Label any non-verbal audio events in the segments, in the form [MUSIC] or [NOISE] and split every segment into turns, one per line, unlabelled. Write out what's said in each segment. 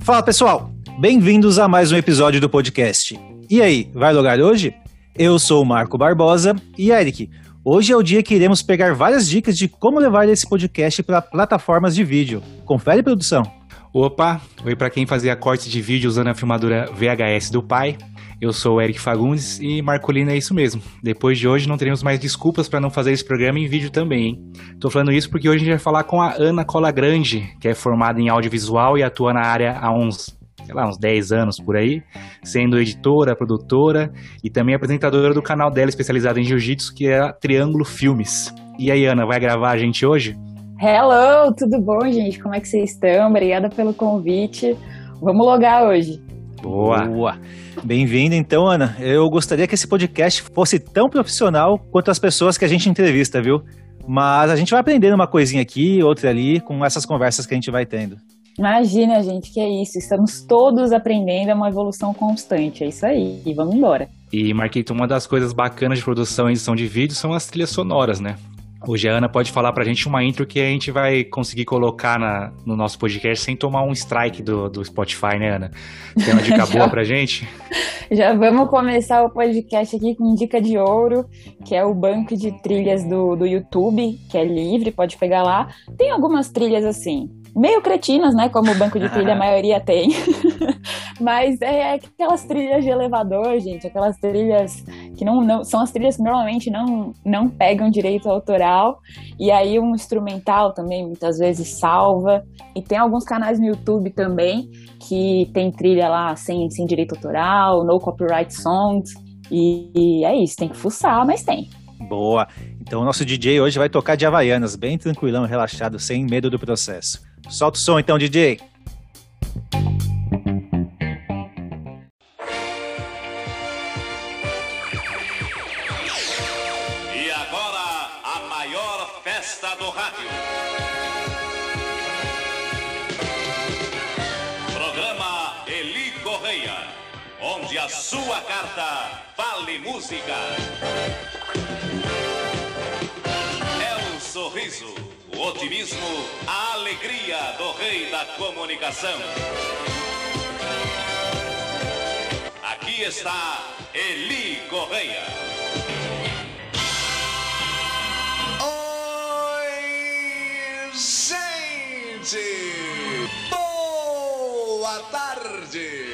Fala pessoal, bem-vindos a mais um episódio do podcast. E aí, vai logar hoje? Eu sou o Marco Barbosa e Eric. Hoje é o dia que iremos pegar várias dicas de como levar esse podcast para plataformas de vídeo. Confere, produção.
Opa, oi para quem fazia corte de vídeo usando a filmadora VHS do pai. Eu sou o Eric Fagundes e Marcolina é isso mesmo. Depois de hoje não teremos mais desculpas para não fazer esse programa em vídeo também, hein? Tô falando isso porque hoje a gente vai falar com a Ana Cola Grande, que é formada em audiovisual e atua na área há uns, sei lá, uns 10 anos por aí, sendo editora, produtora e também apresentadora do canal dela especializado em jiu-jitsu, que é a Triângulo Filmes. E aí, Ana, vai gravar a gente hoje?
Hello, tudo bom, gente? Como é que vocês estão? Obrigada pelo convite. Vamos logar hoje.
Boa. Boa. Bem-vinda, então, Ana. Eu gostaria que esse podcast fosse tão profissional quanto as pessoas que a gente entrevista, viu? Mas a gente vai aprendendo uma coisinha aqui, outra ali, com essas conversas que a gente vai tendo.
Imagina, gente, que é isso. Estamos todos aprendendo, é uma evolução constante. É isso aí. E vamos embora.
E, Marquito, uma das coisas bacanas de produção e edição de vídeo são as trilhas sonoras, né? Hoje a Ana pode falar pra gente uma intro que a gente vai conseguir colocar na, no nosso podcast sem tomar um strike do, do Spotify, né, Ana? Tem uma dica [LAUGHS] boa pra gente?
Já vamos começar o podcast aqui com dica de ouro, que é o banco de trilhas do, do YouTube, que é livre, pode pegar lá. Tem algumas trilhas assim, meio cretinas, né? Como o banco de trilha [LAUGHS] a maioria tem. [LAUGHS] Mas é aquelas trilhas de elevador, gente, aquelas trilhas que não, não são as trilhas que normalmente não, não pegam direito autoral. E aí um instrumental também muitas vezes salva. E tem alguns canais no YouTube também que tem trilha lá sem, sem direito autoral, no copyright songs. E, e é isso, tem que fuçar, mas tem.
Boa. Então o nosso DJ hoje vai tocar de Havaianas, bem tranquilão, relaxado, sem medo do processo. Solta o som então, DJ.
E agora, a maior festa do rádio. Programa Eli Correia, onde a sua carta vale música. É o sorriso, o otimismo, a alegria do rei da comunicação. Aqui está Eli Correia.
Oi, gente! Boa tarde!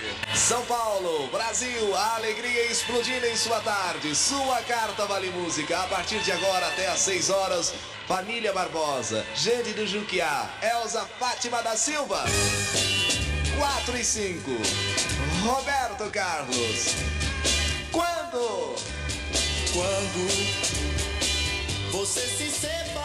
São Paulo, Brasil, a alegria explodindo em sua tarde. Sua carta vale música. A partir de agora até às 6 horas, Família Barbosa, Jane do Juquiá, Elza Fátima da Silva. 4 e 5. Roberto Carlos. Quando?
Quando você se separou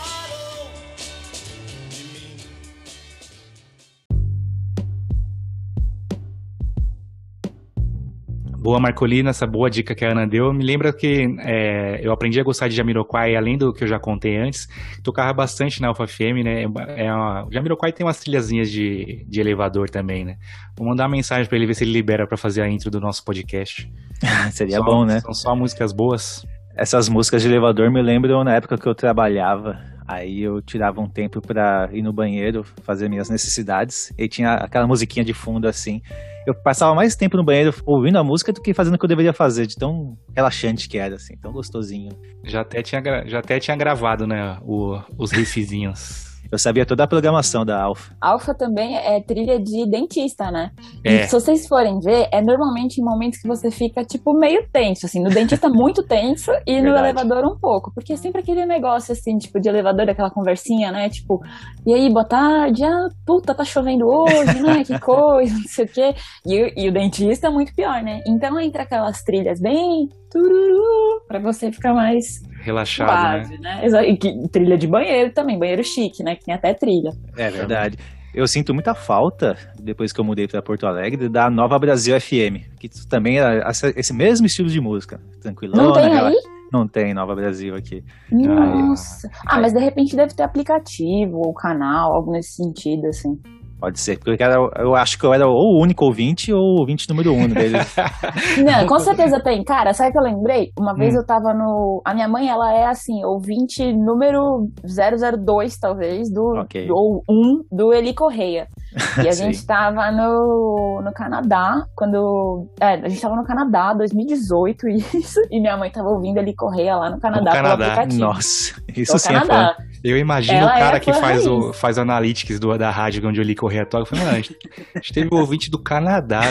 Boa, Marcolina, essa boa dica que a Ana deu. Me lembra que é, eu aprendi a gostar de Jamiroquai, além do que eu já contei antes. Tocava bastante na Alfa FM, né? É uma, Jamiroquai tem umas trilhazinhas de, de elevador também, né? Vou mandar uma mensagem para ele ver se ele libera para fazer a intro do nosso podcast. [LAUGHS]
Seria
Só-
bom, né?
São só músicas boas.
Essas músicas de elevador me lembram na época que eu trabalhava. Aí eu tirava um tempo pra ir no banheiro, fazer minhas necessidades. E tinha aquela musiquinha de fundo assim. Eu passava mais tempo no banheiro ouvindo a música do que fazendo o que eu deveria fazer, de tão relaxante que era, assim, tão gostosinho.
Já até tinha, já até tinha gravado, né? o- os riffzinhos.
Eu sabia toda a programação da Alpha.
Alfa também é trilha de dentista, né?
É.
E se vocês forem ver, é normalmente em momentos que você fica, tipo, meio tenso, assim. No dentista muito tenso e no
Verdade.
elevador um pouco. Porque é sempre aquele negócio, assim, tipo, de elevador, aquela conversinha, né? Tipo, e aí, boa tarde? Ah, puta, tá chovendo hoje, né? Que coisa, [LAUGHS] não sei o quê. E, o- e o dentista é muito pior, né? Então entra aquelas trilhas bem... Tururu, pra você ficar mais
Relaxado, né?
suave, né? Exa- E que- trilha de banheiro também, banheiro chique, né? Que tem até trilha.
É verdade. Eu sinto muita falta, depois que eu mudei para Porto Alegre, da Nova Brasil FM, que também é esse mesmo estilo de música. Tranquilona.
Não tem aí?
Não tem Nova Brasil aqui.
Nossa. Ah, mas de repente deve ter aplicativo ou canal, algo nesse sentido, assim.
Pode ser, porque eu, era- eu acho que eu era ou o único ouvinte ou o ouvinte número um deles. [LAUGHS]
Não, com certeza tem. Cara, sabe o que eu lembrei? Uma vez
Hum.
eu tava no. A minha mãe, ela é assim, ouvinte número 002, talvez, do,
Ok.
do- ou 1 do Eli Correia. [LAUGHS] E a gente tava no, no Canadá, quando. É, a gente tava no Canadá, 2018, [LAUGHS] isso. E minha mãe tava ouvindo Eli Correia lá no Canadá, pelo
Canadá.
Nossa, isso
No
sim é fã.
Canadá.
Eu imagino
Ela
o cara
é
que faz o, faz o analytics do, da rádio onde eu li correr toca. Eu falei, mano, a gente, a gente teve um ouvinte do Canadá.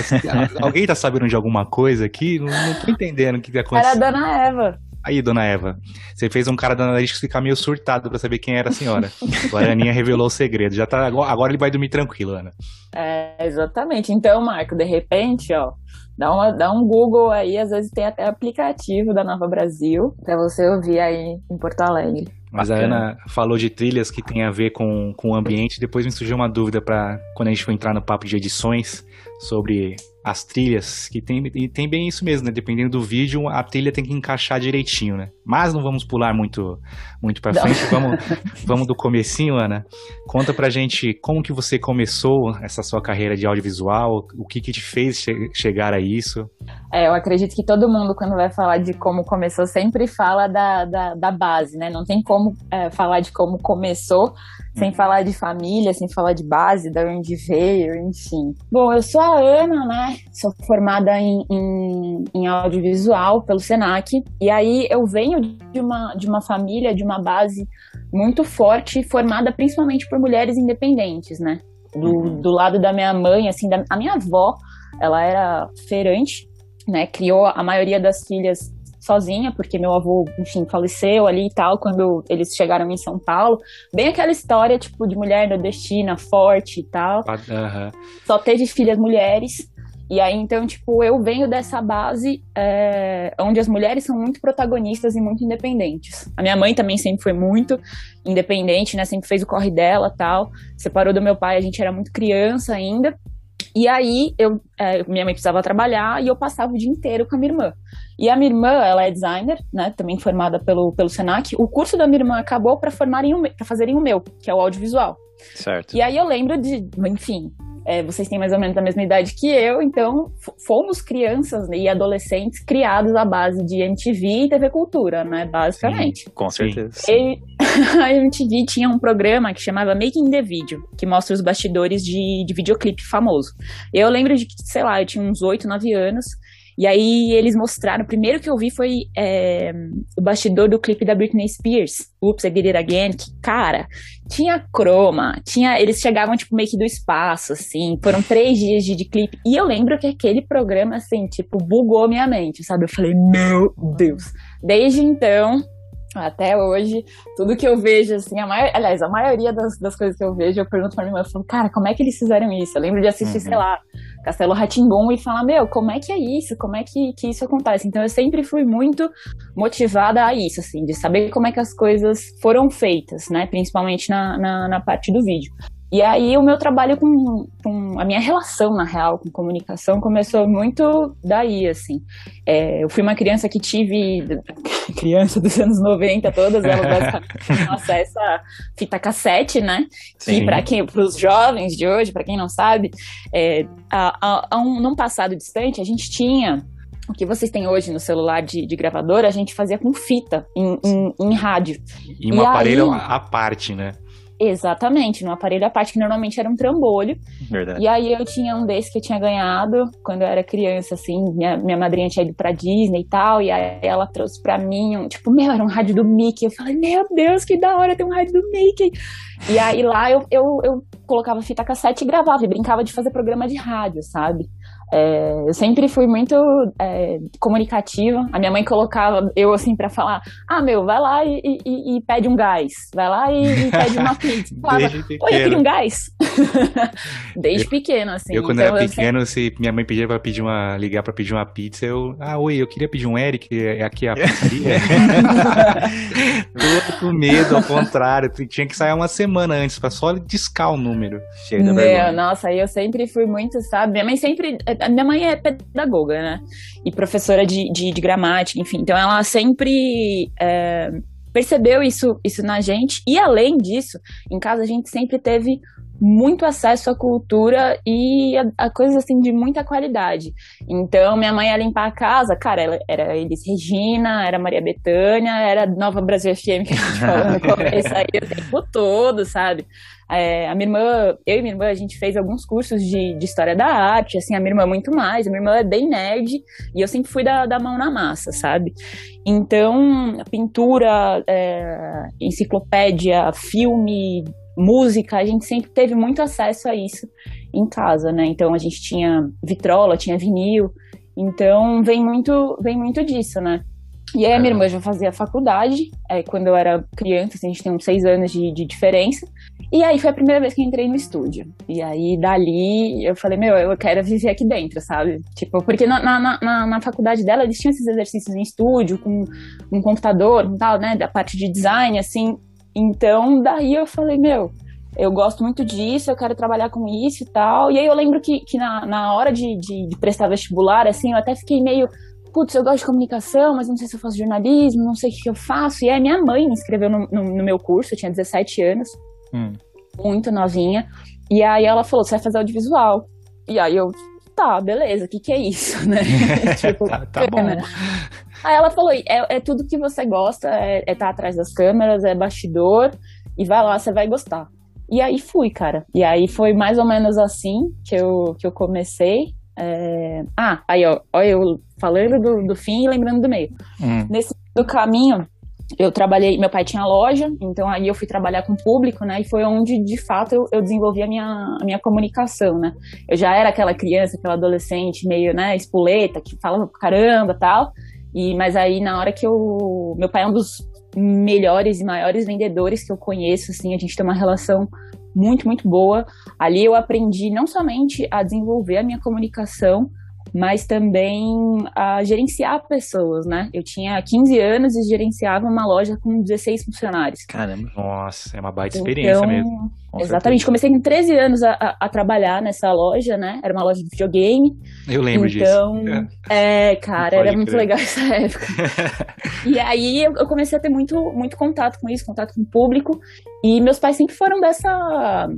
Alguém tá sabendo de alguma coisa aqui? Não, não tô entendendo o que tá
Era a. Dona Eva.
Aí, dona Eva, você fez um cara da analytics ficar meio surtado pra saber quem era a senhora. Agora a Aninha revelou o segredo. Já tá, agora ele vai dormir tranquilo, Ana.
É, exatamente. Então, Marco, de repente, ó, dá, uma, dá um Google aí, às vezes tem até aplicativo da Nova Brasil pra você ouvir aí em Porto Alegre.
Mas a. Ana falou de trilhas que tem a ver com, com o ambiente. Depois me surgiu uma dúvida para quando a gente for entrar no papo de edições sobre as trilhas, que tem, e tem bem isso mesmo, né? Dependendo do vídeo, a trilha tem que encaixar direitinho, né? Mas não vamos pular muito, muito para frente. Vamos, [LAUGHS] vamos do comecinho, Ana. Conta pra gente como que você começou essa sua carreira de audiovisual, o que que te fez che- chegar a isso.
É, eu acredito que todo mundo, quando vai falar de como começou, sempre fala da, da, da base, né? Não tem como é, falar de como começou sem falar de família, sem falar de base, da onde veio, enfim. Bom, eu sou a Ana, né? Sou formada em, em, em audiovisual pelo SENAC. E aí eu venho de uma, de uma família, de uma base muito forte, formada principalmente por mulheres independentes, né? Do,
Uhum.
do lado da minha mãe, assim, da, a minha avó, ela era feirante, né? Criou a maioria das filhas sozinha, porque meu avô, enfim, faleceu ali e tal, quando eles chegaram em São Paulo. Bem aquela história, tipo, de mulher nordestina, forte e tal.
Aham.
Só teve filhas mulheres. E aí, então, tipo, eu venho dessa base é, onde as mulheres são muito protagonistas e muito independentes. A minha mãe também sempre foi muito independente, né? Sempre fez o corre dela tal. Separou do meu pai, a gente era muito criança ainda. E aí, eu, é, minha mãe precisava trabalhar e eu passava o dia inteiro com a minha irmã. E a minha irmã, ela é designer, né? Também formada pelo, pelo Senac. O curso da minha irmã acabou para formarem pra fazerem o meu, que é o audiovisual.
Certo.
E aí eu lembro de, enfim, é, vocês têm mais ou menos a mesma idade que eu, então fomos crianças e adolescentes criados à base de MTV e TV Cultura, né? Basicamente.
Com
Sim.
certeza.
E [LAUGHS] a MTV tinha um programa que chamava Making the Video, que mostra os bastidores de, de videoclipe famoso. Eu lembro de que, sei lá, eu tinha uns 8, 9 anos. E aí eles mostraram, o primeiro que eu vi foi é, o bastidor do clipe da Britney Spears, Oops, I Did It Again, que, cara, tinha croma, tinha, eles chegavam, tipo, meio que do espaço, assim, foram três dias de, de clipe, e eu lembro que aquele programa, assim, tipo, bugou minha mente, sabe? Eu falei, meu Deus. Desde então, até hoje, tudo que eu vejo, assim, a maior, aliás, a maioria das, das coisas que eu vejo, eu pergunto pra minha irmã, eu falo, cara, como é que eles fizeram isso? Eu lembro de assistir,
Uhum.
sei lá, Castelo Ratimbum e falar, meu, como é que é isso? Como é que, que isso acontece? Então eu sempre fui muito motivada a isso, assim, de saber como é que as coisas foram feitas, né? Principalmente na, na, na parte do vídeo. E aí o meu trabalho com, com a minha relação, na real, com comunicação começou muito daí, assim. É, eu fui uma criança que tive, [LAUGHS] criança dos anos 90, todas elas basicamente [LAUGHS] acesso a fita cassete, né?
Sim.
Que para quem, para os jovens de hoje, para quem não sabe, é, a, a, a um, num passado distante, a gente tinha o que vocês têm hoje no celular de, de gravador, a gente fazia com fita em, em, em rádio.
E um
E
aparelho
aí?
à parte, né?
Exatamente, num aparelho parte que normalmente era um trambolho.
Verdade.
E aí eu tinha um desse que eu tinha ganhado quando eu era criança, assim, minha, minha madrinha tinha ido pra Disney e tal, e aí ela trouxe pra mim, um, tipo, meu, era um rádio do Mickey. Eu falei, meu Deus, que da hora ter um rádio do Mickey. E aí lá eu, eu, eu colocava fita cassete e gravava, e brincava de fazer programa de rádio, sabe? É, eu sempre fui muito é, comunicativa. A minha mãe colocava eu assim pra falar: Ah, meu, vai lá e, e- e pede um gás. Vai lá e, e pede uma [LAUGHS] pizza. Eu Falava, Oi, eu queria um gás. [LAUGHS] Desde pequeno, assim.
Eu, quando
Então,
era
eu
pequeno, se minha mãe pedia pra pedir uma, ligar pra pedir uma pizza, eu, ah, oi, eu queria pedir um Eric, é aqui a pizzaria. [LAUGHS] Todo com medo, ao contrário, tinha que sair uma semana antes pra só discar o número.
Cheio da
Meu,
vergonha.
nossa, eu sempre fui muito, sabe? Minha mãe sempre. A minha mãe é pedagoga, né? E professora de, de, de gramática, enfim. Então ela sempre é, percebeu isso, isso na gente. E além disso, em casa a gente sempre teve muito acesso à cultura e a, a coisas assim de muita qualidade. Então, minha mãe ia limpar a casa, cara, ela, era Elis Regina, era Maria Bethânia, era Nova Brasil FM que a gente falou no [LAUGHS] começo aí o tempo todo, sabe? É, a minha irmã, eu e minha irmã, a gente fez alguns cursos de, de história da arte, assim, a minha irmã muito mais, a minha irmã é bem nerd, e eu sempre fui da, da mão na massa, sabe? Então, pintura, é, enciclopédia, filme, música, a gente sempre teve muito acesso a isso em casa, né? Então a gente tinha vitrola, tinha vinil, então vem muito, vem muito disso, né? E aí a minha irmã já fazia faculdade, é, quando eu era criança, assim, a gente tem uns seis anos de, de diferença. E aí foi a primeira vez que eu entrei no estúdio. E aí dali eu falei, meu, eu quero viver aqui dentro, sabe? Tipo, porque na, na, na, na faculdade dela eles tinham esses exercícios em estúdio, com um computador e tal, né? Da parte de design, assim. Então daí eu falei, meu, eu gosto muito disso, eu quero trabalhar com isso e tal. E aí eu lembro que, que na, na hora de, de, de prestar vestibular, assim, eu até fiquei meio putz, eu gosto de comunicação, mas não sei se eu faço jornalismo, não sei o que eu faço. E aí minha mãe me inscreveu no, no, no meu curso, eu tinha 17 anos,
Hum.
muito novinha. E aí ela falou, você vai fazer audiovisual. E aí eu, tá, beleza, o que que é isso, né? [LAUGHS] tipo,
Tá, tá bom.
Aí ela falou, é, é tudo que você gosta, é estar é tá atrás das câmeras, é bastidor, e vai lá, você vai gostar. E aí fui, cara. E aí foi mais ou menos assim que eu, que eu comecei. É, Ah, aí ó, ó eu falando do, do fim e lembrando do meio.
Hum.
Nesse do caminho, eu trabalhei, meu pai tinha loja, então aí eu fui trabalhar com o público, né? E foi onde, de fato, eu, eu desenvolvi a minha, a minha comunicação, né? Eu já era aquela criança, aquela adolescente meio, né, espoleta, que falava pra caramba tal. E, mas aí, na hora que eu. Meu pai é um dos melhores e maiores vendedores que eu conheço, assim, a gente tem uma relação muito, muito boa. Ali eu aprendi não somente a desenvolver a minha comunicação, mas também a gerenciar pessoas, né? Eu tinha 15 anos e gerenciava uma loja com 16 funcionários.
Caramba.
Nossa, é uma baita experiência
Então,
mesmo.
com
Exatamente,
certeza.
comecei com 13 anos a, a- a trabalhar nessa loja, né? Era uma loja de videogame.
Eu lembro
então,
disso.
é, cara,
Pode
era muito
crer.
legal essa época. [LAUGHS] E aí eu eu comecei a ter muito, muito contato com isso, contato com o público. E meus pais sempre foram dessa,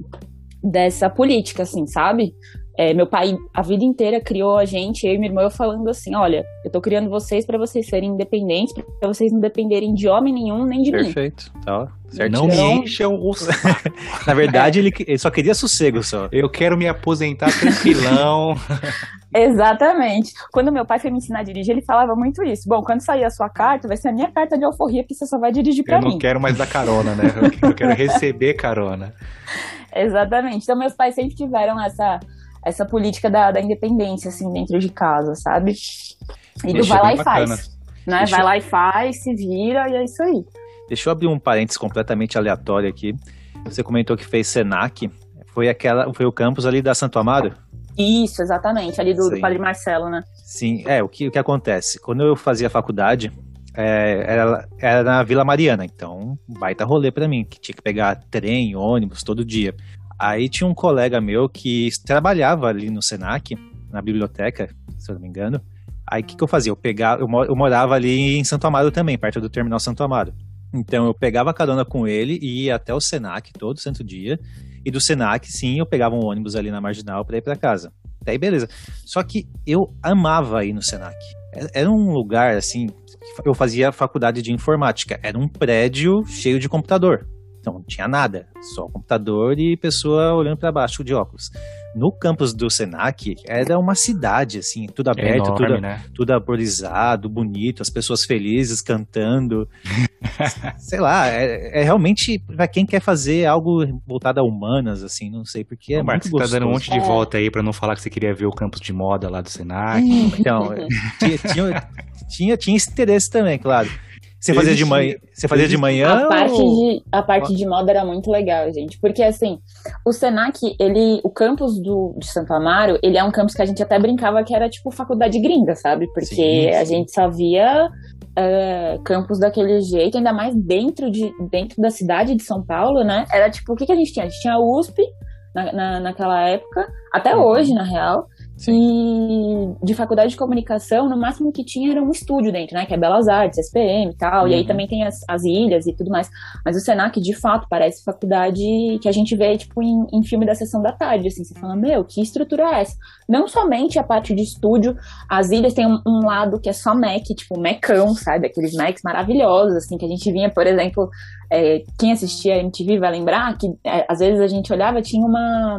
dessa política, assim, sabe? É, meu pai, a vida inteira, criou a gente, eu e minha irmã, eu falando assim: olha, eu tô criando vocês pra vocês serem independentes, pra vocês não dependerem de homem nenhum, nem de mim.
Perfeito. Tá, certo.
Não me
Então-
encham o. [LAUGHS]
Na verdade, ele, ele só queria sossego só.
Eu quero me aposentar tranquilão. [LAUGHS]
Exatamente. Quando meu pai foi me ensinar a dirigir, ele falava muito isso. Bom, quando sair a sua carta, vai ser a minha carta de alforria, porque você só vai dirigir pra
Eu não
mim.
quero mais dar carona, né? Eu quero [LAUGHS] receber carona.
Exatamente. Então, meus pais sempre tiveram essa, essa política da, da independência, assim, dentro de casa, sabe? E
Isso
vai lá e
bacana.
faz. Né?
Deixa
Vai
eu-
lá e faz, se vira, e é isso aí.
Deixa eu abrir um parênteses completamente aleatório aqui. Você comentou que fez Senac. Foi aquela, foi o campus ali da Santo Amaro?
Isso, exatamente. Ali do, do. Padre Marcelo, né?
Sim, é, o que, o que acontece? Quando eu fazia faculdade, é, era, era na Vila Mariana, então baita rolê pra mim, que tinha que pegar trem, ônibus todo dia. Aí tinha um colega meu que trabalhava ali no Senac, na biblioteca, se eu não me engano. Aí o que, que eu fazia? Eu, pegava, eu, mo- eu morava ali em Santo Amaro também, perto do terminal Santo Amaro. Então eu pegava carona com ele e ia até o Senac todo santo dia. E do Senac, sim, eu pegava um ônibus ali na marginal pra ir pra casa. Daí beleza. Só que eu amava ir no Senac. Era- Era um lugar assim, eu fazia faculdade de informática. Era um prédio cheio de computador. Então não tinha nada, só computador e pessoa olhando pra baixo de óculos. No campus do Senac era uma cidade assim, tudo
É
aberto,
enorme,
tudo,
né?
tudo arborizado, bonito, as pessoas felizes cantando. [LAUGHS] sei lá, é, é realmente pra quem quer fazer algo voltado a humanas, assim, não sei, porque é
Ô, Marcos,
muito
você tá dando um monte de
É.
volta aí pra não falar que você queria ver o campus de moda lá do Senac.
Então, [LAUGHS] tinha, tinha, tinha, tinha esse interesse também, claro. Você fazia de manhã, você fazia de manhã
A parte,
ou...
de, a parte de moda era muito legal, gente. Porque, assim, o Senac, ele, o campus do, de Santo Amaro, ele é um campus que a gente até brincava que era tipo faculdade gringa, sabe? Porque
Sim,
a
sim.
gente só via é, campus daquele jeito, ainda mais dentro, de, dentro da cidade de São Paulo, né? Era tipo, o que, que a gente tinha? A gente tinha a USP na, na, naquela época, até
Uhum.
hoje, na real. E de faculdade de comunicação, no máximo que tinha era um estúdio dentro, né? Que é Belas Artes, SPM e tal. E aí
Uhum.
também tem as, as ilhas e tudo mais. Mas o Senac, de fato, parece faculdade que a gente vê, tipo, em, em filme da sessão da tarde, assim. Você fala, meu, que estrutura é essa? Não somente a parte de estúdio, as ilhas tem um, um lado que é só Mac, tipo, Macão, sabe? Aqueles Macs maravilhosos, assim, que a gente vinha, por exemplo, é, quem assistia a MTV vai lembrar que é, às vezes a gente olhava, tinha uma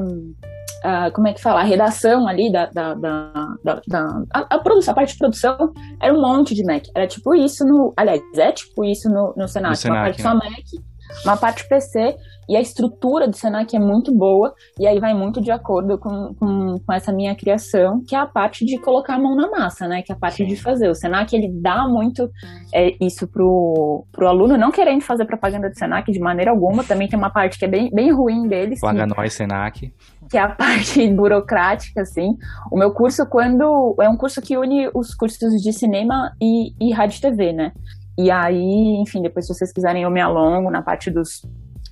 ah, como é que fala, a redação ali da, da, da, da- da- a, a produção, a parte de produção era um monte de Mac. Era tipo isso no, aliás, é tipo isso no, no Senac,
No Senac,
uma parte
né?
só Mac, uma parte PC, e a estrutura do Senac é muito boa, e aí vai muito de acordo com, com, com essa minha criação, que é a parte de colocar a mão na massa, né, que é a parte
Sim.
de fazer. O Senac, ele dá muito é, isso pro, pro aluno, não querendo fazer propaganda do Senac de maneira alguma, também tem uma parte que é bem, bem ruim deles, que-
Paga nós, Senac.
que é a parte [LAUGHS] burocrática, assim. O meu curso, quando. É um curso que une os cursos de cinema e, e rádio e TV, né? E aí, enfim, depois se vocês quiserem eu me alongo na parte dos,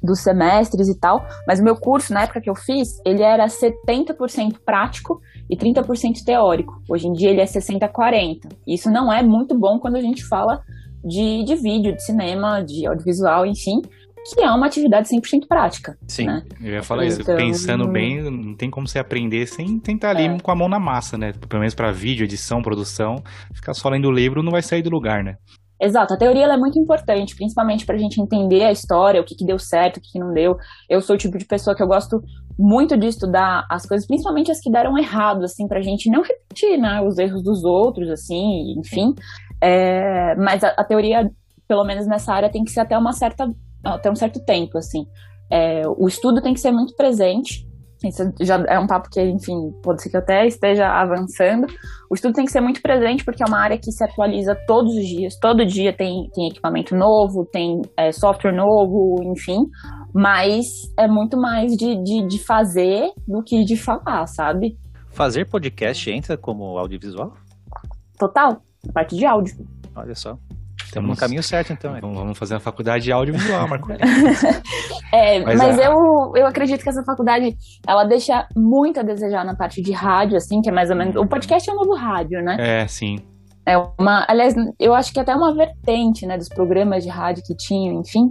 dos semestres e tal. Mas o meu curso, na época que eu fiz, ele era 70% prático e 30% teórico. Hoje em dia ele é 60-40. Isso não é muito bom quando a gente fala de, de vídeo, de cinema, de audiovisual, enfim, que é uma atividade 100% prática.
Sim.
né?
Eu ia falar isso.
Então-
Pensando bem, não tem como você aprender sem tentar ali
É.
com a mão na massa, né? Pelo menos pra vídeo, edição, produção. Ficar só lendo o livro não vai sair do lugar, né?
Exato, a teoria é muito importante, principalmente pra gente entender a história, o que, que deu certo, o que, que não deu. Eu sou o tipo de pessoa que eu gosto muito de estudar as coisas, principalmente as que deram errado, assim, pra gente não repetir, né, os erros dos outros, assim, enfim. É, mas a, a teoria, pelo menos nessa área, tem que ser até uma certa, até um certo tempo, assim. É, o estudo tem que ser muito presente. Isso já é um papo que, enfim, pode ser que até esteja avançando. O estudo tem que ser muito presente porque é uma área que se atualiza todos os dias. Todo dia tem, tem equipamento novo, tem é, software novo, enfim. Mas é muito mais de, de, de fazer do que de falar, sabe?
Fazer podcast entra como audiovisual?
Total, parte de áudio.
Olha só. Estamos no caminho certo, então. é.
Vamos fazer uma faculdade de audiovisual, Marco. [LAUGHS] [LAUGHS]
É,
Mas
mas
a-
eu, eu acredito que essa faculdade, ela deixa muito a desejar na parte de rádio, assim, que é mais ou menos... O podcast é o novo rádio, né?
É, sim.
É uma, aliás, eu acho que até uma vertente, né, dos programas de rádio que tinham, enfim.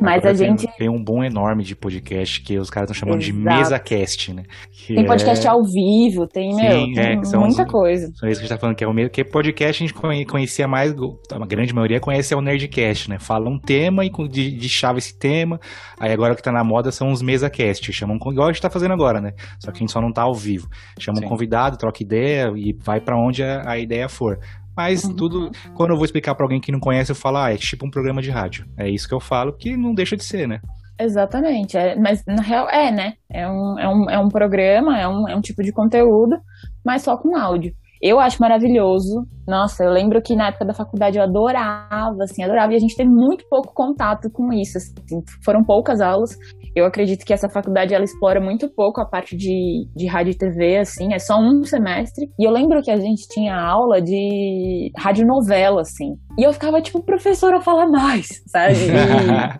Mas
Agora
a
tem-
gente
Tem um boom enorme de podcast que os caras estão chamando de
Exato.
mesa cast, né? Que
tem podcast
é...
ao vivo, tem, meu,
é,
tem
que são
muita
os-
coisa.
Só isso que a gente tá falando, que é o mesmo. Que podcast a gente conhe- conhecia mais, a grande maioria conhece é o Nerdcast, né? Fala um tema e de, de chave esse tema. Aí agora o que tá na moda são os mesa-cast. Chamam, com- igual a gente tá fazendo agora, né? Só que a gente só não tá ao vivo. Chama
Sim.
um convidado, troca ideia e vai pra onde a, a ideia for. Mas
Uhum.
tudo, quando eu vou explicar pra alguém que não conhece, eu falo, ah, é tipo um programa de rádio. É isso que eu falo, que não deixa de ser, né?
Exatamente. é, mas na real é, né? É um, é um, é um programa, é um, é um tipo de conteúdo, mas só com áudio. Eu acho maravilhoso. Nossa, eu lembro que na época da faculdade eu adorava, assim, adorava. E a gente teve muito pouco contato com isso. assim, foram poucas aulas. Eu acredito que essa faculdade ela explora muito pouco a parte de, de rádio e TV, assim, é só um semestre. E eu lembro que a gente tinha aula de radionovela, assim. E eu ficava tipo, professora, fala mais, sabe? [LAUGHS]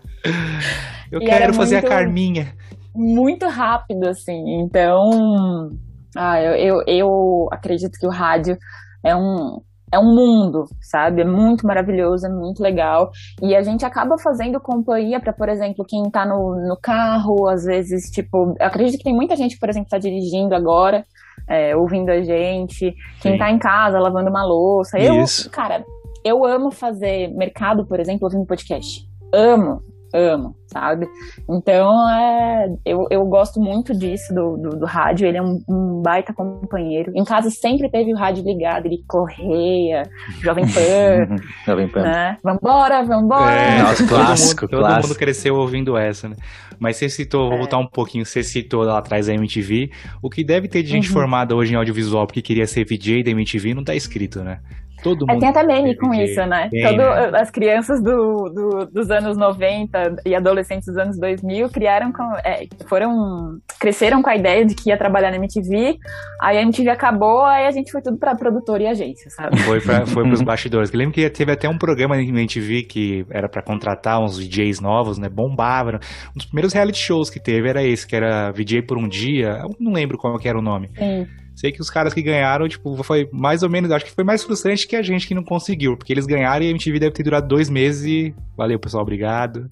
E-
eu
E
quero fazer
muito-
a Carminha.
muito rápido, assim. Então, ah, eu, eu, eu acredito que o rádio é um, é um mundo, sabe? É muito maravilhoso, é muito legal. E a gente acaba fazendo companhia para, por exemplo, quem tá no, no carro, às vezes, tipo, eu acredito que tem muita gente, por exemplo, que tá dirigindo agora, é, ouvindo a gente, quem
Sim.
tá em casa lavando uma louça. Eu,
Isso.
cara, eu amo fazer mercado, por exemplo, ouvindo podcast. Amo, amo, sabe? Então, é, eu, eu gosto muito disso, do, do, do rádio. Ele é um, um baita companheiro. Em casa sempre teve o rádio ligado, ele correia, Jovem Pan, [LAUGHS]
Jovem Pan.
né? Vambora, vambora.
É,
Nossa,
todo
clássico,
mundo, todo
clássico.
mundo cresceu ouvindo essa, né? Mas você citou, vou
É.
voltar um pouquinho, você citou lá atrás a MTV. O que deve ter de gente
Uhum.
formada hoje em audiovisual porque queria ser VJ da MTV não tá escrito, né? Todo
É,
mundo.
tem até meme com isso, né?
Tem,
Todo,
né?
As crianças do, do- dos anos 90 e adolescentes dos anos 2000 criaram com, é, foram cresceram com a ideia de que ia trabalhar na MTV, aí a MTV acabou, aí a gente foi tudo pra produtora e agência, sabe?
Foi, pra, foi pros [LAUGHS] bastidores. Eu lembro que teve até um programa na MTV que era pra contratar uns DJs novos, né? Bombava. Um dos primeiros reality shows que teve era esse, que era VJ por um dia. Eu não lembro qual que era o nome.
Sim.
Sei que os caras que ganharam, tipo, foi mais ou menos, acho que foi mais frustrante que a gente que não conseguiu, porque eles ganharam e a MTV deve ter durado dois meses e valeu, pessoal, obrigado.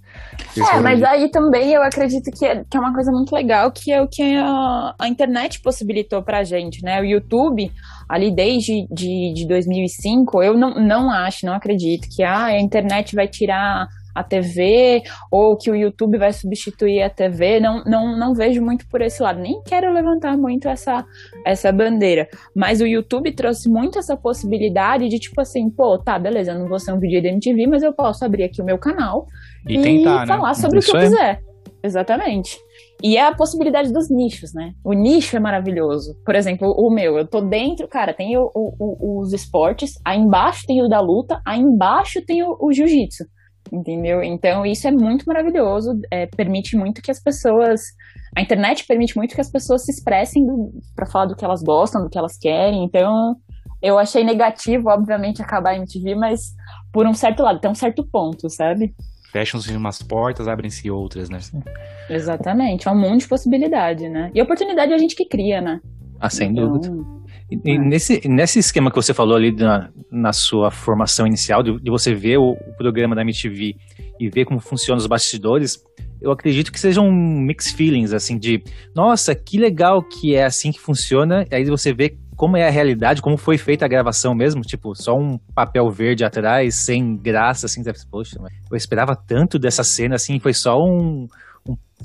É, mas
de-
aí também eu acredito que é, que é uma coisa muito legal, que é o que a, a internet possibilitou pra gente, né? O YouTube, ali desde de, de 2005, eu não, não acho, não acredito que ah, a internet vai tirar a TV ou que o YouTube vai substituir a TV. Não, não, não vejo muito por esse lado. Nem quero levantar muito essa, essa bandeira. Mas o YouTube trouxe muito essa possibilidade de tipo assim, pô, tá, beleza, eu não vou ser um vídeo da MTV, mas eu posso abrir aqui o meu canal
E tentar, né?
falar sobre
Isso
o que eu
é.
quiser. Exatamente. E é a possibilidade dos nichos, né? O nicho é maravilhoso. Por exemplo, o meu, eu tô dentro, cara, tem o- o- os esportes, aí embaixo tem o da luta, aí embaixo tem o, o jiu-jitsu. Entendeu? Então isso é muito maravilhoso, é, permite muito que as pessoas. A internet permite muito que as pessoas se expressem para falar do que elas gostam, do que elas querem. Então, eu achei negativo, obviamente, acabar a MTV, mas por um certo lado, tem um certo ponto, sabe?
Fecham-se umas portas, abrem-se outras, né?
Exatamente, é um mundo de possibilidade, né? E oportunidade é a gente que cria, né?
Ah, sem
Então,
dúvida. E,
É.
nesse, nesse esquema que você falou ali na, na sua formação inicial, de, de você ver o, o programa da MTV e ver como funcionam os bastidores, eu acredito que sejam mixed feelings, assim, de nossa, que legal que é assim que funciona, e aí você vê como é a realidade, como foi feita a gravação mesmo, tipo, só um papel verde atrás, sem graça, assim, poxa, eu esperava tanto dessa cena, assim, foi só um, um-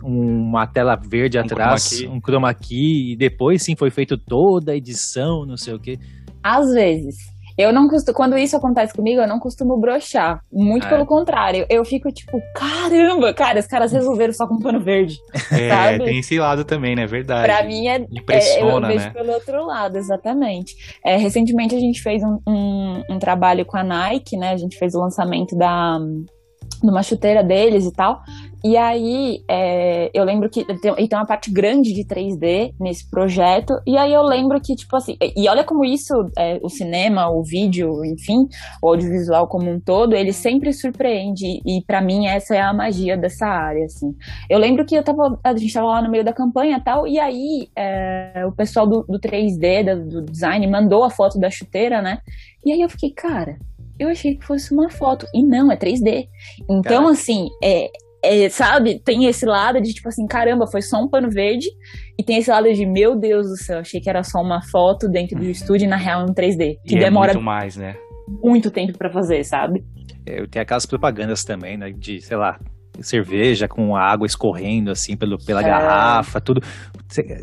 uma tela verde
Um
atrás,
chroma key.
um chroma key, e depois sim foi feito toda a edição, não sei o quê.
Às vezes. Eu não costumo, quando isso acontece comigo, eu não costumo brochar. Muito
É.
pelo contrário. Eu fico tipo, caramba, cara, os caras resolveram só com pano verde. [LAUGHS]
É,
Sabe?
tem esse lado também, né? Verdade.
Pra mim é, é, eu
Impressiona,
vejo
né?
pelo outro lado, exatamente. É, recentemente a gente fez um, um, um trabalho com a Nike, né? A gente fez o lançamento da de uma chuteira deles e tal. E aí, é, eu lembro que tem, tem uma parte grande de 3D nesse projeto. E aí eu lembro que, tipo assim, e olha como isso, é, o cinema, o vídeo, enfim, o audiovisual como um todo, ele sempre surpreende. E pra mim essa é a magia dessa área, assim. Eu lembro que eu tava, a gente tava lá no meio da campanha e tal, e aí é, o pessoal do, do 3D, da- do design, mandou a foto da chuteira, né? E aí eu fiquei, cara, eu achei que fosse uma foto. E não, é 3D. Então,
Caraca.
assim, é, é, sabe, tem esse lado de tipo assim, caramba, foi só um pano verde. E tem esse lado de, meu Deus do céu, achei que era só uma foto dentro do estúdio e na real é um 3D. Que
E é
demora
muito mais, né?
muito tempo pra fazer, sabe?
É, Eu tenho aquelas propagandas também, né? De, sei lá, cerveja com a água escorrendo assim pelo, pela
É.
garrafa, tudo.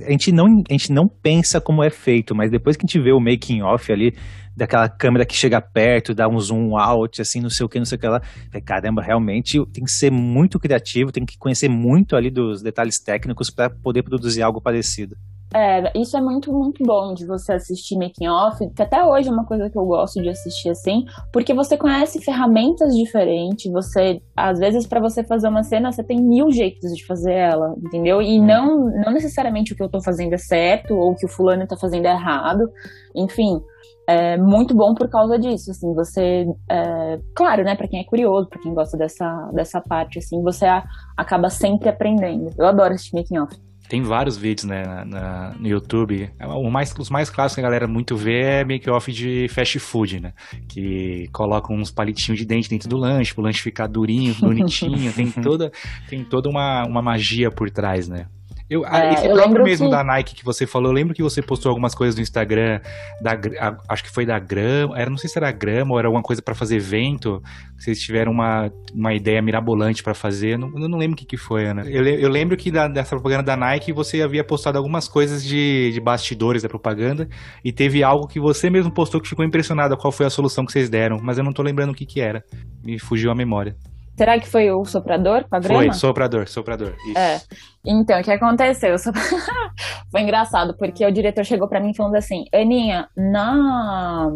A gente, não, a gente não pensa como é feito, mas depois que a gente vê o making off ali, daquela câmera que chega perto, dá um zoom out, assim, não sei o que, não sei o que lá. falei, Caramba, realmente tem que ser muito criativo, tem que conhecer muito ali dos detalhes técnicos para poder produzir algo parecido.
É, isso é muito, muito bom de você assistir making off, que até hoje é uma coisa que eu gosto de assistir assim, porque você conhece ferramentas diferentes, você, às vezes, para você fazer uma cena, você tem mil jeitos de fazer ela, entendeu? E não, não necessariamente o que eu tô fazendo é certo, ou o que o fulano tá fazendo é errado, enfim. É muito bom por causa disso, assim, você, é, claro, né, para quem é curioso, para quem gosta dessa, dessa parte, assim, você a- acaba sempre aprendendo. Eu adoro assistir making off.
Tem vários vídeos, né, na- na- no YouTube. O mais, os mais clássicos que a galera muito vê é make-off de fast food, né? Que colocam uns palitinhos de dente dentro do lanche, pro lanche ficar durinho, [LAUGHS] bonitinho. tem toda, tem toda uma, uma magia por trás, né? Eu, ah,
É,
esse
eu lembro
mesmo
que-
da Nike que você falou, eu lembro que você postou algumas coisas no Instagram, da, a- acho que foi da Grama, era, não sei se era Grama ou era alguma coisa pra fazer evento, que vocês tiveram uma, uma ideia mirabolante pra fazer, não, eu não lembro o que, que foi, Ana. Eu, eu lembro que da- dessa propaganda da Nike você havia postado algumas coisas de, de bastidores da propaganda e teve algo que você mesmo postou que ficou impressionado qual foi a solução que vocês deram, mas eu não tô lembrando o que que era, me fugiu a memória.
Será que foi o soprador com a grama?
Foi, soprador, soprador. Isso.
É. Então, o que aconteceu? Só- [LAUGHS] Foi engraçado, porque o diretor chegou pra mim falando assim: Aninha, na,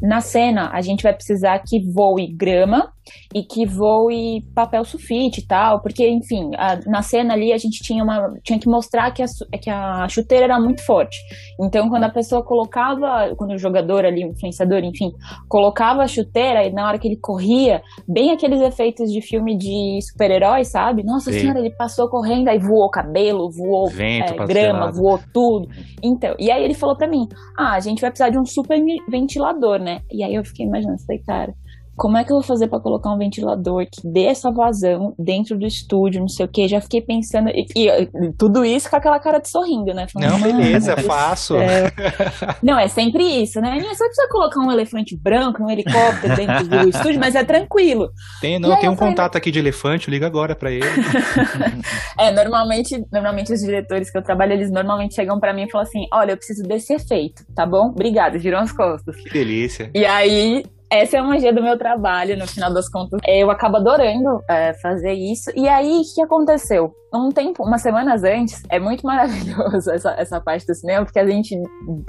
na cena a gente vai precisar que voe grama e que voe papel sulfite e tal, porque, enfim, a- na cena ali a gente tinha, uma, tinha que mostrar que a, que a chuteira era muito forte. Então, quando a pessoa colocava, quando o jogador ali, o influenciador, enfim, colocava a chuteira e na hora que ele corria, bem aqueles efeitos de filme de super-herói, sabe? Nossa
Sim.
senhora, ele passou correndo, aí voou voou cabelo, voou
Vento
é, grama, voou tudo. Então, e aí ele falou pra mim: ah, a gente vai precisar de um super ventilador, né? E aí eu fiquei imaginando, falei, cara. Como é que eu vou fazer pra colocar um ventilador que dê essa vazão dentro do estúdio, não sei o que? Já fiquei pensando. E, e tudo isso com aquela cara de sorrindo, né? Falando,
Não,
"Mano,
beleza, faço.
é- [LAUGHS] Não, é sempre isso, né? Você precisa colocar um elefante branco, um helicóptero dentro do estúdio, mas é tranquilo.
Tem, não, tem um
falei,
contato aqui de elefante, liga agora pra ele. [LAUGHS]
É, normalmente, normalmente os diretores que eu trabalho, eles normalmente chegam pra mim e falam assim: olha, eu preciso desse efeito, tá bom? Obrigado, giram as costas.
Que delícia.
E aí, essa é a magia do meu trabalho, no final das contas. Eu acabo adorando é, fazer isso. E aí, o que aconteceu? Um tempo, umas semanas antes, é muito [LAUGHS] maravilhoso essa, essa parte do cinema, porque a gente,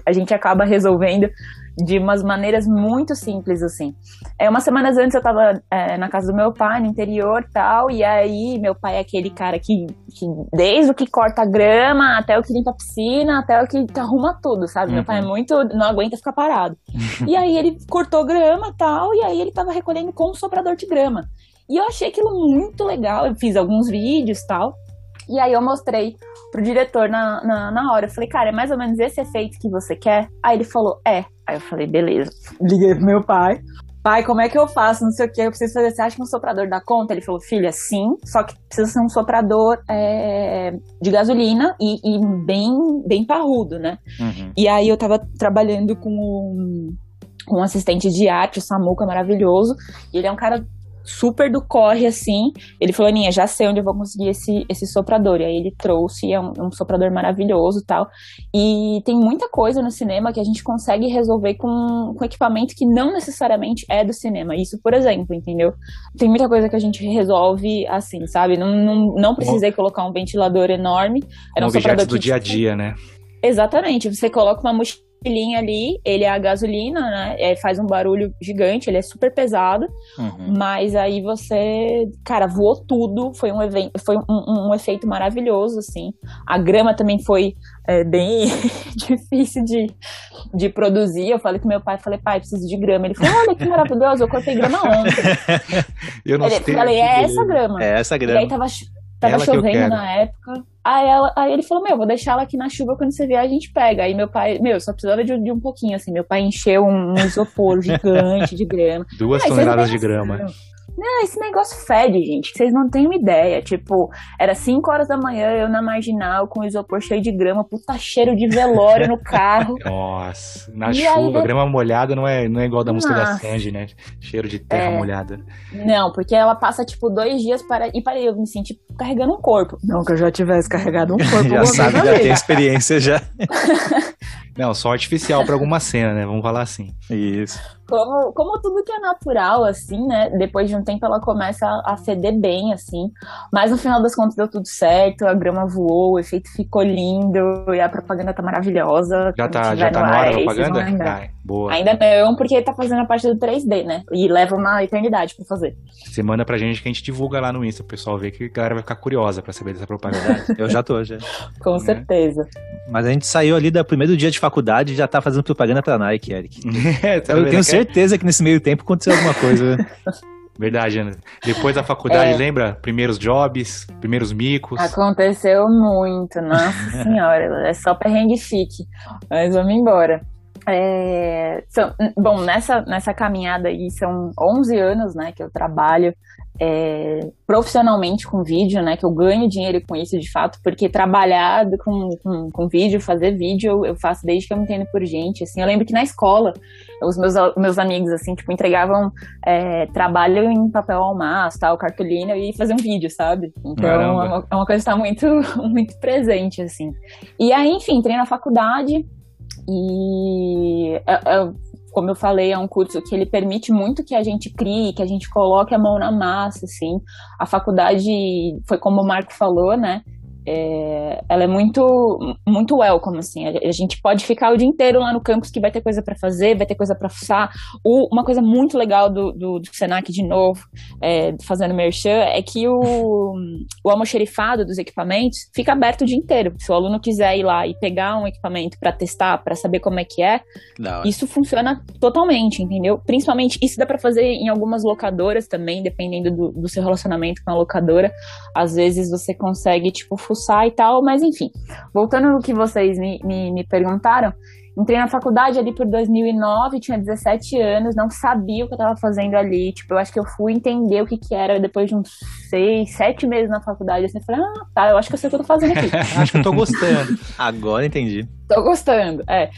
a gente acaba resolvendo de umas maneiras muito simples, assim. É, umas semanas antes eu tava é, na casa do meu pai, no interior e tal, e aí meu pai é aquele cara que, que desde o que corta a grama, até o que limpa a piscina, até o que arruma tudo, sabe? Meu pai é muito, não aguenta ficar parado. [LAUGHS] E aí ele cortou grama e tal, e aí ele tava recolhendo com um soprador de grama. E eu achei aquilo muito legal, eu fiz alguns vídeos e tal. E aí eu mostrei pro diretor na, na, na hora. Eu falei, cara, é mais ou menos esse efeito que você quer? Aí ele falou, é. Aí eu falei, beleza. Liguei pro meu pai. Pai, como é que eu faço? Não sei o que, eu preciso fazer. Você acha que um soprador dá conta? Ele falou, filha, sim, só que precisa ser um soprador é, de gasolina e, e bem, bem parrudo, né?
Uhum.
E aí eu tava trabalhando com um, com um assistente de arte, o Samuca, maravilhoso. E ele é um cara super do corre, assim. Ele falou, Aninha, já sei onde eu vou conseguir esse, esse soprador. E aí ele trouxe, é um, um soprador maravilhoso e tal. E tem muita coisa no cinema que a gente consegue resolver com, com equipamento que não necessariamente é do cinema. Isso, por exemplo, entendeu? Tem muita coisa que a gente resolve assim, sabe? Não, não, não precisei colocar um ventilador enorme. Era
Um
um
objeto
soprador
do dia a dia, né?
Exatamente, você coloca uma mochilinha ali, ele é a gasolina, né? É, faz um barulho gigante, ele é super pesado,
Uhum.
mas aí você, cara, voou tudo, foi um evento, foi um, um- um efeito maravilhoso, assim. A grama também foi é, bem [LAUGHS] difícil de, de produzir. Eu falei com meu pai, falei, pai, preciso de grama. Ele falou, olha que maravilhoso, eu cortei grama ontem. [LAUGHS]
Eu não
Ele,
sei.
falei, é essa grama.
É essa
E aí
grama.
tava, tava
Ela
chovendo na época. Aí, ela- aí ele falou, meu, vou deixar ela aqui na chuva, quando você vier a gente pega. Aí meu pai, meu, só precisava de, de um pouquinho, assim. Meu pai encheu um, um isopor gigante de grama.
Duas
Ah,
toneladas de grama.
noção. Não, esse negócio fede, gente, que vocês não têm uma ideia. Tipo, era 5 horas da manhã, eu na marginal, com o isopor cheio de grama, puta cheiro de velório no carro. [LAUGHS]
Nossa, na
E
chuva,
aí,
grama molhada não é, não é igual da música da. Sandy, né? Cheiro de terra
É.
molhada.
Não, porque ela passa, tipo, dois dias para. E para eu me sentir carregando um corpo. Não que eu já tivesse carregado um corpo. [LAUGHS]
Já sabe, já tem experiência já. [LAUGHS]
Não, só artificial pra alguma cena, né? Vamos falar assim.
Isso.
Como, como tudo que é natural, assim, né? Depois de um tempo ela começa a, a feder bem, assim. Mas no final das contas deu tudo certo, a grama voou, o efeito ficou lindo e a propaganda tá maravilhosa.
Já tá, já tá
no
na hora
vão
propaganda? Ah, boa.
Ainda não, porque tá fazendo a parte do 3D, né? E leva uma eternidade pra fazer.
Você manda pra gente que a gente divulga lá no Insta, o pessoal ver que a galera vai ficar curiosa pra saber dessa propaganda. [LAUGHS]
Eu já tô, já.
Com
Né?
certeza.
Mas a gente saiu ali do primeiro dia de faculdade já tá fazendo propaganda pra Nike, Eric. [LAUGHS]
É, tá
Eu tenho
É
certeza que nesse meio tempo aconteceu alguma coisa. né? [LAUGHS]
Verdade, Ana. Depois da faculdade,
É.
lembra? Primeiros jobs, primeiros micos.
Aconteceu muito, nossa [LAUGHS] senhora, é só perrengue chique. Mas vamos embora. É, são- bom, nessa, nessa caminhada aí são 11 anos, né, que eu trabalho é, profissionalmente com vídeo, né, que eu ganho dinheiro com isso de fato, porque trabalhar com, com, com vídeo, fazer vídeo, eu, eu faço desde que eu me entendo por gente, assim, eu lembro que na escola, os meus, meus amigos, assim, tipo, entregavam é, trabalho em papel almaço, tal, cartolina, e fazer um vídeo, sabe? Então, é uma, é uma coisa que tá muito, [LAUGHS] muito presente, assim. E aí, enfim, entrei na faculdade, e é- é- como eu falei, é um curso que ele permite muito que a gente crie, que a gente coloque a mão na massa, assim. A faculdade, foi como o Marco falou, né? É, ela é muito, muito welcome, assim. A, a gente pode ficar o dia inteiro lá no campus que vai ter coisa para fazer, vai ter coisa para fuçar. O, uma coisa muito legal do, do, do Senac, de novo, é, fazendo merchan, é que o, o almoxerifado dos equipamentos fica aberto o dia inteiro. Se o aluno quiser ir lá e pegar um equipamento para testar, para saber como é que é,
hora.
isso funciona totalmente, entendeu? Principalmente, isso dá pra fazer em algumas locadoras também, dependendo do, do seu relacionamento com a locadora. Às vezes você consegue, tipo, fuçar e tal, mas enfim. Voltando no que vocês me, me, me perguntaram, entrei na faculdade ali por 2009, tinha 17 anos, não sabia o que eu tava fazendo ali. Tipo, eu acho que eu fui entender o que que era depois de uns seis, sete meses na faculdade. Assim, eu falei, ah, tá, eu acho que eu sei o que eu tô fazendo aqui. [LAUGHS]
Acho que eu tô gostando.
Agora entendi.
Tô gostando, é.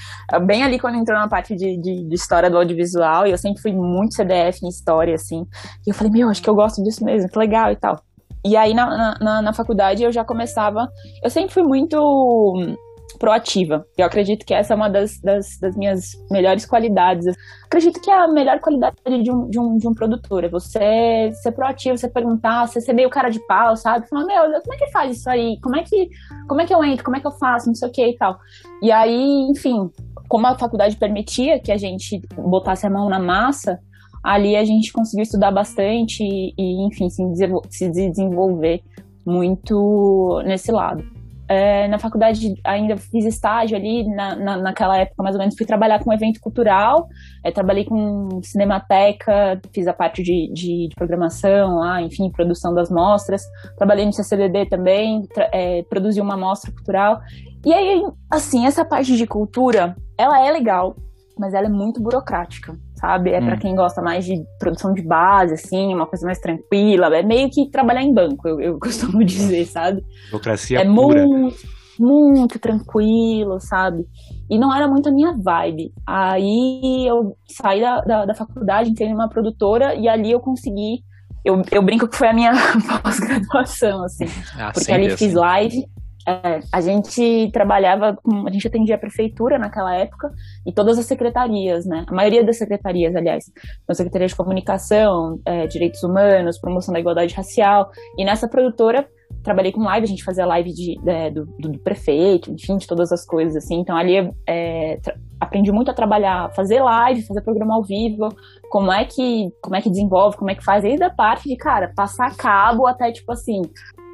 Bem ali quando entrou na parte de, de, de história do audiovisual, e eu sempre fui muito CDF em história, assim. E eu falei, meu, acho que eu gosto disso mesmo, que legal e tal. E aí na, na- na, faculdade eu já começava. Eu sempre fui muito hum, proativa. Eu acredito que essa é uma das, das, das minhas melhores qualidades. Acredito que é a melhor qualidade de um, de um, de um produtor. É você ser proativo, você perguntar, você ser meio cara de pau, sabe? Falar, meu, como é que faz isso aí? Como é que, como é que eu entro? Como é que eu faço? Não sei o que e tal. E aí, enfim, como a faculdade permitia que a gente botasse a mão na massa, ali a gente conseguiu estudar bastante e, e, enfim, se, desenvol- se desenvolver muito nesse lado. É, na faculdade ainda fiz estágio ali, na, na, naquela época mais ou menos, fui trabalhar com evento cultural, é, trabalhei com cinemateca, fiz a parte de, de, de programação lá, enfim, produção das mostras, trabalhei no CCDD também, é, produzi uma mostra cultural, e aí, assim, essa parte de cultura, ela é legal, mas ela é muito burocrática, sabe? É
Hum.
quem gosta mais de produção de base, assim, uma coisa mais tranquila, é meio que trabalhar em banco, eu, eu [LAUGHS] costumo dizer, sabe?
Burocracia
é
pura.
muito, muito tranquilo, sabe? E não era muito a minha vibe. Aí eu saí da, da, da faculdade, entrei numa produtora e ali eu consegui. Eu, eu brinco que foi a minha [LAUGHS] pós-graduação, assim.
Ah,
Porque ali fiz
assim.
live. É, a gente trabalhava com. A gente atendia a prefeitura naquela época e todas as secretarias, né? A maioria das secretarias, aliás. Então, Secretaria de Comunicação, é, Direitos Humanos, Promoção da Igualdade Racial. E nessa produtora, trabalhei com live, a gente fazia live de, é, do, do- prefeito, enfim, de todas as coisas, assim. Então, ali é, aprendi muito a trabalhar, fazer live, fazer programa ao vivo, como é que, como é que desenvolve, como é que faz. Desde a parte de, cara, passar cabo até, tipo assim,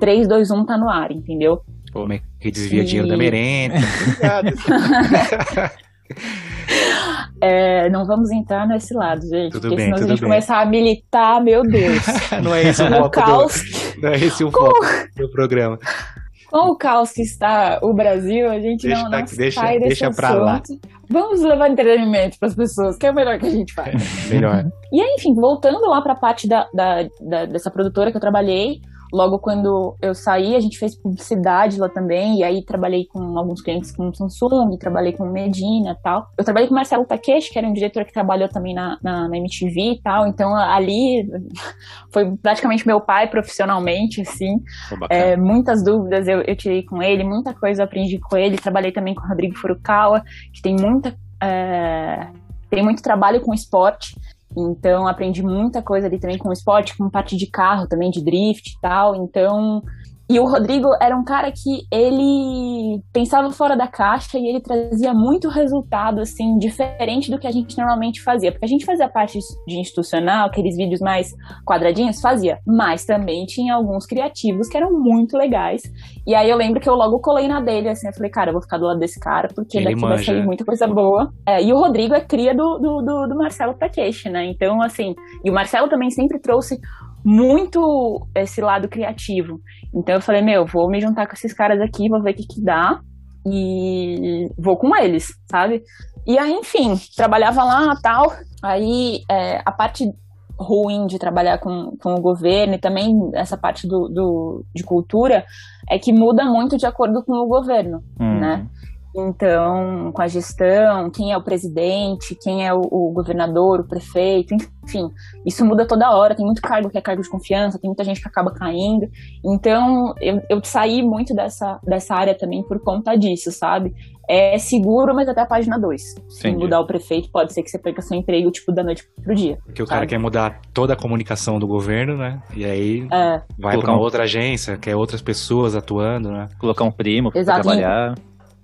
3, 2, 1 tá no ar, entendeu?
Como é que desvia
E-
dinheiro da merenda. [LAUGHS]
É, não vamos entrar nesse lado, gente.
Tudo
porque
bem,
senão se a gente
bem.
começar a militar, meu Deus. [LAUGHS]
não é esse o foco
caos,
do, [LAUGHS] não é esse o foco do programa.
com o caos que está o Brasil, a gente
Deixa
não, não
tá- deixa-
sai desse
deixa pra lá.
Vamos levar entretenimento para as pessoas, que é o melhor que a gente faz.
Melhor.
E aí, enfim, voltando lá pra parte da, da- da- dessa produtora que eu trabalhei, logo quando eu saí, a gente fez publicidade lá também, e aí trabalhei com alguns clientes com Samsung, trabalhei com Medina e tal. Eu trabalhei com Marcelo Takeshi, que era um diretor que trabalhou também na, na, na MTV e tal, então ali [LAUGHS] foi praticamente meu pai profissionalmente, assim. É, muitas dúvidas eu, eu tirei com ele, muita coisa eu aprendi com ele. Trabalhei também com o Rodrigo Furukawa, que tem muita. é, tem muito trabalho com esporte. Então aprendi muita coisa ali também com esporte, com parte de carro também, de drift e tal. Então. E o Rodrigo era um cara que ele pensava fora da caixa e ele trazia muito resultado, assim, diferente do que a gente normalmente fazia. Porque a gente fazia parte de institucional, aqueles vídeos mais quadradinhos, fazia. Mas também tinha alguns criativos que eram muito legais. E aí eu lembro que eu logo colei na dele, assim, eu falei, cara, eu vou ficar do lado desse cara, porque
Ele
daqui vai
manja.
sair muita coisa boa. É, e o Rodrigo é cria do, do, do, do Marcelo Praqueixe, né? Então, assim, e o Marcelo também sempre trouxe muito esse lado criativo. Então eu falei, meu, vou me juntar com esses caras aqui, vou ver o que que dá. E vou com eles, sabe? E aí, enfim, trabalhava lá tal. Aí é, a parte ruim de trabalhar com, com o governo e também essa parte do, do, de cultura é que muda muito de acordo com o governo,
Hum.
né? Então, com a gestão, quem é o presidente, quem é o, o governador, o prefeito, enfim, isso muda toda hora. Tem muito cargo que é cargo de confiança, tem muita gente que acaba caindo. Então, eu, eu saí muito dessa, dessa área também por conta disso, sabe? É seguro, mas até a página 2. Se
Entendi.
mudar o prefeito, pode ser que você perca seu emprego, tipo, da noite pro dia.
Porque o cara
sabe?
quer mudar toda a comunicação do governo, né? E aí
É,
vai
Colocar
pra uma
um-
outra agência, quer outras pessoas atuando, né?
Colocar um primo pra
Exato.
trabalhar.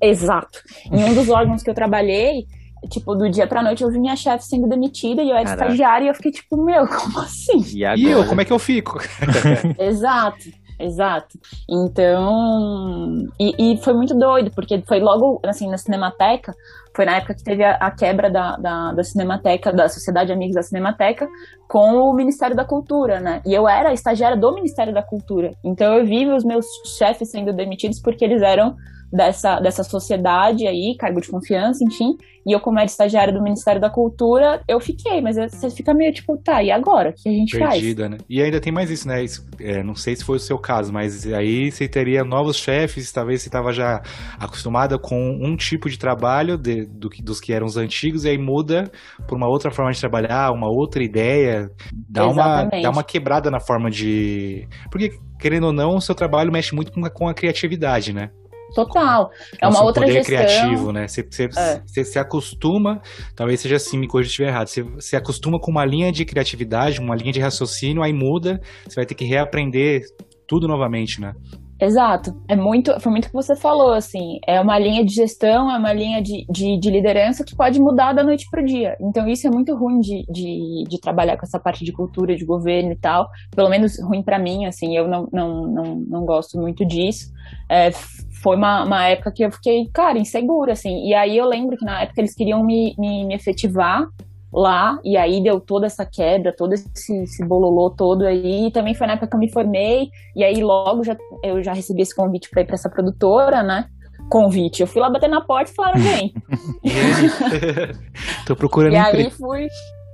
Exato. Em um dos [LAUGHS] órgãos que eu trabalhei, tipo, do dia pra noite eu vi minha chefe sendo demitida e eu era
Caraca.
estagiária e eu fiquei tipo, meu, [LAUGHS] como assim?
E agora?
E eu, como é que eu fico? [LAUGHS]
Exato, exato. Então, e, e foi muito doido, porque foi logo, assim, na Cinemateca, foi na época que teve a, a quebra da, da, da Cinemateca, da Sociedade Amigos da Cinemateca, com o Ministério da Cultura, né? E eu era estagiária do Ministério da Cultura. Então eu vi os meus chefes sendo demitidos porque eles eram dessa, dessa sociedade aí, cargo de confiança, enfim. E eu, como era estagiária do Ministério da Cultura, eu fiquei, mas você fica meio tipo, tá, e agora? O que a gente faz?
Perdida, né? E ainda tem mais isso, né? Isso, é, não sei se foi o seu caso, mas aí você teria novos chefes, talvez você estava já acostumada com um tipo de trabalho de- do que- dos que eram os antigos, e aí muda por uma outra forma de trabalhar, uma outra ideia, dá uma, dá uma quebrada na forma de. Porque, querendo ou não, o seu trabalho mexe muito com a, com a criatividade, né?
Total. É uma outra
poder
gestão.
criativo, né? Você, você,
É.
você se acostuma, talvez seja assim, me corrija se estiver errado, você se acostuma com uma linha de criatividade, uma linha de raciocínio, aí muda, você vai ter que reaprender tudo novamente, né?
Exato. É muito, foi muito o que você falou, assim. É uma linha de gestão, é uma linha de, de, de liderança que pode mudar da noite pro dia. Então, isso é muito ruim de, de, de trabalhar com essa parte de cultura, de governo e tal. Pelo menos ruim pra mim, assim. Eu não, não, não, não gosto muito disso. É, foi uma, uma época que eu fiquei, cara, insegura, assim. E aí eu lembro que na época eles queriam me, me, me efetivar lá, e aí deu toda essa quebra, todo esse, esse bololô todo aí. E também foi na época que eu me formei, e aí logo já, eu já recebi esse convite pra ir pra essa produtora, né? Convite. Eu fui lá bater na porta e falaram, vem. [LAUGHS]
Tô procurando
E aí fui.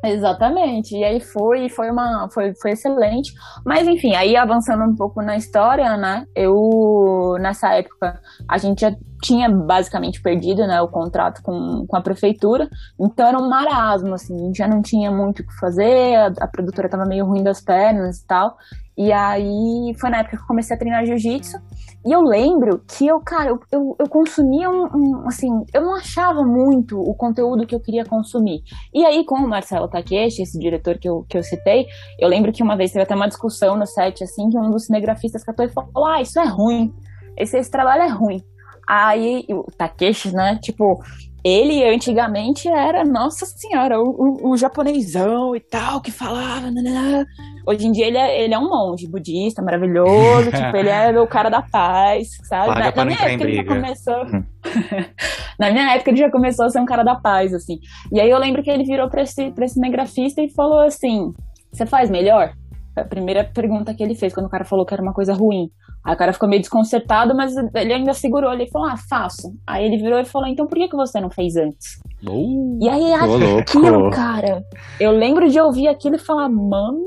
Exatamente. E aí foi, foi uma, foi, foi excelente. Mas enfim, aí avançando um pouco na história, né? Eu nessa época a gente já tinha basicamente perdido, né, o contrato com, com a prefeitura. Então era um marasmo, assim, a gente já não tinha muito o que fazer, a, a produtora tava meio ruim das pernas e tal. E aí foi na época que eu comecei a treinar jiu-jitsu. E eu lembro que eu, cara, eu, eu, eu consumia um, um, assim, eu não achava muito o conteúdo que eu queria consumir. E aí, com o Marcelo Takeshi, esse diretor que eu, que eu citei, eu lembro que uma vez teve até uma discussão no set, assim, que um dos cinegrafistas catou e falou, ah, isso é ruim, esse, esse trabalho é ruim. Aí, o Takeshi, né, tipo, ele antigamente era, nossa senhora, o, o, o japonesão e tal, que falava, nananã. Hoje em dia ele é, ele é um monge budista, maravilhoso, [LAUGHS] tipo, ele é o cara da paz, sabe? Na, na minha época ele já começou... [LAUGHS] na minha época ele já começou a ser um cara da paz, assim. E aí eu lembro que ele virou pra esse, pra esse cinegrafista e falou assim, você faz melhor? A primeira pergunta que ele fez, quando o cara falou que era uma coisa ruim. Aí o cara ficou meio desconcertado, mas ele ainda segurou, ele falou, ah, faço. Aí ele virou e falou, então por que, que você não fez antes?
Uh,
E aí
Ô, louco.
aquilo, cara, eu lembro de ouvir aquilo e falar, mano,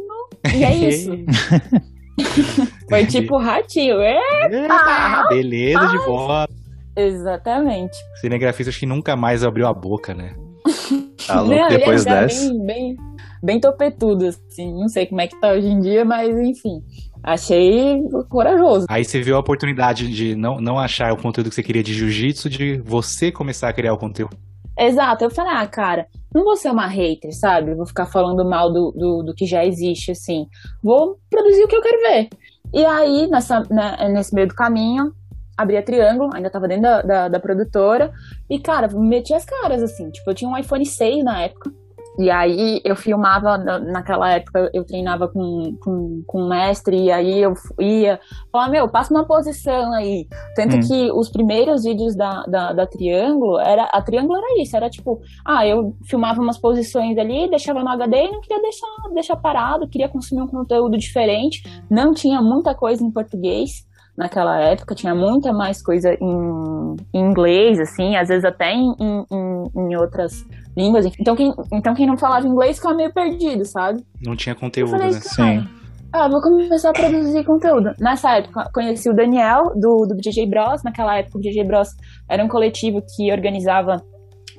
e é isso. [LAUGHS] Foi tipo ratinho, é?
Eita, beleza de volta.
Exatamente.
Cinegrafista acho que nunca mais abriu a boca, né? [LAUGHS]
Tá louco,
Não,
depois
era
dessa.
Bem, bem, bem topetudo, assim. Não sei como é que tá hoje em dia, mas enfim. Achei corajoso.
Aí você viu a oportunidade de não, não achar o conteúdo que você queria de jiu-jitsu, de você começar a criar o conteúdo.
Exato, eu falei, ah, cara, não vou ser uma hater, sabe? Vou ficar falando mal do, do, do que já existe, assim. Vou produzir o que eu quero ver. E aí, nessa, né, nesse meio do caminho, abri a Triângulo, ainda tava dentro da, da, da produtora. E, cara, meti as caras, assim. Tipo, eu tinha um iPhone 6 na época. E aí eu filmava, na- naquela época eu treinava com, com, com mestre, e aí eu ia falar, meu, passa uma posição aí. Tanto
Hum.
que os primeiros vídeos da, da, da Triângulo, era, a Triângulo era isso, era tipo, ah, eu filmava umas posições ali, deixava no HD e não queria deixar, deixar parado, queria consumir um conteúdo diferente. Não tinha muita coisa em português naquela época, tinha muita mais coisa em, em inglês, assim, às vezes até em, em- em outras línguas. Então quem, então quem não falava inglês ficava meio perdido, sabe?
Não tinha conteúdo,
falei,
né?
cara,
Sim.
ah, vou começar a produzir conteúdo. Nessa época, conheci o Daniel, do, do DJ Bros. Naquela época, o DJ Bros era um coletivo que organizava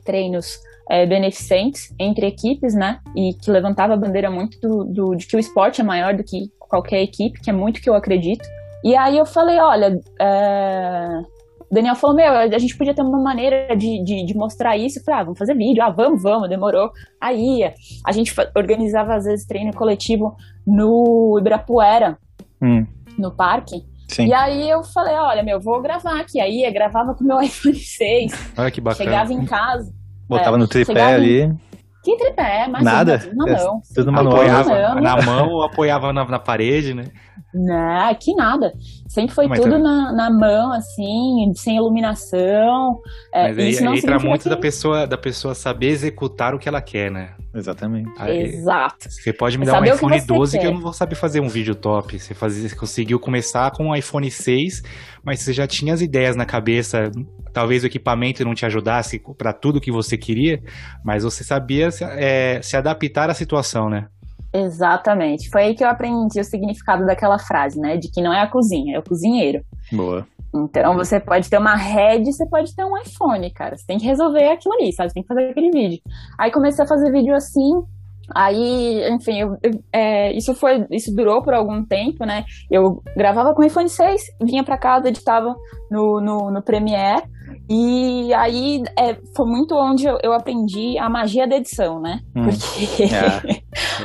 treinos é, beneficentes entre equipes, né? E que levantava a bandeira muito do, do, de que o esporte é maior do que qualquer equipe, que é muito que eu acredito. E aí eu falei, olha, é... o Daniel falou, meu, a gente podia ter uma maneira de, de, de mostrar isso. Eu falei, ah, vamos fazer vídeo, ah, vamos, vamos, demorou. Aí a gente organizava, às vezes, treino coletivo no Ibirapuera,
Hum,
no parque.
sim.
E aí eu falei, olha, meu, vou gravar aqui. Aí eu gravava com meu [LAUGHS] iPhone 6,
Olha que bacana.
chegava em casa.
Botava
é,
no tripé
chegava em-
ali.
Que tripé, mas
Nada?
tudo na mão.
Tudo manual.
Apoiava
Não.
na mão ou apoiava na, na parede, né?
Não, que nada. Sempre foi
Mas
tudo
é-
na, na mão, assim, sem iluminação. É,
Mas aí,
isso não
aí entra
significa
muito
que-
da pessoa, da pessoa saber executar o que ela quer, né?
Exatamente.
Aí,
Exato.
Você pode me dar
Saber
um
que
iPhone
você
12 que
quer.
eu não vou saber fazer um vídeo top. Você, fazia, você conseguiu começar com um iPhone 6, mas você já tinha as ideias na cabeça. Talvez o equipamento não te ajudasse para tudo que você queria, mas você sabia se, é, se adaptar à situação, né?
Exatamente. Foi aí que eu aprendi o significado daquela frase, né? De que não é a cozinha, é o cozinheiro.
Boa.
Então você pode ter uma Red, você pode ter um iPhone, cara. Você tem que resolver aquilo ali, sabe? Você tem que fazer aquele vídeo. Aí comecei a fazer vídeo assim. Aí, enfim, eu, eu- é, isso foi, isso durou por algum tempo, né? Eu gravava com o iPhone 6, vinha pra casa, editava no, no, no Premiere. E aí é, foi muito onde eu, eu aprendi a magia da edição, né?
Hum.
Porque
É.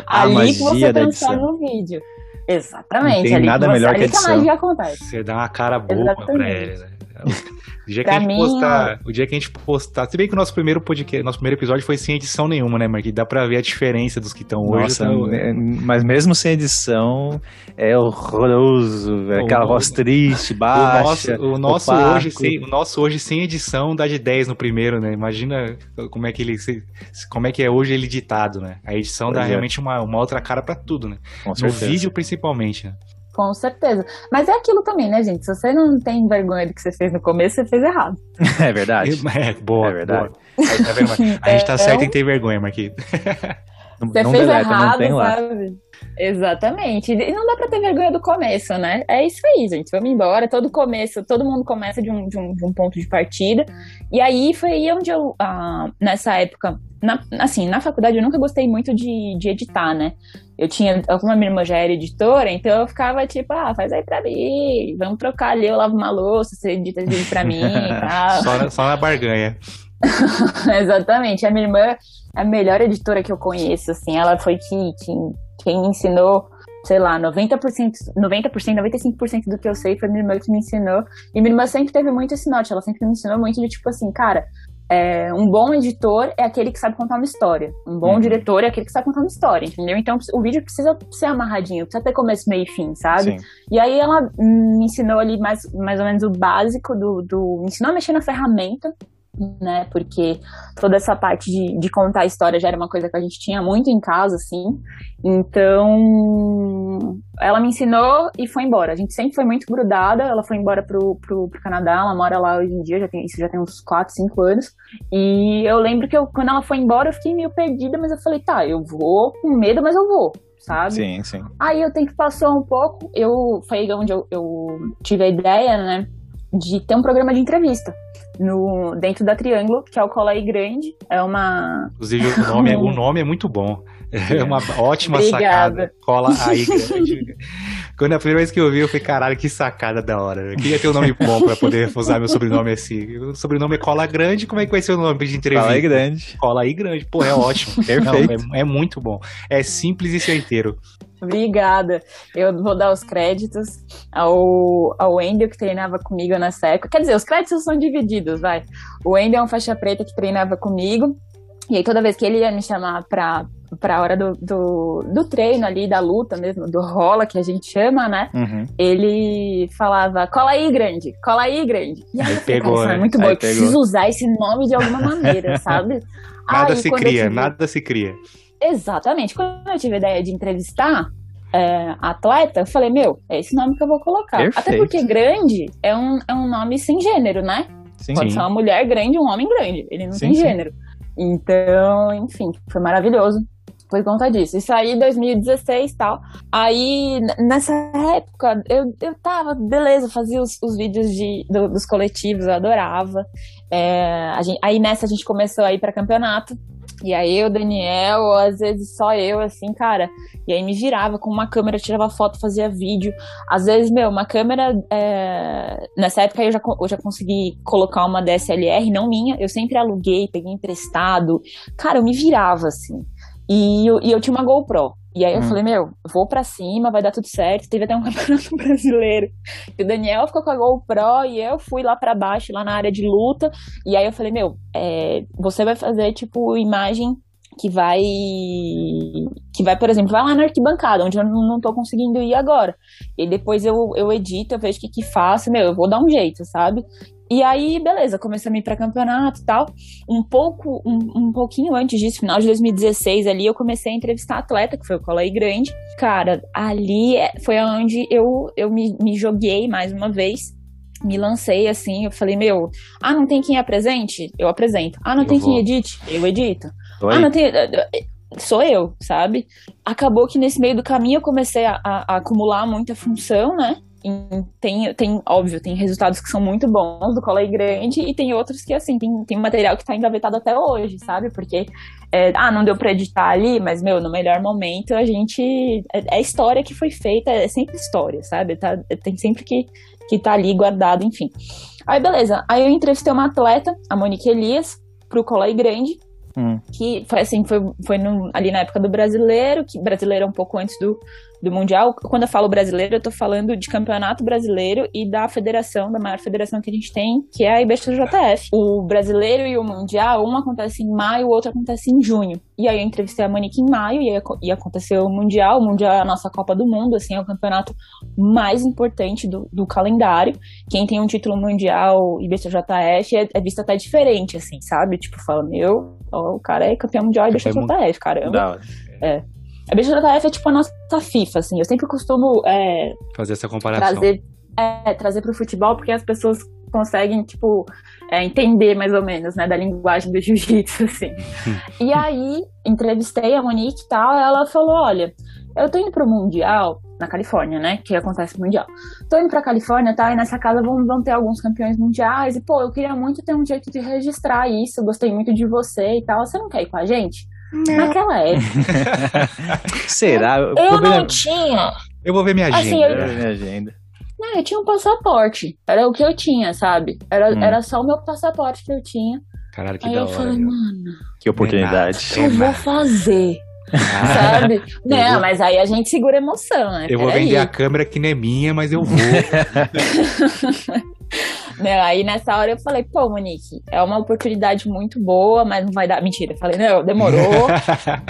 A [LAUGHS]
ali que você transforma
edição.
o vídeo. Exatamente.
Não tem
ali
nada
que você,
melhor que
ali que a
edição.
magia acontece.
Você dá uma cara boa pra
Exatamente.
ele, né? O dia que
Pra
a gente
mim,
postar, o dia que a gente postar, se bem que o nosso primeiro podcast, nosso primeiro episódio foi sem edição nenhuma, né, Marquinhos? Dá pra ver a diferença dos que estão hoje.
Nossa,
tá?
é- mas mesmo sem edição, é horroroso, velho.
O-
Aquela voz triste,
O
baixa.
nosso, o, nosso hoje sem, o nosso hoje sem edição dá de 10 no primeiro, né? Imagina como é que ele se- como é que é hoje ele ditado, né? A edição dá
Pois é.
realmente uma, uma outra cara pra tudo, né?
Com
No
certeza.
vídeo principalmente, né?
Com certeza. Mas é aquilo também, né, gente? Se você não tem vergonha do que você fez no começo, você fez errado. [LAUGHS]
É verdade.
É, boa,
É verdade.
boa. Tá [LAUGHS] A gente tá
É,
certo
é
em ter vergonha, Marquinhos.
Não,
Você
não
fez
deleta, não
errado,
tem lá.
sabe? Exatamente. E não dá pra ter vergonha do começo, né? É isso aí, gente. Vamos embora. Todo começo, todo mundo começa de um, de um, de um ponto de partida. E aí foi aí onde eu, ah, nessa época, na- assim, na faculdade eu nunca gostei muito de, de editar, né? Eu tinha, como a minha irmã já era editora, então eu ficava tipo, ah, faz aí pra mim, vamos trocar ali, eu lavo uma louça, você edita vídeo pra mim e [LAUGHS] tal.
Só, na- só na barganha. [LAUGHS]
Exatamente. A minha irmã é a melhor editora que eu conheço, assim. Ela foi que, que, quem ensinou, sei lá, 90%, 90%, 95% do que eu sei foi minha irmã que me ensinou. E minha irmã sempre teve muito esse norte. Ela sempre me ensinou muito de, tipo assim, cara, é, um bom editor é aquele que sabe contar uma história. Um bom
Uhum.
diretor é aquele que sabe contar uma história, entendeu? Então o vídeo precisa ser amarradinho, precisa ter começo, meio e fim, sabe?
Sim.
E aí ela me ensinou ali mais, mais ou menos o básico do, do. Me ensinou a mexer na ferramenta, né? Porque toda essa parte de, de contar a história já era uma coisa que a gente tinha muito em casa, assim. Então, ela me ensinou e foi embora. A gente sempre foi muito grudada. Ela foi embora pro, pro, pro Canadá, ela mora lá hoje em dia, já tem, isso já tem uns 4, 5 anos. E eu lembro que eu, quando ela foi embora, eu fiquei meio perdida, mas eu falei, tá, eu vou com medo, mas eu vou, sabe?
Sim, sim.
Aí o tempo passou um pouco, eu foi aí onde eu, eu tive a ideia, né, de ter um programa de entrevista no dentro da Triângulo, que é o Cola aí Grande, é uma
Inclusive, o nome, é- o [LAUGHS] nome é muito bom. É uma ótima
Obrigada.
sacada. Cola aí grande. [LAUGHS] Quando a primeira vez que eu vi, eu falei, caralho, que sacada da hora. Eu queria ter um nome bom pra poder usar meu sobrenome assim. O sobrenome é Cola Grande, como é que vai ser o nome de entrevista?
Fala aí grande.
Cola aí grande. Pô, é ótimo. [LAUGHS]
Perfeito.
Não, é, é muito bom. É simples e certeiro.
Obrigada. Eu vou dar os créditos ao, ao Wendel, que treinava comigo nessa época. Quer dizer, os créditos são divididos, vai. O Wendel é um faixa preta que treinava comigo. E aí, toda vez que ele ia me chamar pra, pra hora do, do, do treino ali, da luta mesmo, do rola, que a gente chama, né?
Uhum.
Ele falava, cola aí, grande, cola aí, grande. E aí,
Aí
falei,
pegou,
isso
né?
é muito bom, eu
pegou.
preciso usar esse nome de alguma maneira, sabe? [LAUGHS]
Nada
Aí,
se cria,
tive-
nada se cria.
Exatamente. Quando eu tive a ideia de entrevistar é, atleta, eu falei, meu, é esse nome que eu vou colocar.
Perfeito.
Até porque grande é um, é um nome sem gênero, né?
Sim,
Pode
sim.
ser uma mulher grande, um homem grande. Ele não
Sim,
tem gênero. Então, enfim, foi maravilhoso. por conta disso. Isso aí em 2016 e tal. Aí, nessa época, eu, eu tava, beleza, fazia os, os vídeos de, do- dos coletivos, eu adorava. É, gente- aí nessa a gente começou a ir pra campeonato. E aí eu, Daniel, às vezes só eu, assim, cara. E aí me virava com uma câmera, tirava foto, fazia vídeo. Às vezes, meu, uma câmera. é, Nessa época eu já, eu já consegui colocar uma DSLR, não minha. Eu sempre aluguei, peguei emprestado. Cara, eu me virava, assim. E eu, e eu tinha uma GoPro. E aí eu
Hum.
falei, meu, vou pra cima, vai dar tudo certo. Teve até um [LAUGHS] campeonato brasileiro. E o Daniel ficou com a GoPro e eu fui lá pra baixo, lá na área de luta. E aí eu falei, meu, é, você vai fazer, tipo, imagem que vai. Que vai, por exemplo, vai lá na arquibancada, onde eu não, não tô conseguindo ir agora. E depois eu, eu edito, eu vejo o que que faço, meu, eu vou dar um jeito, sabe? E aí, beleza, comecei a ir pra campeonato e tal. Um pouco, um, um pouquinho antes disso, final de 2016 ali, eu comecei a entrevistar atleta, que foi o Colei Grande. Cara, ali é- foi onde eu, eu me, me joguei mais uma vez. Me lancei assim, eu falei, meu, ah, não tem quem apresente? Eu apresento. Ah, não
Eu
tem
vou.
quem edite? Eu edito.
Oi?
Ah, não tem. Sou eu, sabe? Acabou que nesse meio do caminho eu comecei a, a- a acumular muita função, né? Tem, tem, óbvio, tem resultados que são muito bons do Colei Grande e tem outros que, assim, tem, tem material que tá engavetado até hoje, sabe? Porque, é, ah, não deu pra editar ali, mas, meu, no melhor momento a gente. É, é história que foi feita, é sempre história, sabe? Tá, tem sempre que, que tá ali guardado, enfim. Aí, beleza. Aí eu entrevistei uma atleta, a Monique Elias, pro Colei Grande
Hum.
que foi assim, foi, foi no- ali na época do brasileiro, que brasileiro é um pouco antes do, do Mundial. Quando eu falo brasileiro, eu tô falando de campeonato brasileiro e da federação, da maior federação que a gente tem, que é a IBJJF. O brasileiro e o Mundial, um acontece em maio, o outro acontece em junho. E aí eu entrevistei a Monique em maio e, aí e aconteceu o Mundial. O Mundial é a nossa Copa do Mundo, assim, é o campeonato mais importante do, do calendário. Quem tem um título mundial IBJJF é, é visto até diferente, assim, sabe? Tipo, fala, meu, ó, o cara é campeão mundial IBJJF, caramba.
Hora.
A BJJF é tipo a nossa FIFA, assim. Eu sempre costumo é,
Fazer essa comparação.
trazer, é, trazer pro futebol, porque as pessoas conseguem, tipo, é, entender mais ou menos, né, da linguagem do jiu-jitsu, [LAUGHS] assim. e [LAUGHS] aí, entrevistei a Monique e tal, ela falou, olha, eu tô indo pro Mundial, na Califórnia, né, que acontece no Mundial. Tô indo pra Califórnia, tá, e nessa casa vão, vão ter alguns campeões mundiais, e, pô, eu queria muito ter um jeito de registrar isso, gostei muito de você e tal, você não quer ir com a gente? Naquela época, [LAUGHS]
Será?
Eu
problema-
não tinha
Eu vou ver minha agenda.
Assim, eu-
É, minha agenda.
Não, eu tinha um passaporte. Era o que eu tinha, sabe? Era,
Hum.
era só o meu passaporte que eu tinha.
Caralho, que
Aí
da
eu
hora.
falei,
meu.
mano,
Que oportunidade.
o que eu vou fazer?
Ah,
sabe?
eu
Não,
vou-
mas aí a gente segura a emoção, né?
Eu vou
Peraí.
vender a câmera que não é minha, mas eu vou. [LAUGHS] [LAUGHS]
Não, aí nessa hora eu falei, pô, Monique, é uma oportunidade muito boa, mas não vai dar. Mentira, eu falei, não, demorou. [LAUGHS]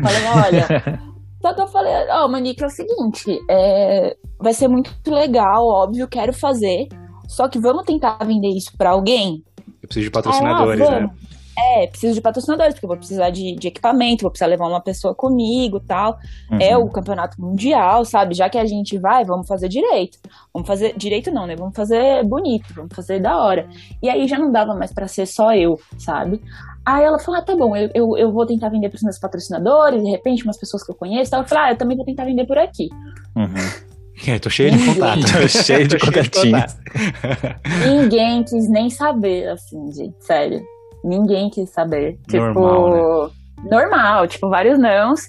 falei, olha. Só que eu falei, ó, Monique, é o seguinte, é, vai ser muito legal, óbvio, quero fazer. Só que vamos tentar vender isso pra alguém?
Eu preciso de patrocinadores,
Ah,
né?
É, preciso de patrocinadores, porque eu vou precisar de, de equipamento, vou precisar levar uma pessoa comigo e tal.
Uhum.
É o campeonato mundial, sabe? Já que a gente vai, vamos fazer direito. Vamos fazer direito não, né? Vamos fazer bonito, vamos fazer da hora. E aí já não dava mais pra ser só eu, sabe? Aí ela falou: ah, tá bom, eu, eu, eu vou tentar vender pros meus patrocinadores, de repente, umas pessoas que eu conheço. Então eu falei: ah, eu também vou tentar vender por aqui.
Uhum.
É, tô cheio de [LAUGHS] contato.
Tô cheio de [LAUGHS] contatinhos.
Ninguém quis nem saber, assim, gente, sério. Ninguém quis saber. Tipo,
Normal,
normal, tipo, vários nãos.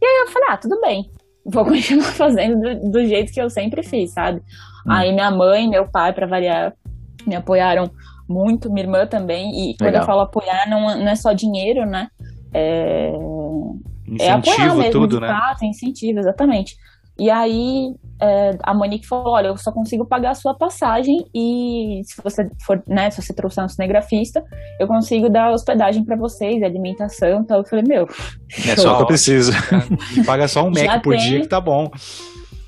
E aí eu falei, ah, tudo bem. Vou [LAUGHS] continuar fazendo do, do jeito que eu sempre fiz, sabe?
Hum.
Aí minha mãe meu pai, pra variar, me apoiaram muito, minha irmã também. E quando
Legal.
eu falo apoiar, não, não é só dinheiro, né? É, é apoiar
Incentivo,
mesmo,
tudo,
de
né?
fato, é incentivo, exatamente. E aí é, a Monique falou, olha, eu só consigo pagar a sua passagem e se você for, né, se você trouxer um cinegrafista, eu consigo dar hospedagem pra vocês, alimentação, então eu falei, meu,
É só o que eu preciso.
E [LAUGHS] paga só um Mac por
tem.
dia que tá bom.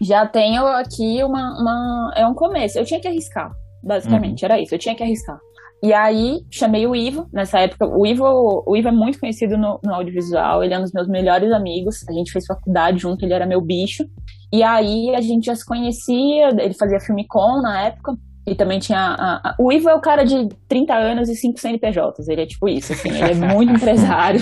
já tenho aqui uma, uma- é um começo, eu tinha que arriscar, basicamente, era isso, eu tinha que arriscar. E aí, chamei o Ivo, nessa época, o Ivo, o Ivo é muito conhecido no, no audiovisual, ele é um dos meus melhores amigos, a gente fez faculdade junto, ele era meu bicho, e aí a gente já se conhecia, ele fazia filme com na época, E também tinha. A, a- o Ivo é o cara de 30 anos e 5 CNPJs. Ele é tipo isso, assim. Ele é muito [LAUGHS] empresário,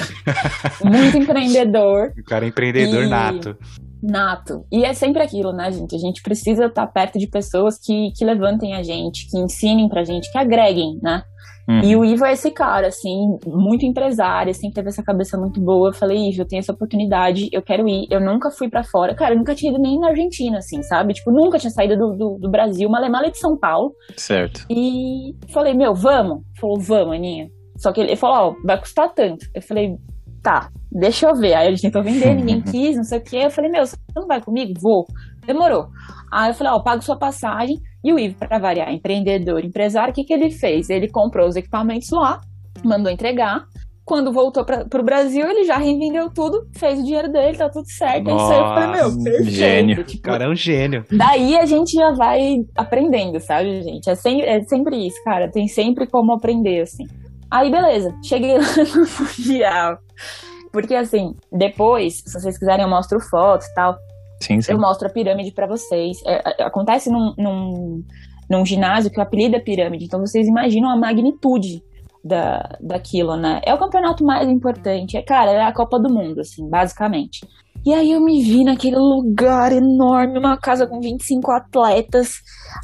muito empreendedor.
O cara é empreendedor
E-
nato.
Nato. E é sempre aquilo, né, gente? A gente precisa estar perto de pessoas que, que levantem a gente, que ensinem pra gente, que agreguem, né?
Uhum.
E o Ivo é esse cara, assim, muito empresário, sempre teve essa cabeça muito boa. Eu falei, Ivo, eu tenho essa oportunidade, eu quero ir. Eu nunca fui pra fora. Cara, eu nunca tinha ido nem na Argentina, assim, sabe? Tipo, nunca tinha saído do, do, do Brasil, uma de São Paulo.
Certo.
E falei, meu, vamos? Falou, vamos, Aninha. Só que ele, ele falou, ó, vai custar tanto. Eu falei, tá, deixa eu ver. Aí gente tentou vender, ninguém [LAUGHS] quis, não sei o quê. Eu falei, meu, você não vai comigo? Vou. Demorou. Aí eu falei, ó, pago sua passagem. E o Ivo, pra variar, empreendedor, empresário, o que, que ele fez? Ele comprou os equipamentos lá, mandou entregar. Quando voltou pra, pro Brasil, ele já revendeu tudo, fez o dinheiro dele, tá tudo certo. Isso aí eu falei, meu,
Nossa,
perfeito.
gênio.
O
Tipo,
cara é um gênio.
Daí a gente já vai aprendendo, sabe, gente? É sempre, é sempre isso, cara. Tem sempre como aprender, assim. Aí, beleza. Cheguei [LAUGHS] lá no Mundial. Porque, assim, depois, se vocês quiserem, eu mostro fotos e tal.
Sim, sim.
Eu mostro a pirâmide pra vocês. É, é, acontece num, num, num ginásio que o apelido é pirâmide. Então, vocês imaginam a magnitude da, daquilo, né? É o campeonato mais importante. É, cara, é a Copa do Mundo, assim, basicamente. E aí eu me vi naquele lugar enorme, uma casa com 25 atletas.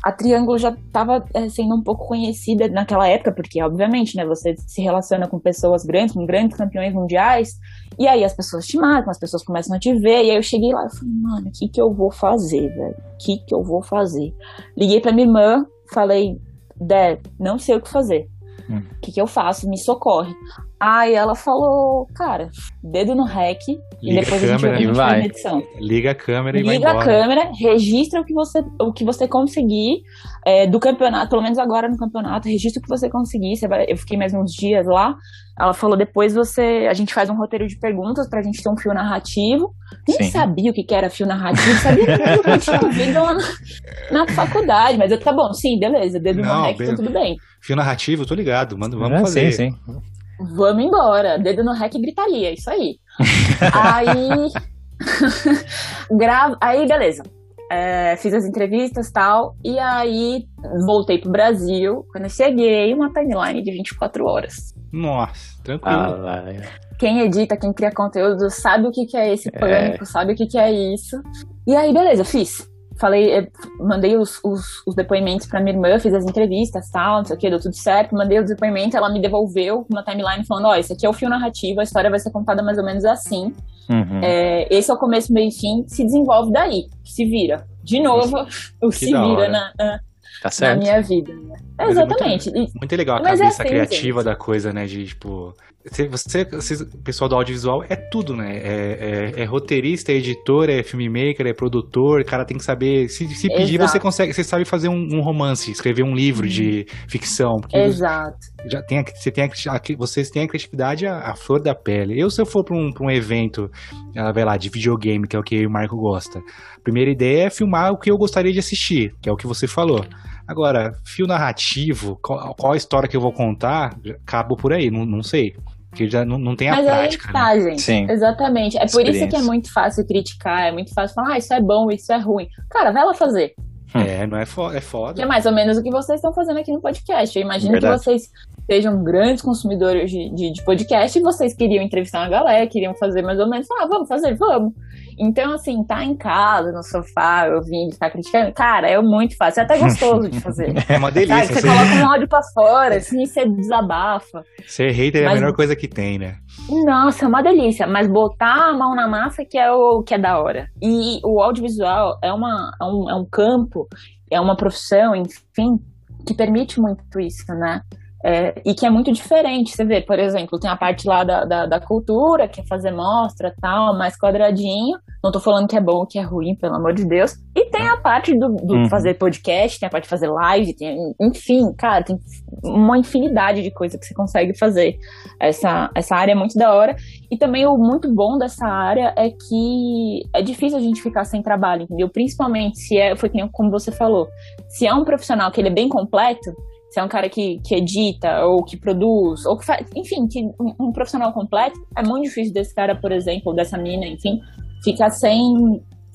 A Triângulo já estava sendo um pouco conhecida naquela época, porque, obviamente, né, você se relaciona com pessoas grandes, com grandes campeões mundiais, e aí as pessoas te marcam, as pessoas começam a te ver, e aí eu cheguei lá e falei, mano, o que que eu vou fazer, velho? O que que eu vou fazer? Liguei pra minha irmã, falei, Dé, não sei o que fazer.
Hum.
O que que eu faço? Me socorre. Aí ela falou, cara, dedo no rec, e
Liga
depois
a
a gente,
câmera
a gente faz
vai.
uma edição.
Liga a câmera e vai
Liga a câmera, registra o que você, o que você conseguir é, do campeonato, pelo menos agora no campeonato, registra o que você conseguir. Você vai, eu fiquei mais uns dias lá. Ela falou, depois você. A gente faz um roteiro de perguntas pra gente ter um fio narrativo. Nem
Sim.
sabia o que que era fio narrativo, sabia tudo que eu tinha [LAUGHS] vindo lá na, na faculdade. Mas eu, tá bom, sim, beleza, dedo
Não,
no rec, tá tudo bem.
Fio narrativo, tô ligado. Manda, vamos
É,
fazer.
Sim, sim.
Vamos embora. Dedo no rec e gritaria, isso aí. [LAUGHS] aí. [LAUGHS] Grava... Aí, beleza. É, fiz as entrevistas e tal. E aí, voltei pro Brasil. Quando eu cheguei, uma timeline de 24 horas.
Nossa, tranquilo.
Ah, é.
Quem edita, quem cria conteúdo, sabe o que, que é esse pânico, sabe o que, que é isso. E aí, beleza, fiz. Falei, eh, mandei os, os, os depoimentos pra minha irmã, fiz as entrevistas, tal, não sei o que, deu tudo certo. Mandei os depoimentos, ela me devolveu uma timeline falando: ó, esse aqui é o fio narrativo, a história vai ser contada mais ou menos assim.
Uhum.
É, esse é o começo, meio e fim, se desenvolve daí, se vira. De novo, [LAUGHS] o se vira na, na,
Tá
na minha vida. né?
Mas é
Exatamente. E-
Muito legal a
Mas é
cabeça
assim,
criativa
gente.
da coisa, né? De tipo. Você, você, pessoal do audiovisual é tudo, né? É, é- é roteirista, é editor, é filmmaker, é produtor. O cara tem que saber. Se, se pedir,
Exato.
você consegue. Você sabe fazer um, um romance, escrever um livro de ficção. Porque
Exato.
já tem você tem a, vocês têm a criatividade à, à flor da pele. Eu, se eu for pra um, pra um evento, ah, vai lá, de videogame, que é o que o Marco gosta, a primeira ideia é filmar o que eu gostaria de assistir, que é o que você falou. Agora, fio narrativo, qual, qual a história que eu vou contar, acabo por aí, não, não sei. Porque já não, não tem a
Mas aí
prática,
que
né?
tá, gente.
Sim.
Exatamente. É por isso que é muito fácil criticar, é muito fácil falar, ah, isso é bom, isso é ruim. Cara, vai lá fazer.
É, não é foda, é
Que
foda.
é mais ou menos o que vocês estão fazendo aqui no podcast. Eu imagino
Verdade.
que vocês sejam grandes consumidores de, de, de podcast e vocês queriam entrevistar uma galera, queriam fazer mais ou menos, ah, vamos fazer, vamos. Então, assim, tá em casa, no sofá, ouvindo, ficar criticando, cara, é muito fácil, é até gostoso de fazer. [LAUGHS]
É uma
Sabe?
delícia.
Você
Ser,
coloca um áudio pra fora, assim, você desabafa.
ser hater é a
Mas-
melhor coisa que tem, né?
Nossa, é uma delícia, mas botar a mão na massa que é o que é da hora. E o audiovisual é, uma, é, um, é um campo, é uma profissão, enfim, que permite muito isso, né? É, e que é muito diferente. Você vê, por exemplo, tem a parte lá da, da, da cultura, que é fazer mostra tal, mais quadradinho. Não tô falando que é bom ou que é ruim, pelo amor de Deus. E tem a parte do, do
Uhum.
fazer podcast, tem a parte de fazer live, tem, enfim, cara, tem uma infinidade de coisas que você consegue fazer. Essa, essa área é muito da hora. E também o muito bom dessa área é que é difícil a gente ficar sem trabalho, entendeu? Principalmente se é, foi como você falou, se é um profissional que ele é bem completo, se é um cara que, que edita, ou que produz, ou que faz, enfim, que um, um profissional completo, é muito difícil desse cara, por exemplo, dessa mina, enfim, ficar sem,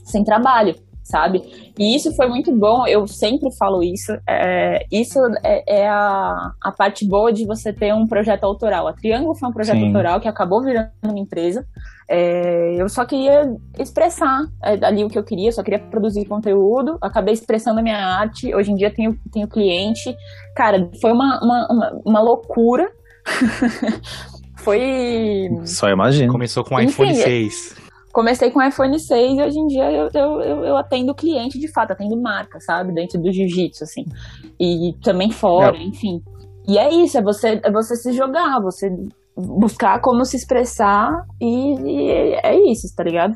sem trabalho. Sabe? E isso foi muito bom, eu sempre falo isso. É, isso é, é a, a parte boa de você ter um projeto autoral. A Triângulo foi um projeto
Sim.
autoral que acabou virando uma empresa. É, eu só queria expressar é, ali o que eu queria, eu só queria produzir conteúdo, acabei expressando a minha arte, hoje em dia tenho, tenho cliente. Cara, foi uma, uma, uma, uma loucura. [LAUGHS] foi.
Só imagino.
Começou com o
Enfim,
iPhone
é-
6.
Comecei com o iPhone 6 e hoje em dia eu, eu, eu, atendo cliente de fato, atendo marca, sabe? Dentro do jiu-jitsu, assim. E também fora, enfim. E é isso, é você, é você se jogar, você buscar como se expressar e, e é isso, tá ligado?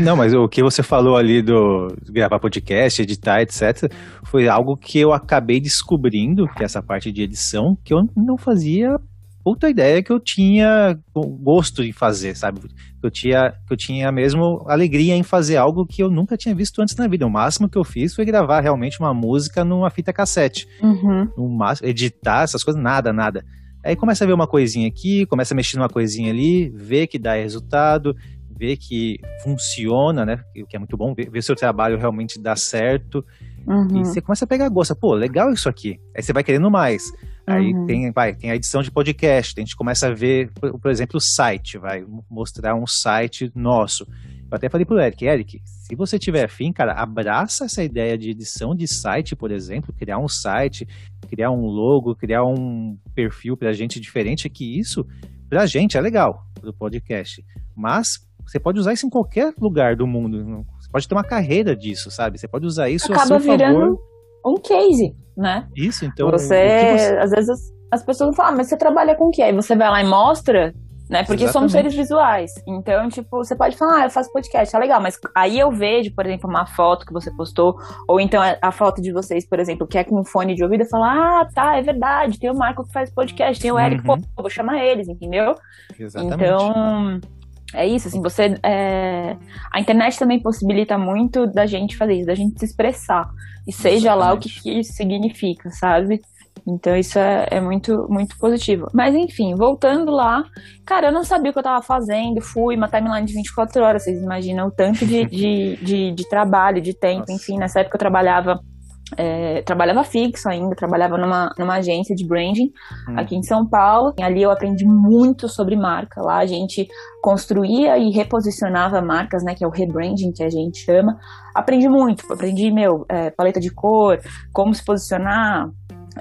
Não, mas o que você falou ali do gravar podcast, editar, etc., foi algo que eu acabei descobrindo, que é essa parte de edição, que eu não fazia puta ideia que eu tinha gosto em fazer, sabe? Que eu tinha, que eu tinha mesmo alegria em fazer algo que eu nunca tinha visto antes na vida. O máximo que eu fiz foi gravar realmente uma música numa fita cassete.
Uhum.
No máximo, editar essas coisas, nada, nada. Aí começa a ver uma coisinha aqui, começa a mexer numa coisinha ali, vê que dá resultado, vê que funciona, né? O que é muito bom, ver, ver seu trabalho realmente dá certo.
Uhum.
E você começa a pegar gosto. Pô, legal isso aqui. Aí você vai querendo mais. Aí
Uhum.
tem, vai, tem a edição de podcast. A gente começa a ver, por, por exemplo, o site. Vai mostrar um site nosso. Eu até falei pro Eric, Eric, se você tiver afim, cara, abraça essa ideia de edição de site, por exemplo, criar um site, criar um logo, criar um perfil pra gente diferente, que isso, pra gente, é legal, pro podcast. Mas você pode usar isso em qualquer lugar do mundo. Pode ter uma carreira disso, sabe? Você pode usar isso a
Acaba
seu
virando
favor.
um case, né?
Isso, então.
você,
você-
às vezes as, as pessoas falam, ah, mas você trabalha com o quê? Aí você vai lá e mostra, né? Porque somos
Exatamente.
seres visuais. Então, tipo, você pode falar, ah, eu faço podcast, tá legal. Mas aí eu vejo, por exemplo, uma foto que você postou, ou então a, a foto de vocês, por exemplo, que é com fone de ouvido, eu falo, ah, tá, é verdade, tem o Marco que faz podcast, tem o Eric,
Uhum.
pô, vou chamar eles, entendeu?
Exatamente.
Então, é isso, assim, você. é, A internet também possibilita muito da gente fazer isso, da gente se expressar. E seja lá o que, que isso significa, sabe? Então isso é, é muito, muito positivo. Mas enfim, voltando lá, cara, eu não sabia o que eu tava fazendo, fui, uma timeline de 24 horas, vocês imaginam o tanto de, [LAUGHS] de, de, de trabalho, de tempo,
Nossa.
enfim, nessa época eu trabalhava. É, trabalhava fixo ainda, trabalhava numa, numa agência de branding
Hum.
aqui em São Paulo. E ali eu aprendi muito sobre marca. Lá a gente construía e reposicionava marcas, né? Que é o rebranding que a gente chama. Aprendi muito, aprendi, meu, é, paleta de cor, como se posicionar,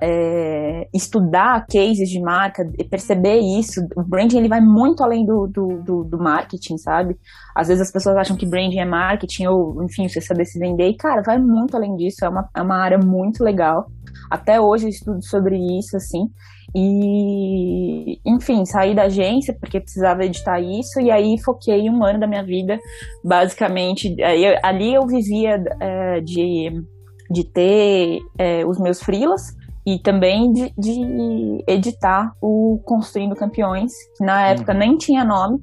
é, estudar cases de marca, perceber isso. O branding ele vai muito além do, do, do, do marketing, sabe? Às vezes as pessoas acham que branding é marketing ou, enfim, você saber se vender. E, cara, vai muito além disso. É uma, é uma área muito legal. Até hoje eu estudo sobre isso, assim. E, enfim, saí da agência porque precisava editar isso. E aí foquei um ano da minha vida, basicamente. aí ali eu vivia é, de, de ter é, os meus freelas e também de, de editar o Construindo Campeões, que na época nem tinha nome.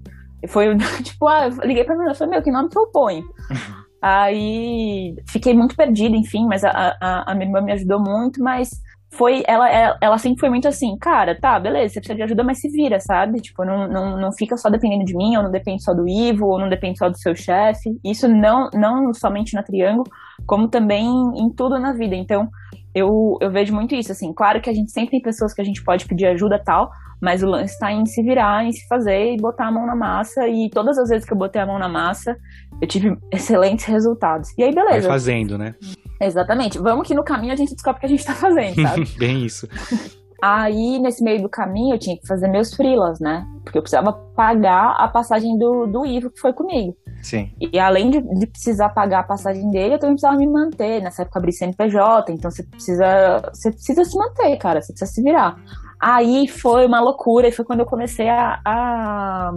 Foi [LAUGHS] tipo, ah, eu liguei pra mim e falei, meu, que nome que eu ponho? Aí fiquei muito perdida, enfim, mas a, a, a minha irmã me ajudou muito, mas foi, ela, ela, ela sempre foi muito assim, cara, tá, beleza, você precisa de ajuda, mas se vira, sabe? Tipo, não, não, não fica só dependendo de mim, ou não depende só do Ivo, ou não depende só do seu chefe. Isso não, não somente na Triângulo, como também em tudo na vida. Então, eu, eu vejo muito isso, assim, claro que a gente sempre tem pessoas que a gente pode pedir ajuda tal, mas o lance tá em se virar, em se fazer e botar a mão na massa. E todas as vezes que eu botei a mão na massa, eu tive excelentes resultados. E aí,
Vai
beleza.
fazendo, né?
Exatamente. Vamos que no caminho a gente descobre o que a gente tá fazendo, sabe? [LAUGHS]
Bem isso.
Aí, nesse meio do caminho, eu tinha que fazer meus freelas, né? Porque eu precisava pagar a passagem do, do Ivo, que foi comigo.
Sim.
E além de, de precisar pagar a passagem dele, eu também precisava me manter. Nessa época eu abri CNPJ, então você precisa, você precisa se manter, cara. Você precisa se virar. Aí foi uma loucura, e foi quando eu comecei a, a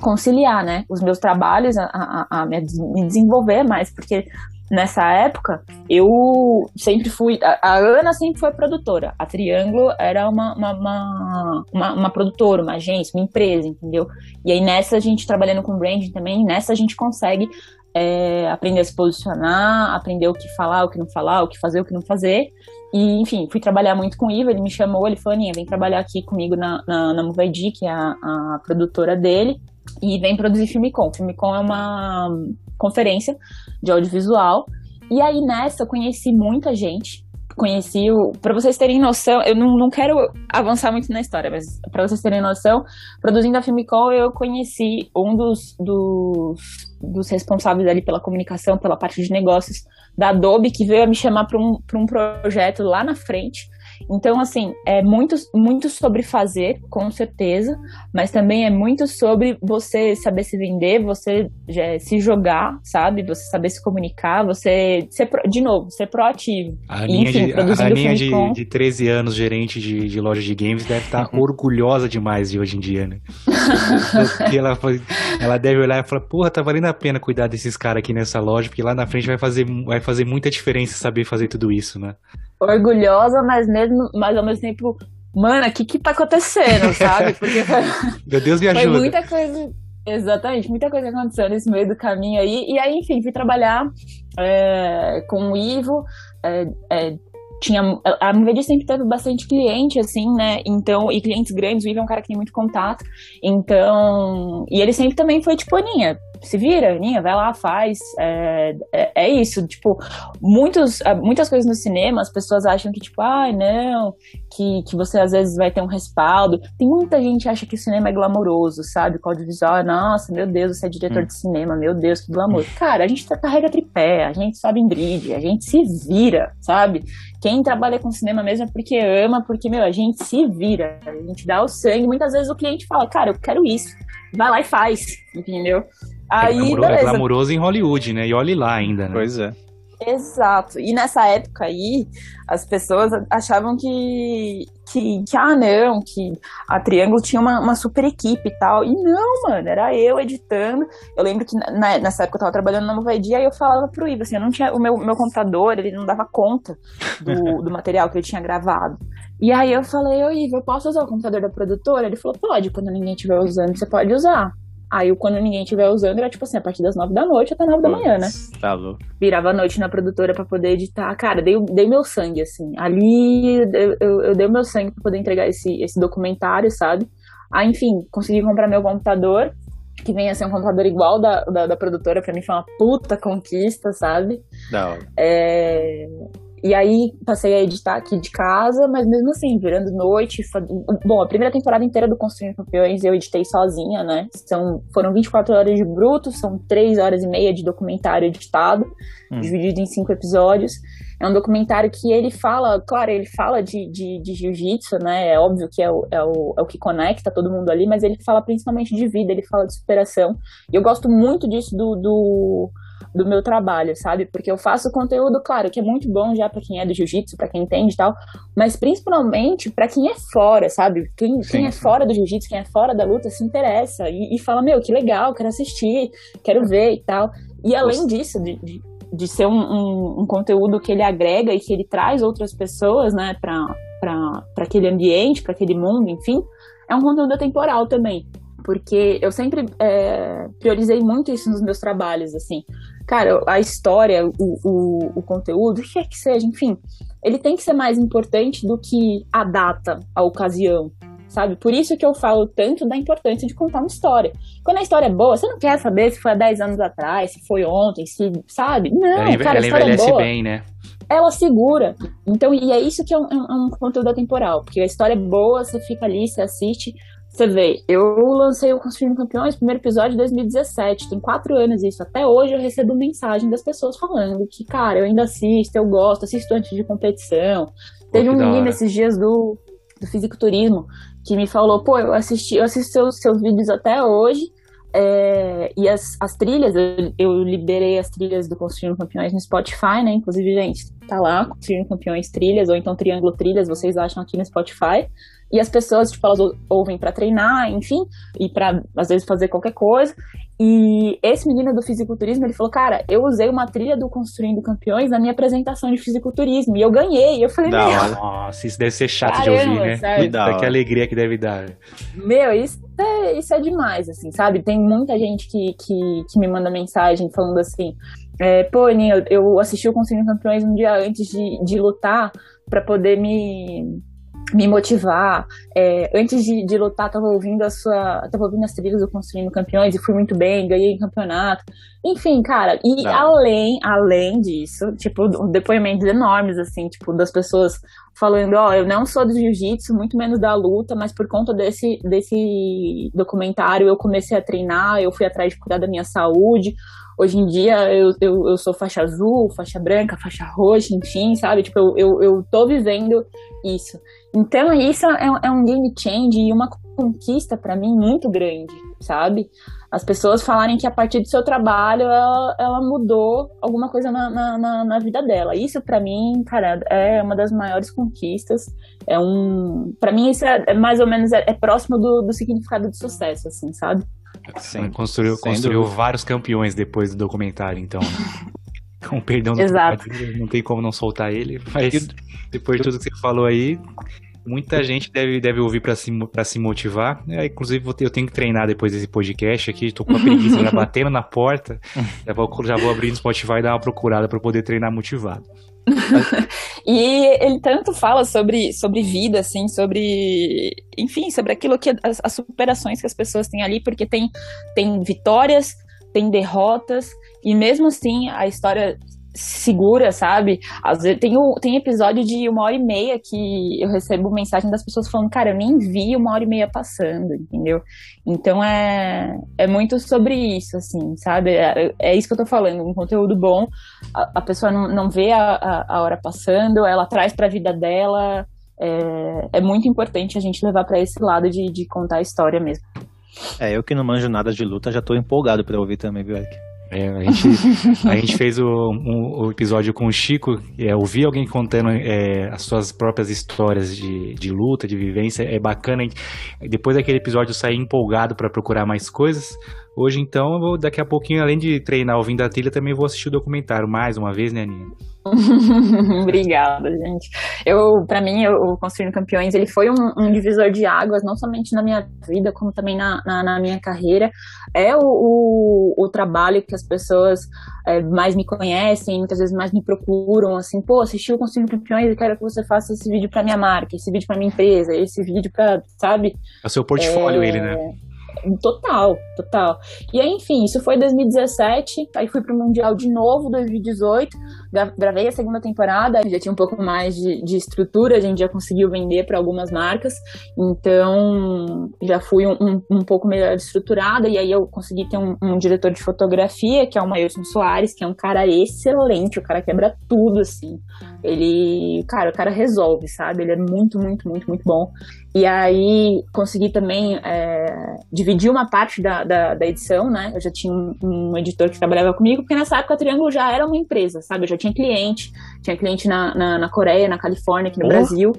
conciliar, né? Os meus trabalhos, a, a, a me desenvolver mais, porque nessa época eu sempre fui. A, a Ana sempre foi produtora. A Triângulo era uma, uma, uma, uma, uma produtora, uma agência, uma empresa, entendeu? E aí nessa a gente trabalhando com branding também, nessa a gente consegue é, aprender a se posicionar, aprender o que falar, o que não falar, o que fazer, o que não fazer. E, enfim, fui trabalhar muito com o Ivo, ele me chamou, ele falou, Aninha, vem trabalhar aqui comigo na, na, na que é a, a produtora dele, e vem produzir Filmicon. Filmicon é uma conferência de audiovisual, E aí nessa eu conheci muita gente. Conheci o. Pra vocês terem noção, eu não, não quero avançar muito na história, mas pra vocês terem noção, produzindo a Filmicol, eu conheci um dos, dos, dos responsáveis ali pela comunicação, pela parte de negócios da Adobe, que veio a me chamar para um, pra um projeto lá na frente. Então, assim, é muito, muito sobre fazer, com certeza, mas também é muito sobre você saber se vender, você já, se jogar, sabe? Você saber se comunicar, você ser, de novo, ser proativo.
A Aninha,
enfim,
de, a Aninha de,
Famicom.
de 13 anos, gerente de, de loja de games, deve estar [LAUGHS]
Uhum.
orgulhosa demais de hoje em dia, né? porque [LAUGHS] ela, ela deve olhar e falar, porra, tá valendo a pena cuidar desses caras aqui nessa loja, porque lá na frente vai fazer, vai fazer muita diferença saber fazer tudo isso, né?
Orgulhosa, mas mesmo, mas ao mesmo tempo, mano, o que que tá acontecendo, [LAUGHS] sabe? Porque foi,
Meu Deus me
Foi
ajuda.
muita coisa. Exatamente, muita coisa aconteceu nesse meio do caminho aí. E aí, enfim, fui trabalhar é, com o Ivo. é, é, tinha, a MVD sempre teve bastante cliente, assim, né? Então, e clientes grandes, o Ivo é um cara que tem muito contato. Então, e ele sempre também foi tipo, Aninha, se vira, Aninha, vai lá, faz. É, é, é isso, tipo, muitos, muitas coisas no cinema, as pessoas acham que, tipo, ai, não, que, que você às vezes vai ter um respaldo. Tem muita gente que acha que o cinema é glamouroso, sabe? Que o audiovisual é, nossa, meu Deus, você é diretor de cinema, meu Deus, que glamour. Cara, a gente tá, carrega tripé, a gente sabe em grid, a gente se vira, sabe? Quem trabalha com cinema mesmo é porque ama, porque, meu, a gente se vira, a gente dá o sangue. Muitas vezes o cliente fala, cara, eu quero isso. Vai lá e faz, entendeu? Aí,
é, glamouro- é glamuroso em Hollywood, né? E olhe lá ainda, né?
Pois é.
Exato. E nessa época aí, as pessoas achavam que, que, que ah, não, que a Triângulo tinha uma, uma super equipe e tal. E não, mano, era eu editando. Eu lembro que na- nessa época eu tava trabalhando na Movadia e eu falava pro Ivo, assim, eu não tinha, o meu, meu computador, ele não dava conta do, [LAUGHS] do material que eu tinha gravado. E aí eu falei, ô Ivo, eu posso usar o computador da produtora? Ele falou, pode, quando ninguém estiver usando, você pode usar. Aí, quando ninguém estiver usando, era tipo assim, a partir das nove da noite até nove da manhã, né?
Tá louco.
virava a noite na produtora pra poder editar. Cara, dei, dei meu sangue, assim. Ali eu, eu, eu dei o meu sangue pra poder entregar esse, esse documentário, sabe? Aí, enfim, consegui comprar meu computador, que vem a ser um computador igual da, da, da produtora. Pra mim foi uma puta conquista, sabe?
Hora.
É, E aí passei a editar aqui de casa, mas mesmo assim, virando noite. fa- Bom, a primeira temporada inteira do Construindo Campeões eu editei sozinha, né? São, foram 24 horas de bruto, são 3 horas e meia de documentário editado,
Hum.
dividido em cinco episódios. É um documentário que ele fala, claro, ele fala de, de, de jiu-jitsu, né? É óbvio que é o, é, o, é o que conecta todo mundo ali, mas ele fala principalmente de vida, ele fala de superação. E eu gosto muito disso do, do, do meu trabalho, sabe? Porque eu faço conteúdo, claro, que é muito bom já pra quem é do jiu-jitsu, pra quem entende e tal, mas principalmente pra quem é fora, sabe? Quem, quem é fora do jiu-jitsu, quem é fora da luta, se interessa e, e fala, meu, que legal, quero assistir, quero ver e tal. E além disso, de, de, de ser um, um, um conteúdo que ele agrega e que ele traz outras pessoas, né, pra aquele ambiente, pra aquele mundo, enfim, é um conteúdo atemporal também. Porque eu sempre é, priorizei muito isso nos meus trabalhos, assim. Cara, a história, o, o, o conteúdo, o que quer que seja, enfim, ele tem que ser mais importante do que a data, a ocasião, sabe? Por isso que eu falo tanto da importância de contar uma história. Quando a história é boa, você não quer saber se foi há 10 anos atrás, se foi ontem, se, sabe? Não,
ela
cara, a
ela
história é
envelhece
boa
bem, né?
ela segura. Então, e é isso que é um, é um conteúdo atemporal, porque a história é boa, você fica ali, você assiste, você vê. Eu lancei o Construindo Campeões, primeiro episódio em 2017, tem quatro anos isso. Até hoje eu recebo mensagem das pessoas falando que, cara, eu ainda assisto, eu gosto, assisto antes de competição. Teve
que
um menino esses dias do, do fisiculturismo que me falou, pô, eu assisti, eu assisto seus, seus vídeos até hoje. é, e as, as trilhas, eu, eu liberei as trilhas do Construindo Campeões no Spotify, né? Inclusive, gente, tá lá, Construindo Campeões Trilhas, ou então Triângulo Trilhas, vocês acham aqui no Spotify. E as pessoas, tipo, elas ou- ouvem pra treinar, enfim, e pra, às vezes, fazer qualquer coisa. E esse menino do fisiculturismo, ele falou, cara, eu usei uma trilha do Construindo Campeões na minha apresentação de fisiculturismo, e eu ganhei. E eu falei,
Da
meu.
Nossa, isso deve ser chato de
Caramba,
ouvir, né?
sério.
Que
que alegria que deve dar.
Meu, isso é, isso é demais, assim, sabe? Tem muita gente que, que, que me manda mensagem falando assim: é, pô, Aninha, eu assisti o Conselho Campeões um dia antes de, de lutar pra poder me. Me motivar. É, antes de, de lutar, tava ouvindo a sua. Tava ouvindo as trilhas do Construindo Campeões e fui muito bem, ganhei campeonato. Enfim, cara, e
Não.
além, além disso, tipo, depoimentos enormes, assim, tipo, das pessoas falando, ó, eu não sou do jiu-jitsu, muito menos da luta, mas por conta desse, desse documentário eu comecei a treinar, eu fui atrás de cuidar da minha saúde. Hoje em dia eu, eu, eu sou faixa azul, faixa branca, faixa roxa, enfim, sabe? Tipo, eu, eu, eu tô vivendo isso. Então, isso é, é um game change e uma conquista pra mim muito grande, sabe? As pessoas falarem que a partir do seu trabalho ela, ela mudou alguma coisa na, na, na, vida dela. Isso pra mim, cara, é uma das maiores conquistas. É um, para mim isso é, é mais ou menos é, é próximo do, do significado de sucesso, assim, sabe?
Sim.
Construiu,
Sem
construiu
dúvida.
vários campeões depois do documentário, então. né? [LAUGHS] Com perdão do
Exato.
não tem como não soltar ele, mas depois de tudo que você falou aí, muita gente deve, deve ouvir pra se, pra se motivar. É, inclusive, eu tenho que treinar depois desse podcast aqui, tô com a preguiça já [LAUGHS] batendo na porta. Já vou, já vou abrir no Spotify e dar uma procurada pra poder treinar motivado. [LAUGHS]
E ele tanto fala sobre, sobre vida, assim, sobre. Enfim, sobre aquilo que. As, as superações que as pessoas têm ali, porque tem, tem vitórias, tem derrotas, e mesmo assim a história segura, sabe? Às vezes, tem, o, tem episódio de uma hora e meia que eu recebo mensagem das pessoas falando, cara, eu nem vi uma hora e meia passando, entendeu? Então é, é muito sobre isso, assim, sabe? É, é isso que eu tô falando, um conteúdo bom, a, a pessoa não, não vê a, a, a hora passando, ela traz pra vida dela. É, é muito importante a gente levar pra esse lado de, de contar a história mesmo.
É, eu que não manjo nada de luta, já tô empolgado pra ouvir também, viu, Eric?
É, a, gente, a gente fez o, um- o episódio com o Chico, é, ouvir alguém contando é, as suas próprias histórias de, de luta, de vivência, é bacana. Depois daquele episódio eu saí empolgado para procurar mais coisas. Hoje, então, eu vou, daqui a pouquinho, além de treinar ouvindo a trilha, também vou assistir o documentário mais uma vez, né, Aninha? [LAUGHS]
Obrigada, gente. Eu, para mim, o Construindo Campeões, ele foi um, um divisor de águas, não somente na minha vida, como também na, na, na minha carreira. É o, o, o trabalho que as pessoas é, mais me conhecem, muitas vezes mais me procuram, assim, pô, assistiu o Construindo Campeões, eu quero que você faça esse vídeo para minha marca, esse vídeo para minha empresa, esse vídeo para, sabe?
É o seu portfólio,
É,
ele, né?
Total, total. E aí, enfim, isso foi em 2017, aí fui pro Mundial de novo, 2018, gra- gravei a segunda temporada, já tinha um pouco mais de, de estrutura, a gente já conseguiu vender para algumas marcas, então já fui um, um, um pouco melhor estruturada, e aí eu consegui ter um, um diretor de fotografia, que é o Mailson Soares, que é um cara excelente, o cara quebra tudo, assim. Ele, cara, o cara resolve, sabe? Ele é muito, muito, muito, muito bom. E aí consegui também é, dividir uma parte da, da, da edição, né? Eu já tinha um, um editor que trabalhava comigo, porque nessa época a Triângulo já era uma empresa, sabe? Eu já tinha cliente, tinha cliente na, na, na Coreia, na Califórnia, aqui no
Oh.
Brasil.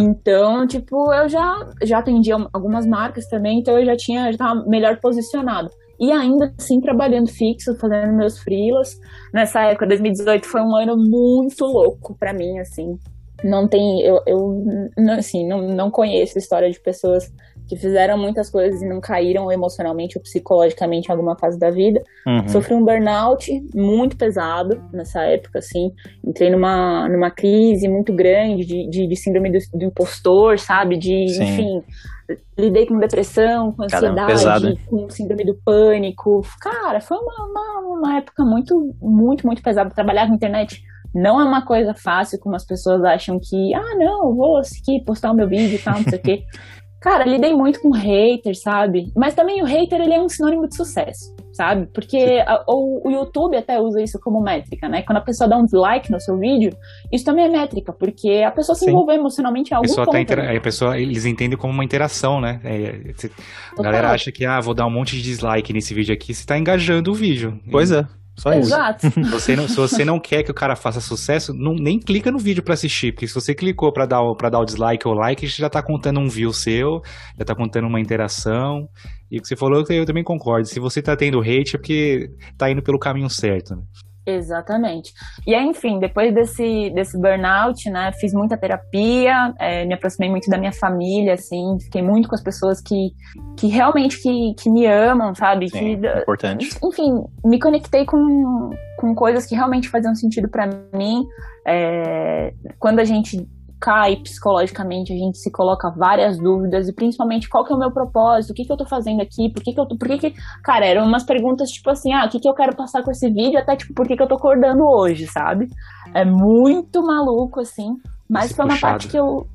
Então, tipo, eu já, já atendia algumas marcas também, então eu já tinha, já tava melhor posicionado. E ainda assim, trabalhando fixo, fazendo meus freelas. Nessa época, 2018, foi um ano muito louco pra mim, assim. Não tem, eu, eu não, assim, não, não conheço história de pessoas que fizeram muitas coisas e não caíram emocionalmente ou psicologicamente em alguma fase da vida.
Uhum.
Sofri um burnout muito pesado nessa época, assim. Entrei numa, numa crise muito grande de, de, de síndrome do, do impostor, sabe? De,
Sim.
enfim, lidei com depressão, com
Caramba,
ansiedade,
hein?
com síndrome do pânico. Cara, foi uma, uma, uma época muito, muito, muito pesada. Trabalhar na internet não é uma coisa fácil, como as pessoas acham que, ah, não, vou aqui postar o meu vídeo e tal, não sei o quê. [LAUGHS] Cara, lidei muito com haters, sabe? Mas também o hater, ele é um sinônimo de sucesso, sabe? Porque a- o, o YouTube até usa isso como métrica, né? Quando a pessoa dá um dislike no seu vídeo, isso também é métrica, porque a pessoa se
Sim.
envolveu emocionalmente em algum
pessoa
ponto.
tá intera-
né?
a pessoa, eles entendem como uma interação, né? É, a galera acha que, ah, vou dar um monte de dislike nesse vídeo aqui, você tá engajando o vídeo.
Pois é, só isso.
Exato. [LAUGHS]
Se você, não, se você não quer que o cara faça sucesso, não, nem clica no vídeo pra assistir, porque se você clicou pra dar, o- pra dar o dislike ou like, já tá contando um view seu, já tá contando uma interação. E o que você falou, eu também concordo. Se você tá tendo hate, é porque tá indo pelo caminho certo. Né?
Exatamente. E aí, enfim, depois desse, desse burnout, né, fiz muita terapia, é, me aproximei muito da minha família, assim, fiquei muito com as pessoas que, que realmente que, que me amam, sabe?
Sim,
que,
importante.
enfim, me conectei com, com coisas que realmente faziam sentido pra mim. É, quando a gente cai psicologicamente, a gente se coloca várias dúvidas, e principalmente qual que é o meu propósito, o que que eu tô fazendo aqui, por que que eu tô, por que que, cara, eram umas perguntas tipo assim, ah, o que que eu quero passar com esse vídeo, até tipo, por que que eu tô acordando hoje, sabe? É muito maluco, assim, mas
Esse
foi uma
puxado.
parte que eu,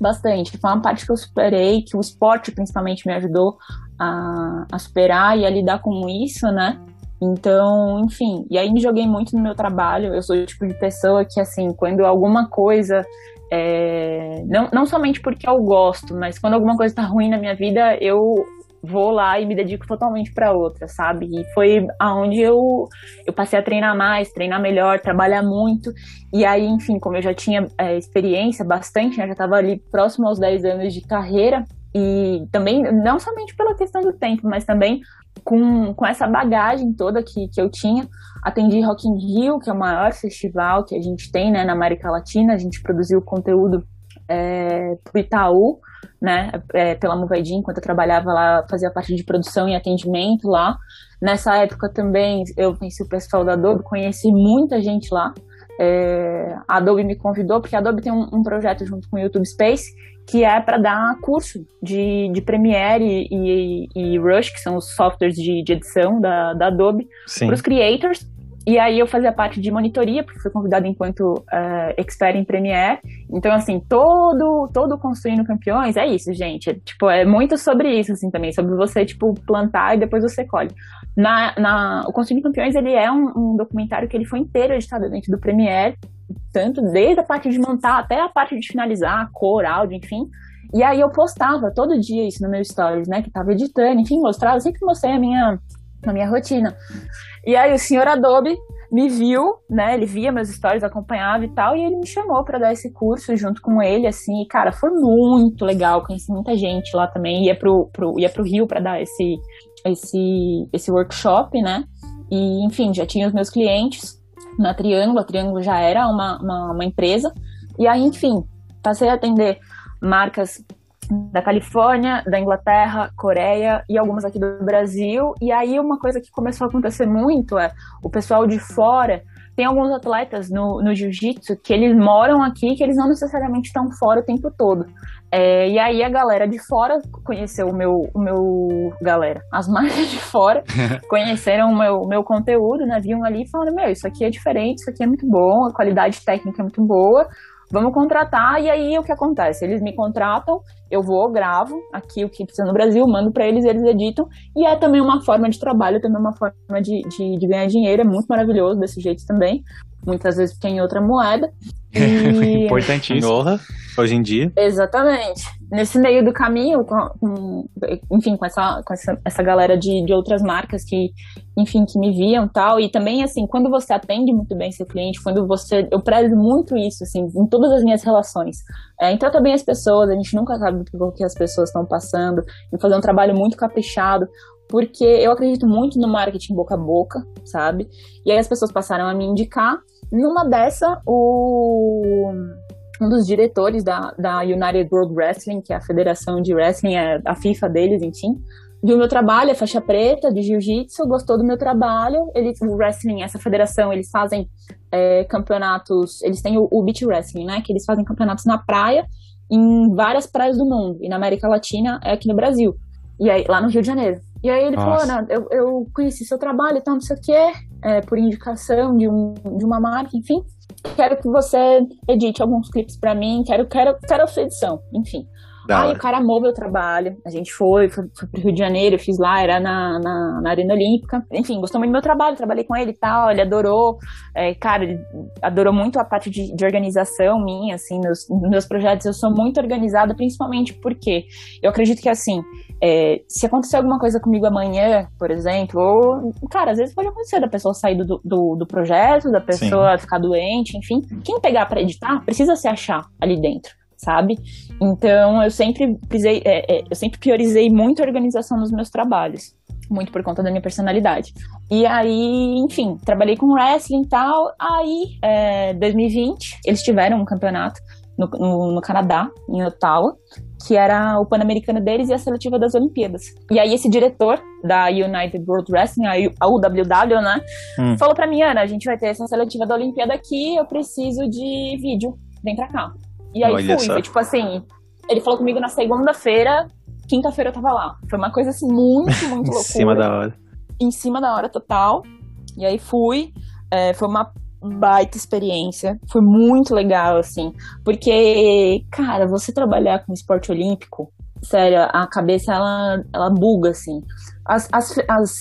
bastante, foi uma parte que eu superei, que o esporte principalmente me ajudou a, a superar e a lidar com isso, né? Então, enfim, e aí me joguei muito no meu trabalho. Eu sou o tipo de pessoa que, assim, quando alguma coisa. É, não, não somente porque eu gosto, mas quando alguma coisa tá ruim na minha vida, eu vou lá e me dedico totalmente para outra, sabe? E foi aonde eu, eu passei a treinar mais, treinar melhor, trabalhar muito. E aí, enfim, como eu já tinha é, experiência bastante, né, já estava ali próximo aos 10 anos de carreira, e também, não somente pela questão do tempo, mas também com, com essa bagagem toda que, que eu tinha, atendi Rock in Rio, que é o maior festival que a gente tem né, na América Latina, a gente produziu conteúdo é, pro Itaú, né, é, pela Movedin, enquanto eu trabalhava lá, fazia parte de produção e atendimento lá. Nessa época também eu conheci o pessoal da Adobe, conheci muita gente lá. É, a Adobe me convidou, porque a Adobe tem um, um projeto junto com o YouTube Space, que é para dar curso de, de Premiere e, e, e Rush, que são os softwares de, de edição da, da Adobe, para os creators. E aí eu fazia parte de monitoria, porque fui convidada enquanto eh, expert em Premiere. Então, assim, todo, todo Construindo Campeões é isso, gente. É, tipo, é muito sobre isso, assim, também. Sobre você, tipo, plantar e depois você colhe. Na, na, o Construindo Campeões, ele é um, um documentário que ele foi inteiro editado dentro do Premiere. Tanto desde a parte de montar até a parte de finalizar, cor, áudio, enfim. E aí eu postava todo dia isso no meu stories, né? Que tava editando, enfim, mostrava, sempre mostrei a minha, a minha rotina. E aí o senhor Adobe me viu, né? Ele via meus stories, acompanhava e tal, e ele me chamou para dar esse curso junto com ele, assim, e, cara, foi muito legal, conheci muita gente lá também, ia pro, pro, ia pro Rio para dar esse, esse, esse workshop, né? E, enfim, já tinha os meus clientes na Triângulo, a Triângulo já era uma, uma, uma empresa, e aí, enfim, passei a atender marcas da Califórnia, da Inglaterra, Coreia e algumas aqui do Brasil. E aí uma coisa que começou a acontecer muito é o pessoal de fora. Tem alguns atletas no, no jiu-jitsu que eles moram aqui, que eles não necessariamente estão fora o tempo todo. É, e aí a galera de fora conheceu o meu, o meu galera, as [LAUGHS] marcas de fora [LAUGHS] conheceram o meu, o meu conteúdo, né? Viam ali e falaram, meu, isso aqui é diferente, isso aqui é muito bom, a qualidade técnica é muito boa, vamos contratar, e aí o que acontece? Eles me contratam, eu vou, gravo aqui o que precisa no Brasil, mando para eles, eles editam, e é também uma forma de trabalho, também uma forma de, de, de ganhar dinheiro, é muito maravilhoso desse jeito também, muitas vezes tem outra moeda. [LAUGHS] E...
Importantíssimo.
Hoje em dia.
Exatamente. Nesse meio do caminho, com, enfim, com essa, com essa, essa galera de, de outras marcas que, enfim, que me viam e tal. E também, assim, quando você atende muito bem seu cliente, quando você. Eu prezo muito isso, assim, em todas as minhas relações. É, em tratar bem as pessoas, a gente nunca sabe o que as pessoas estão passando, em fazer um trabalho muito caprichado. Porque eu acredito muito no marketing boca a boca, sabe? E aí as pessoas passaram a me indicar. Numa dessa, o um dos diretores da, da United World Wrestling, que é a federação de wrestling, é a FIFA deles, enfim, viu meu trabalho, é faixa preta de jiu-jitsu, gostou do meu trabalho. Eles, o wrestling, essa federação, eles fazem é, campeonatos, eles têm o, o beach wrestling, né, que eles fazem campeonatos na praia, em várias praias do mundo, e na América Latina é aqui no Brasil, e aí, lá no Rio de Janeiro. E aí ele
Nossa.
falou, eu, eu conheci seu trabalho e tal, não sei o quê, é, por indicação de, um, de uma marca, enfim. Quero que você edite alguns clipes pra mim, quero, quero, quero a sua edição, enfim.
Da
Aí
hora.
o cara amou meu trabalho, a gente foi, foi, foi pro Rio de Janeiro, eu fiz lá, era na, na, na Arena Olímpica. Enfim, gostou muito do meu trabalho, trabalhei com ele e tal, ele adorou. É, cara, ele adorou muito a parte de, de organização minha, assim, nos, meus projetos. Eu sou muito organizada, principalmente porque eu acredito que, assim, é, se acontecer alguma coisa comigo amanhã, por exemplo, ou, cara, às vezes pode acontecer da pessoa sair do, do, do projeto, da pessoa ficar doente, enfim. Quem pegar pra editar precisa se achar ali dentro, sabe? Então eu sempre prisei, é, é, eu sempre priorizei muito a organização nos meus trabalhos. Muito por conta da minha personalidade. E aí, enfim, trabalhei com wrestling e tal. Aí, é, 2020, eles tiveram um campeonato no, no, no Canadá, em Ottawa, que era o Pan-Americano deles e a seletiva das Olimpíadas. E aí esse diretor da United World Wrestling, a UWW, né,
Hum.
falou pra mim, Ana, a gente vai ter essa seletiva da Olimpíada aqui, eu preciso de vídeo, vem pra cá. E aí
Olha
fui. Foi tipo assim, ele falou comigo na segunda-feira, quinta-feira eu tava lá. Foi uma coisa assim, muito, [LAUGHS] muito
Em
loucura.
cima da hora.
Em cima da hora total. E aí fui. É, foi uma baita experiência. Foi muito legal, assim. Porque, cara, você trabalhar com esporte olímpico, sério, a cabeça ela, ela buga, assim. As, as, as,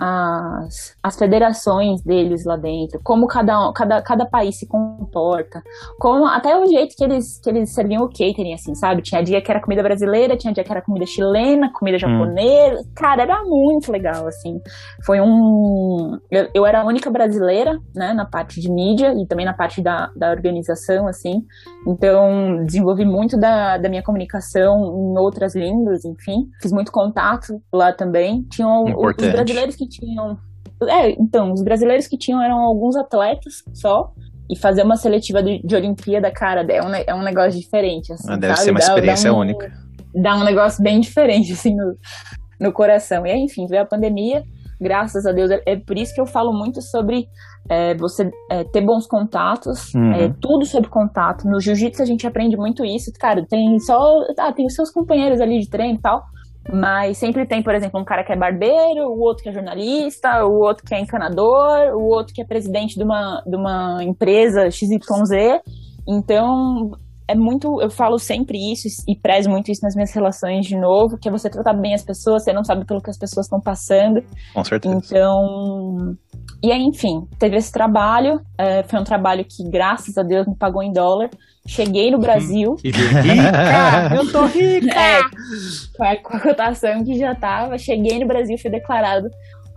as, as federações deles lá dentro, como cada, cada, cada país se comporta, como até o jeito que eles, que eles serviam o catering, assim, sabe? Tinha dia que era comida brasileira, tinha dia que era comida chilena, comida japonesa. Cara, era muito legal, assim. Foi um. Eu, eu era a única brasileira, né, na parte de mídia e também na parte da, da organização, assim. Então, desenvolvi muito da, da minha comunicação em outras línguas, enfim. Fiz muito contato lá também. Tinham os brasileiros que tinham. É, então, os brasileiros que tinham eram alguns atletas só. E fazer uma seletiva de, de Olimpíada, cara, é um, é um negócio diferente, assim,
Ah, Deve
sabe?
ser uma
Dá- dá
experiência
um-
única.
dá um negócio bem diferente, [LAUGHS] assim, no, no coração. E aí, enfim, veio a pandemia, graças a Deus. É, é por isso que eu falo muito sobre é, você é, ter bons contatos,
Uhum.
é, tudo sobre contato. No jiu-jitsu a gente aprende muito isso. Cara, tem só. Ah, tem os seus companheiros ali de treino e tal. Mas sempre tem, por exemplo, um cara que é barbeiro, o outro que é jornalista, o outro que é encanador, o outro que é presidente de uma, de uma empresa XYZ. Então, é muito. Eu falo sempre isso e prezo muito isso nas minhas relações de novo, que é você tratar bem as pessoas, você não sabe pelo que as pessoas estão passando.
Com certeza.
Então. E aí, enfim, teve esse trabalho. é, foi um trabalho que, graças a Deus, me pagou em dólar. Cheguei no Brasil.
Que rica! [LAUGHS] [LAUGHS] Eu tô rica!
É, com a, com a cotação que já tava. Cheguei no Brasil, fui declarado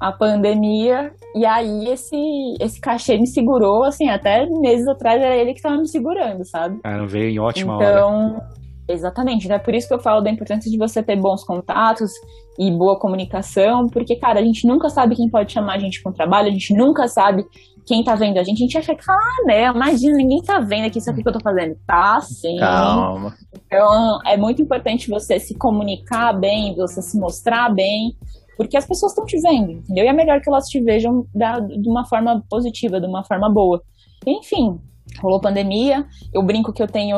a pandemia. E aí esse, esse cachê me segurou, assim, até meses atrás era ele que tava me segurando, sabe?
Cara, veio em ótima hora.
Então, exatamente. Então é por isso que eu falo da importância de você ter bons contatos e boa comunicação, porque, cara, a gente nunca sabe quem pode chamar a gente com trabalho, a gente nunca sabe quem tá vendo a gente. A gente acha que fala, ah, né, imagina, ninguém tá vendo aqui isso aqui que eu tô fazendo. Tá, sim.
Calma.
Então, é muito importante você se comunicar bem, você se mostrar bem, porque as pessoas estão te vendo, entendeu? E é melhor que elas te vejam da, de uma forma positiva, de uma forma boa. Enfim, rolou pandemia, eu brinco que eu tenho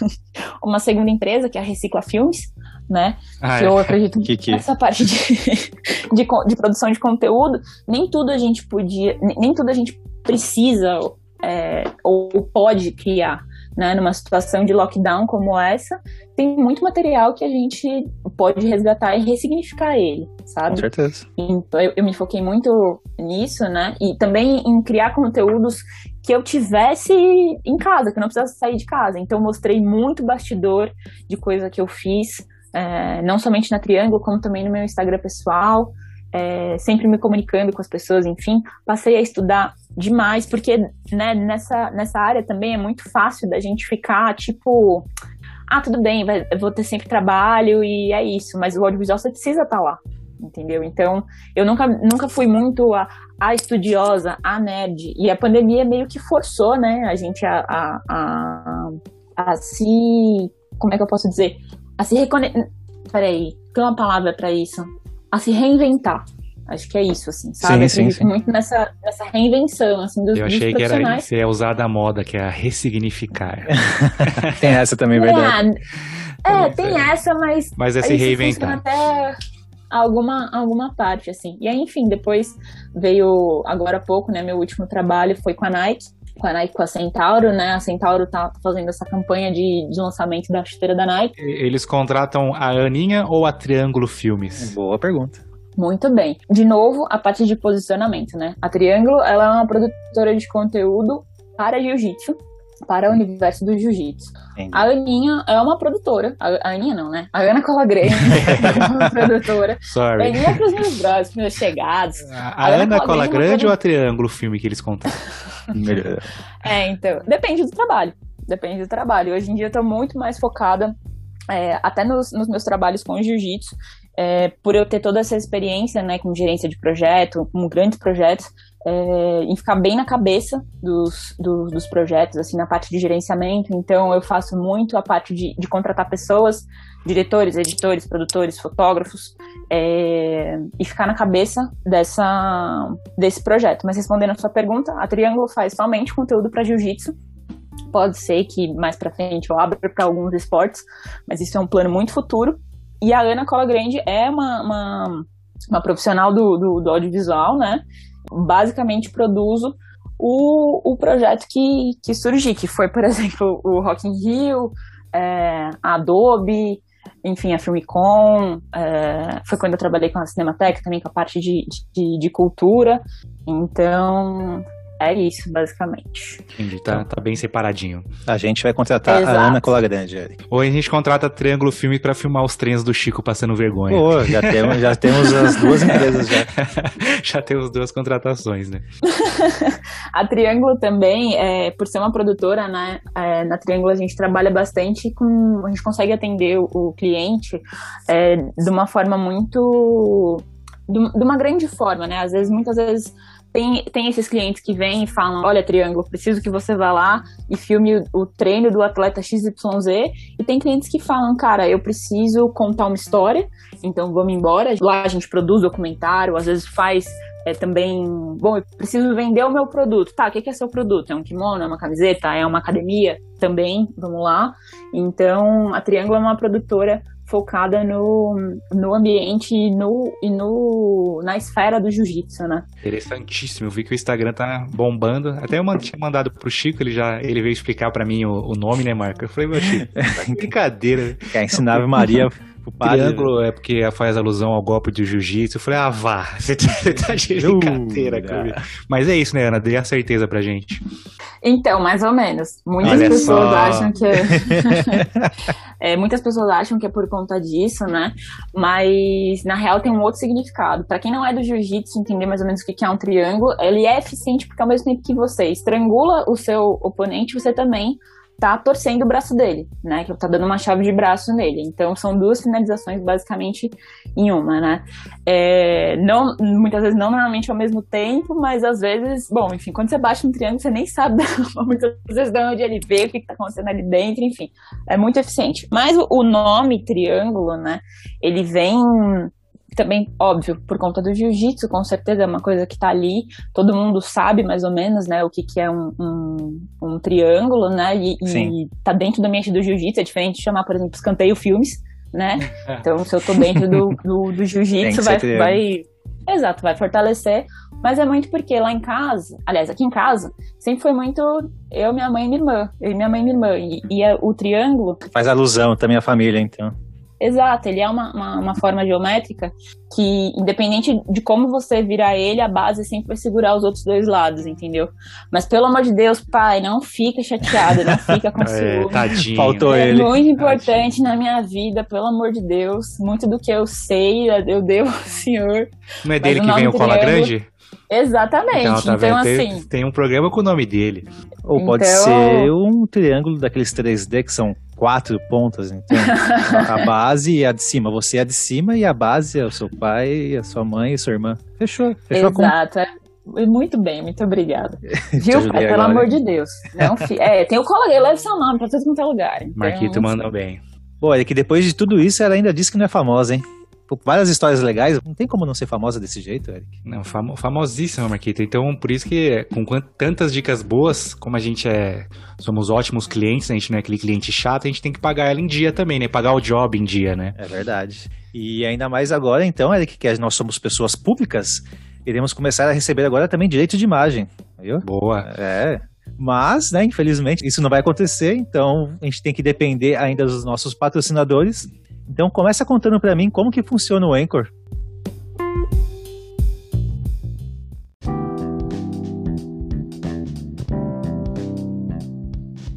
[LAUGHS] uma segunda empresa, que é a Recicla Filmes, né?
Ah,
que
é.
eu acredito
Que que-
nessa parte de, [LAUGHS] de, de produção de conteúdo, nem tudo a gente podia, nem, nem tudo a gente precisa é, ou pode criar, né? Numa situação de lockdown como essa, tem muito material que a gente pode resgatar e ressignificar ele,
Com
sabe?
certeza.
Então eu, eu me foquei muito nisso, né? E também em criar conteúdos que eu tivesse em casa, que eu não precisasse sair de casa. Então mostrei muito bastidor de coisa que eu fiz, é, não somente na Triângulo, como também no meu Instagram pessoal, é, sempre me comunicando com as pessoas, enfim. Passei a estudar demais, porque né, nessa, nessa área também é muito fácil da gente ficar, tipo, ah, tudo bem, vai- vou ter sempre trabalho e é isso, mas o audiovisual você precisa estar lá, entendeu? Então, eu nunca, nunca fui muito a, a estudiosa, a nerd, e a pandemia meio que forçou, né, a gente a, a, a, a se, como é que eu posso dizer? A se reconectar, peraí, tem uma palavra pra isso? A se reinventar. Acho que é isso, assim, sabe?
Sim,
Eu
sim,
acredito
sim.
muito nessa, nessa reinvenção, assim, dos,
Eu
dos
achei que era
profissionais.
você ia usar da moda, que é a ressignificar. [LAUGHS]
Tem essa também, verdade.
Ah, [LAUGHS] é, tem essa, mas
Mas é se
isso
reinventar.
até alguma, alguma parte, assim. E aí, enfim, depois veio, agora há pouco, né, meu último trabalho foi com a Nike, com a Nike, com a Centauro, né, a Centauro tá fazendo essa campanha de, de lançamento da chuteira da Nike.
Eles contratam a Aninha ou a Triângulo Filmes?
Boa pergunta.
Muito bem. De novo, a parte de posicionamento, né? A Triângulo, ela é uma produtora de conteúdo para jiu-jitsu, para o universo do jiu-jitsu. A Aninha é uma produtora. A, a Aninha não, né? A Ana Colagrande [LAUGHS] é uma produtora.
Sorry.
Aninha para os meus brothers, pros meus chegados.
A, a Ana Cola Grande ou a Triângulo Filme que eles? [LAUGHS]
Melhor.
É, então, depende do trabalho. Depende do trabalho. Hoje em dia eu tô muito mais focada, é, até nos, nos meus trabalhos com jiu-jitsu, é, por eu ter toda essa experiência, né, com gerência de projeto, com grandes projetos, é, em ficar bem na cabeça dos, do- dos projetos, assim, na parte de gerenciamento. Então, eu faço muito a parte de, de contratar pessoas, diretores, editores, produtores, fotógrafos, é, e ficar na cabeça dessa, desse projeto. Mas respondendo a sua pergunta, a Triângulo faz somente conteúdo para jiu-jitsu, Pode ser que mais pra frente eu abra para alguns esportes, mas isso é um plano muito futuro. E a Ana Cola Grande é uma, uma, uma profissional do, do, do audiovisual, né? Basicamente produzo o, o projeto que, que surgiu, que foi, por [LAUGHS] exemplo, o Rock in Rio, é, a Adobe, enfim, a Filmicon, é, foi quando eu trabalhei com a Cinemateca, também com a parte de, de, de cultura. Então, é isso, basicamente.
Entendi, tá, tá bem separadinho.
A gente vai contratar
Exato.
a Ana Colagrande, Eric.
Ou a gente contrata Triângulo Filme pra filmar os treinos do Chico passando vergonha.
Pô, já temos, já temos as duas empresas já. [LAUGHS]
Já temos duas contratações, né? [LAUGHS]
A Triângulo também, é, por ser uma produtora, né? é, na Triângulo a gente trabalha bastante com. A gente consegue atender o, o cliente é, de uma forma muito. De, de uma grande forma, né? Às vezes, muitas vezes. Tem, tem esses clientes que vêm e falam: Olha, Triângulo, preciso que você vá lá e filme o, o treino do atleta XYZ. E tem clientes que falam: Cara, eu preciso contar uma história, então vamos embora. Lá a gente produz documentário, às vezes faz é também, bom, eu preciso vender o meu produto. Tá, o que é seu produto? É um kimono, é uma camiseta, é uma academia? Também, vamos lá. Então, a Triângulo é uma produtora focada no, no ambiente e, no, e no, na esfera do jiu-jitsu, né?
Interessantíssimo. Eu vi que o Instagram tá bombando. Até eu tinha mandado pro Chico, ele já ele veio explicar pra mim o, o nome, né, Marco? Eu falei, meu Chico, [LAUGHS] tá brincadeira.
Quer ensinar Ave Maria padre.
Triângulo é porque faz alusão ao golpe do jiu-jitsu. Eu falei, ah, vá, [LAUGHS] você tá, você tá de brincadeira comigo. Mas é isso, né, Ana? Dê a certeza pra gente.
Então, mais ou menos. Muitas
Olha
pessoas
só.
acham que é... [LAUGHS] É, Muitas pessoas acham que é por conta disso, né? Mas na real tem um outro significado. Pra quem não é do jiu-jitsu, entender mais ou menos o que que é um triângulo, ele é eficiente porque ao mesmo tempo que você estrangula o seu oponente, você também tá torcendo o braço dele, né? Que tá dando uma chave de braço nele. Então são duas finalizações basicamente em uma, né? É, não, muitas vezes não normalmente ao mesmo tempo, mas às vezes, bom, enfim, quando você bate um triângulo, você nem sabe [LAUGHS] muitas vezes de onde ele veio, o que, que tá acontecendo ali dentro, enfim. É muito eficiente. Mas o nome triângulo, né? Ele vem também, óbvio, por conta do jiu-jitsu, com certeza é uma coisa que tá ali, todo mundo sabe mais ou menos, né, o que, que é um, um, um triângulo, né, e, e tá dentro do ambiente do jiu-jitsu, é diferente de chamar, por exemplo, escanteio filmes, né, [LAUGHS]
É.
então se eu tô dentro do, do, do jiu-jitsu, vai, vai, exato, vai fortalecer, mas é muito porque lá em casa, aliás, aqui em casa, sempre foi muito eu, minha mãe e minha irmã, eu e minha mãe e minha irmã, e, e é- o triângulo
Faz alusão também à família, então.
Exato, ele é uma, uma, uma forma geométrica que, independente de como você virar ele, a base sempre vai segurar os outros dois lados, entendeu? Mas pelo amor de Deus, pai, não fica chateado, não fica com [LAUGHS]
É,
ciúme.
tadinho.
Faltou
É
ele.
muito importante na minha vida, pelo amor de Deus. Muito do que eu sei, eu devo ao [LAUGHS] senhor.
Não é dele que vem o Cola
triângulo-
Grande?
Exatamente.
tá
Então,
vendo? Tem-
assim,
Tem um programa com o nome dele.
Ou pode
Então-
ser um triângulo daqueles 3D que são quatro pontas, então. a [LAUGHS] base e a de cima. Você é a de cima e a base é o seu pai, a sua mãe e sua irmã. Fechou. Fechou
exato. é. Muito bem, muito obrigada. [LAUGHS] Viu? É, pelo
agora.
amor de Deus. Não, fi... É, tem o cola, leva seu nome pra todo quanto é lugar. Então,
Marquito manda bem.
Bom, é que depois de tudo isso, ela ainda disse que não é famosa, hein? Várias histórias legais, não tem como não ser famosa desse jeito, Eric.
Não, famo- famosíssima, Marquito. Então, por isso que, com tantas dicas boas, como a gente é. Somos ótimos clientes, a gente não é aquele cliente chato, a gente tem que pagar ela em dia também, né? Pagar o job em dia, né?
É verdade. E ainda mais agora, então, Eric, que nós somos pessoas públicas, iremos começar a receber agora também direito de imagem. Viu?
Boa.
É. Mas, né, infelizmente, isso não vai acontecer, então a gente tem que depender ainda dos nossos patrocinadores. Então começa contando pra mim como que funciona o Anchor.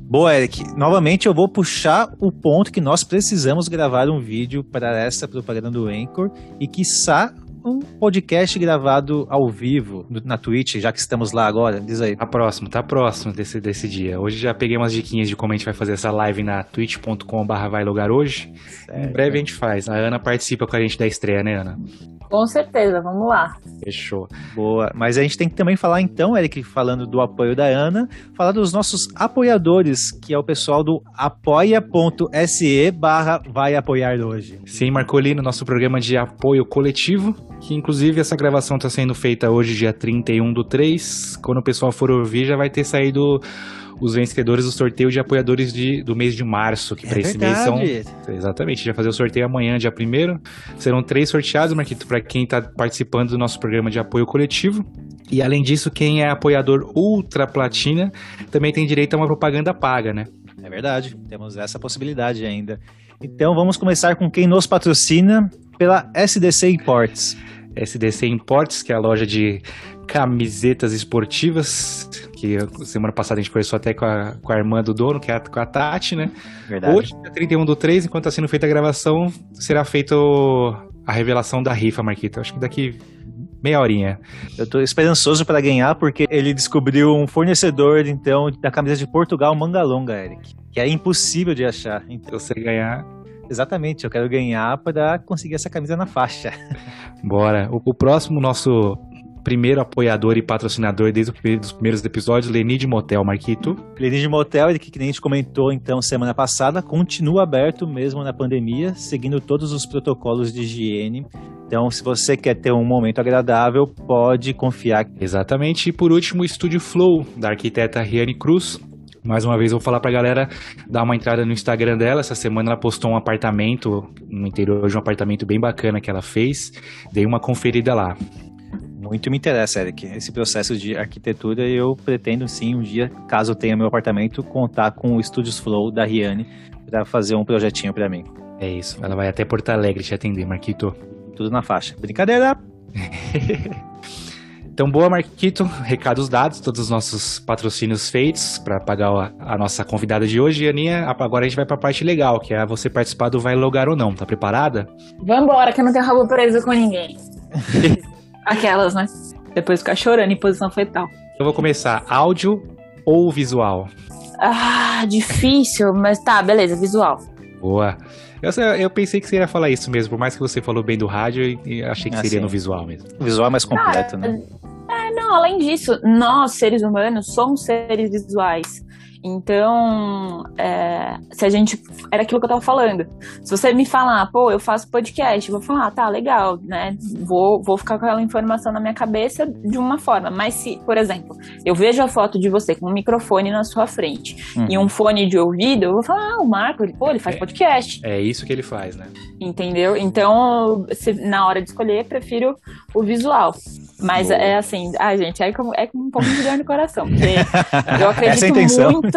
Boa, Eric. Novamente eu vou puxar o ponto que nós precisamos gravar um vídeo para essa propaganda do Anchor e quiçá um podcast gravado ao vivo na Twitch, já que estamos lá agora. Diz aí.
Tá próximo, tá próximo desse, desse dia. Hoje já peguei umas diquinhas de como a gente vai fazer essa live na twitch.com.br vai lugar hoje. Em breve a gente faz. A Ana participa com a gente da estreia, né, Ana?
Com certeza, vamos lá.
Fechou.
Boa. Mas a gente tem que também falar então, Eric, falando do apoio da Ana, falar dos nossos apoiadores, que é o pessoal do apoia.se barra vai apoiar hoje.
Sim, Marcolino, nosso programa de apoio coletivo, que inclusive essa gravação está sendo feita hoje, dia 31 do 3. Quando o pessoal for ouvir, já vai ter saído os vencedores do sorteio de apoiadores de, do mês de março, que para esse mês são. Exatamente, a gente vai fazer o sorteio amanhã, dia 1 Serão três sorteados, Marquito, para quem está participando do nosso programa de apoio coletivo. E além disso, quem é apoiador Ultra Platina também tem direito a uma propaganda paga, né?
É verdade, temos essa possibilidade ainda. Então vamos começar com quem nos patrocina pela SDC Imports.
SDC Imports, que é a loja de camisetas esportivas, que semana passada a gente conversou até com a, com a irmã do dono, que é a, com a Tati, né?
Verdade.
Hoje, dia 31 do 3, enquanto está sendo feita a gravação, será feita a revelação da rifa, Marquita. Acho que daqui meia horinha.
Eu tô esperançoso para ganhar porque ele descobriu um fornecedor, então, da camisa de Portugal manga longa, Eric. Que é impossível de achar. Então,
Se você ganhar,
exatamente, eu quero ganhar para conseguir essa camisa na faixa. [LAUGHS]
bora. O, o próximo, nosso primeiro apoiador e patrocinador desde os primeiros, dos primeiros episódios, Lenid Motel, Marquito.
Clínica de Motel, ele que a gente comentou então semana passada, continua aberto mesmo na pandemia, seguindo todos os protocolos de higiene. Então, se você quer ter um momento agradável, pode confiar.
Exatamente. E por último, o Estúdio Flow, da arquiteta Riane Cruz. Mais uma vez, eu vou falar pra galera dar uma entrada no Instagram dela. Essa semana ela postou um apartamento, no interior de um apartamento bem bacana que ela fez. Dei uma conferida lá.
Muito me interessa, Eric, esse processo de arquitetura. Eu pretendo sim, um dia, caso tenha meu apartamento, contar com o Estúdios Flow da Riane para fazer um projetinho para mim.
É isso. Ela vai até Porto Alegre te atender, Marquito.
Tudo na faixa. Brincadeira! [LAUGHS]
Então, boa, Marquito. Recados dados, todos os nossos patrocínios feitos para pagar a, a nossa convidada de hoje. E, Aninha, agora a gente vai para a parte legal, que é você participar do Vai Logar ou Não. Tá preparada?
Vambora, que eu não tenho rabo preso com ninguém. [LAUGHS] Aquelas, né? Depois ficar chorando em posição fetal.
Eu vou começar. Áudio ou visual?
Ah, difícil, mas tá, beleza, visual.
Boa. Eu, eu pensei que você ia falar isso mesmo, por mais que você falou bem do rádio, e, achei que
Ah,
seria
sim.
no visual mesmo.
O visual é mais completo, né?
Não, além disso, nós, seres humanos, somos seres visuais. Então, é, se a gente. Era aquilo que eu tava falando. Se você me falar, pô, eu faço podcast, eu vou falar, ah, tá, legal, né? Vou, vou ficar com aquela informação na minha cabeça de uma forma. Mas se, por exemplo, eu vejo a foto de você com um microfone na sua frente
Uhum.
e um fone de ouvido, eu vou falar, ah, o Marco, ele, pô, ele faz
É.
podcast.
É isso que ele faz, né?
Entendeu? Então, se- na hora de escolher, prefiro o visual. Mas
Boa.
é assim, ah, gente, é com, é um pouco de dor no coração. Porque [LAUGHS] eu
Essa é a
acredito
intenção.
muito.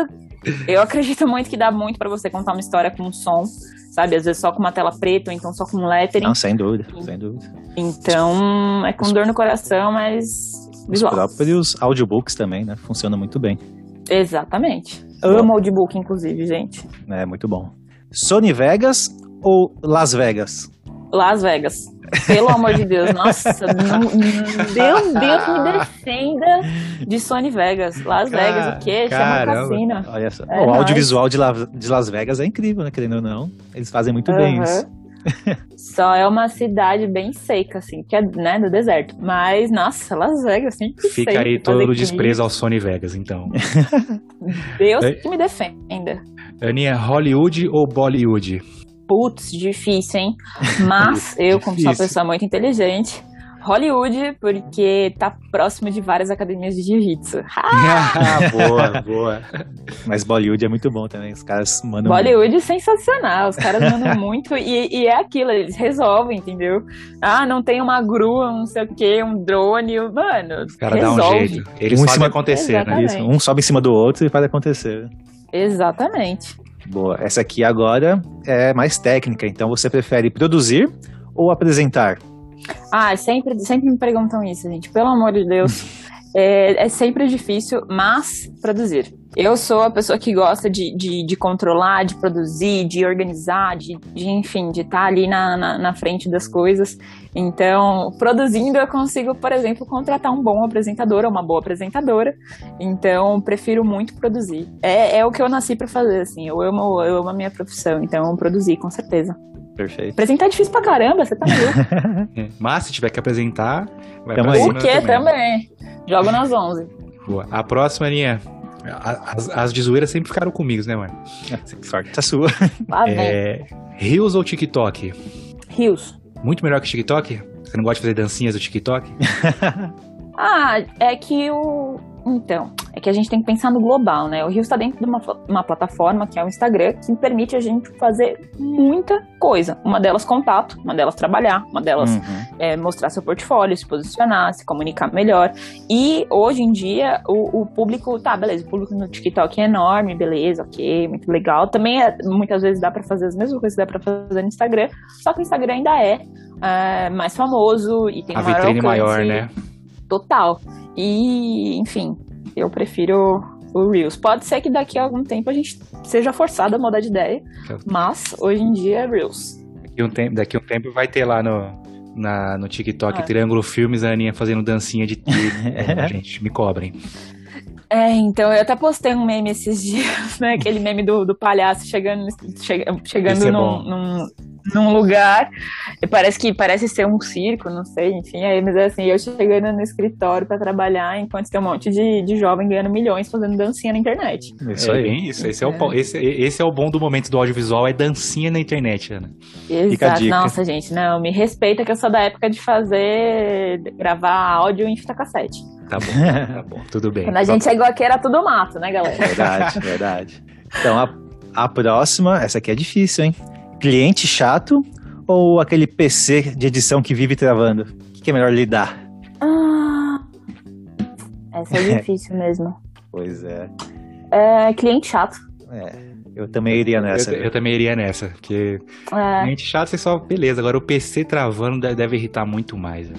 Eu acredito muito que dá muito pra você contar uma história com som, sabe? Às vezes só com uma tela preta, ou então só com um lettering.
Não, sem dúvida, sem dúvida.
Então, é com dor no coração, mas
Os
visual.
próprios audiobooks também, né? Funciona muito bem.
Exatamente. Amo audiobook, inclusive, gente.
É muito bom. Sony Vegas ou Las Vegas?
Las Vegas. Pelo amor de Deus, nossa, não- Deus, Deus me defenda de Sony Vegas. Las Vegas, o quê? Chama
Caramba.
cassino.
Olha só.
É
o
nóis.
audiovisual de, La- de Las Vegas é incrível, né? Querendo ou não. Eles fazem muito bem
Aham.
isso.
Só é uma cidade bem seca, assim, que é, né, do deserto. Mas, nossa, Las Vegas, sempre
Fica aí todo o desprezo ao Sony Vegas, então.
Deus
É.
que me defenda.
Aninha, Hollywood ou Bollywood?
Putz, difícil, hein? Mas [LAUGHS] eu, como sou uma pessoa muito inteligente, Hollywood, porque tá próximo de várias academias de jiu-jitsu. Ah, [LAUGHS]
boa, [LAUGHS] boa.
Mas Bollywood é muito bom também. Os caras mandam.
Bollywood sensacional, os caras mandam muito e, e é aquilo, eles resolvem, entendeu? Ah, não tem uma grua, não sei o que, um drone, mano,
Os caras dão um
resolve.
jeito. Eles
Um em
fazem
cima-
acontecer, né?
Isso, um sobe em cima do outro e faz acontecer.
Exatamente.
Boa. Essa aqui agora é mais técnica. Então você prefere produzir ou apresentar?
Ah, sempre, sempre me perguntam isso, gente. Pelo amor de Deus. [LAUGHS] É, é sempre difícil, mas produzir. Eu sou a pessoa que gosta de, de, de controlar, de produzir, de organizar, de, de, enfim, de estar ali na, na, na frente das coisas. Então, produzindo, eu consigo, por exemplo, contratar um bom apresentador ou uma boa apresentadora. Então, prefiro muito produzir. É, é o que eu nasci pra fazer, assim. Eu amo, eu amo a minha profissão, então produzir, com certeza.
Perfeito.
Apresentar é difícil pra caramba, você tá maluco. [LAUGHS]
Mas se tiver que apresentar, vai
Tamo
pra
O quê também? Jogo nas 11.
Boa. A próxima, Aninha. a- As, as de zoeira sempre ficaram comigo, né, mano? [LAUGHS]
Sorte a sua.
É, Reels ou TikTok?
Rios.
Muito melhor que TikTok? Você não gosta de fazer dancinhas do TikTok? [LAUGHS]
Ah, é que o, Então, é que a gente tem que pensar no global, né? O Rio está dentro de uma, uma plataforma que é o Instagram, que permite a gente fazer muita coisa. Uma delas contato, uma delas trabalhar, uma delas
Uhum.
é, mostrar seu portfólio, se posicionar, se comunicar melhor. E hoje em dia, o, o público, tá, beleza, o público no TikTok é enorme, beleza, ok, muito legal. Também é- muitas vezes dá pra fazer as mesmas coisas que dá pra fazer no Instagram, só que o Instagram ainda é, é, mais famoso e tem
A
maior
vitrine
alcance
maior, né?
Total. E, enfim, eu prefiro o Reels. Pode ser que daqui a algum tempo a gente seja forçado a mudar de ideia, mas hoje em dia é Reels.
Daqui um tempo, daqui um tempo vai ter lá no, na, no TikTok
Ah.
Triângulo Filmes a Aninha fazendo dancinha de. [LAUGHS] Gente, me cobrem.
É, então eu até postei um meme esses dias, [LAUGHS] né? Aquele meme do, do palhaço chegando, chega-
Esse
chegando
é
num, num, num lugar. E parece que parece ser um circo, não sei, enfim. Aí, mas é assim, eu chegando no escritório pra trabalhar, enquanto tem um monte de, de jovem ganhando milhões fazendo dancinha na internet.
Isso
é
aí.
bem isso. Esse é, o, po- esse, esse é o bom do momento do audiovisual, é dancinha na internet, Ana.
Exato. Nossa, gente, não, me respeita que eu sou da época de fazer, gravar áudio em fita cassete.
Tá bom, tá bom, tudo bem.
Quando a gente chegou aqui era tudo mato, né, galera?
Verdade, verdade. Então, a, a próxima, essa aqui é difícil, hein? Cliente chato ou aquele PC de edição que vive travando? O que, que é melhor lidar?
Ah, essa é difícil [LAUGHS] mesmo.
Pois é.
É, cliente chato.
É, eu também iria nessa.
Eu, eu também iria nessa, porque
É,
gente chato você só, beleza, agora o PC travando deve, irritar muito mais. né?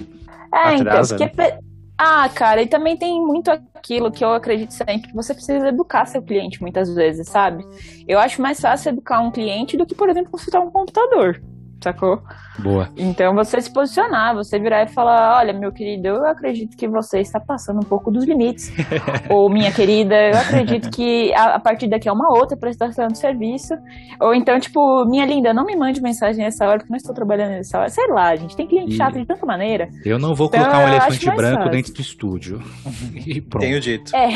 é então,
Atrasa,
porque... Ah, cara, e também tem muito aquilo que eu acredito sempre, que você precisa educar seu cliente muitas vezes, sabe? Eu acho mais fácil educar um cliente do que, por exemplo, consultar um computador, sacou?
Boa.
Então você se posicionar, você virar e falar, olha, meu querido, eu acredito que você está passando um pouco dos limites. [LAUGHS] Ou minha querida, eu acredito que a, a partir daqui é uma outra prestação de serviço. Ou então, tipo, minha linda, não me mande mensagem nessa hora, porque eu não estou trabalhando nessa hora. Sei lá, gente, tem cliente
E-
chato de tanta maneira.
Eu não vou
Então,
colocar um elefante branco
fácil.
dentro do estúdio. [LAUGHS] E pronto.
Tenho dito.
É.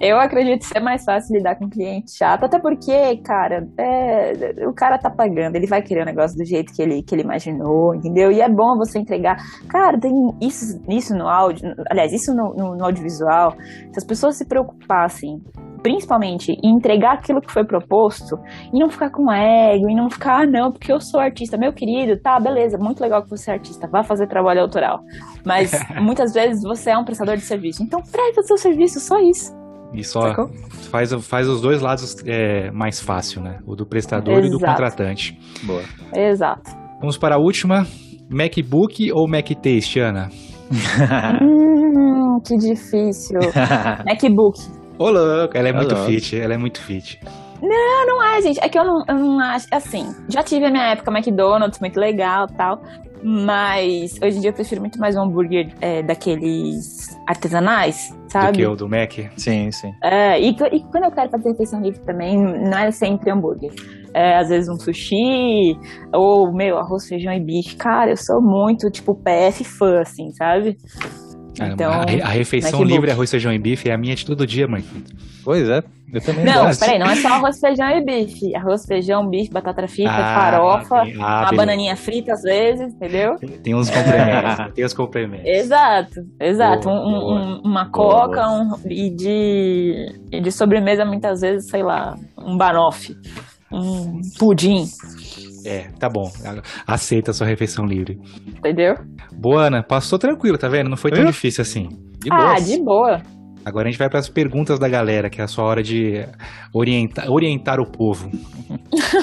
[LAUGHS] eu acredito ser mais fácil lidar com cliente chato, até porque, cara, é, o cara tá pagando, ele vai querer o negócio do jeito que ele, que ele imaginou, entendeu? E é bom você entregar. Cara, tem isso, isso no áudio, aliás, isso no, no- no audiovisual. Se as pessoas se preocupassem, principalmente em entregar aquilo que foi proposto, e não ficar com ego, e não ficar, ah, não, porque eu sou artista, meu querido, tá, beleza, muito legal que você é artista, vá fazer trabalho autoral. Mas [LAUGHS] muitas vezes você é um prestador de serviço, então presta seu serviço, só isso.
E só
Sacou?
faz, faz os dois lados é, mais fácil, né? O do prestador e do
Exato.
contratante.
Boa.
Exato.
Vamos para a última. MacBook ou Mac Taste, Ana? [LAUGHS]
hum, que difícil. [LAUGHS] MacBook.
Ô, louco, ela é
Ô,
muito
louco.
fit, ela é muito fit.
Não é, gente, é que eu não, eu não acho, assim, já tive a minha época McDonald's, muito legal tal, mas hoje em dia eu prefiro muito mais um hambúrguer é, daqueles artesanais,
Do
sabe?
que o do Mac.
sim, sim.
É, e, e quando eu quero fazer refeição livre também, não é sempre hambúrguer. É, às vezes um sushi, ou, meu, arroz, feijão e bife. Cara, eu sou muito, tipo, PF fã, assim, sabe?
Caramba,
Então,
a, a refeição
MacBook.
livre, arroz, feijão e bife é a minha de todo dia, mãe.
Pois é, eu também
Não,
gosto.
peraí, não é só arroz, feijão e bife. Arroz, feijão, bife, batata frita,
Ah,
farofa,
ah,
uma
beleza.
bananinha frita às vezes, entendeu?
Tem uns complementos, [LAUGHS] tem os complementos.
Exato, exato.
Boa,
Um- um-
boa.
um- uma
Boa,
coca um- e, de, e de sobremesa, muitas vezes, sei lá, um banoffee, um pudim,
É, tá bom. Aceita a sua refeição livre.
entendeu?
Boa, Ana, passou tranquilo, tá vendo? Não foi tão
Viu?
difícil assim.
De
ah,
boas.
de boa.
Agora a gente vai para as perguntas da galera, que é a sua hora de orientar, orientar o povo.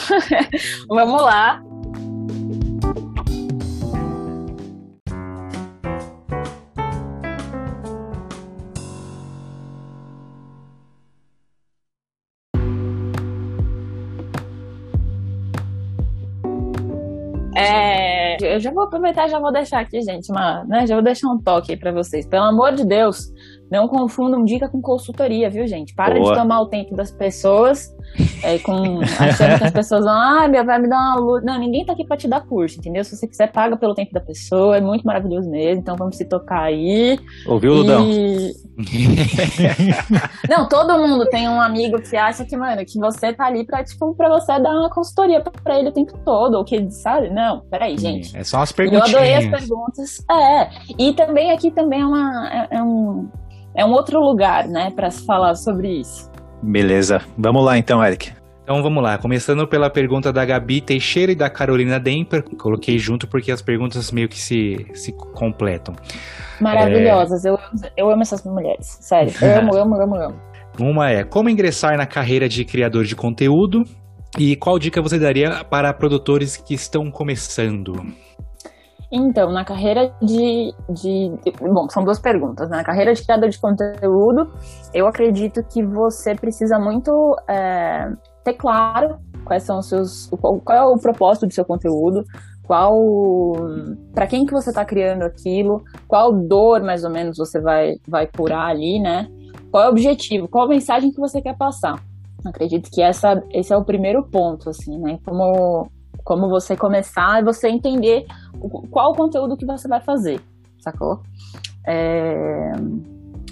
[LAUGHS]
Vamos lá. Eu já vou aproveitar e já vou deixar aqui, gente, uma, né, já vou deixar um toque aí pra vocês. Pelo amor de Deus, não confundam dica com consultoria, viu, gente? Para
Boa.
de tomar o tempo das pessoas, é, com, achando que as pessoas vão, ah, meu, vai me dar uma luz. Não, ninguém tá aqui pra te dar curso, entendeu? Se você quiser, paga pelo tempo da pessoa, é muito maravilhoso mesmo, então vamos se tocar aí.
Ouviu, Ludão?
E- [LAUGHS] Não, todo mundo tem um amigo que acha que, mano, que você tá ali pra, tipo, pra você dar uma consultoria pra, ele o tempo todo, ou que ele sabe. Não, peraí, gente.
É só umas
Eu adorei as perguntas. É, e também aqui também é uma. É, é um, é um outro lugar, né, para se falar sobre isso.
Beleza. Vamos lá então, Eric.
Então vamos lá, começando pela pergunta da Gabi Teixeira e da Carolina Demper. Coloquei junto porque as perguntas meio que se, se completam.
Maravilhosas, eu, eu amo essas mulheres, sério. Eu [LAUGHS] amo, amo, amo, amo.
Uma é como ingressar na carreira de criador de conteúdo e qual dica você daria para produtores que estão começando?
Então, na carreira de, de. Bom, são duas perguntas. né? Na carreira de criador de conteúdo, eu acredito que você precisa muito é, ter claro quais são os seus. Qual, qual é o propósito do seu conteúdo, qual. para quem que você está criando aquilo, qual dor mais ou menos você vai, vai curar ali, né? Qual é o objetivo, qual a mensagem que você quer passar. Acredito que essa, esse é o primeiro ponto, assim, né? Como, como você começar e você entender qual o conteúdo que você vai fazer, sacou? É,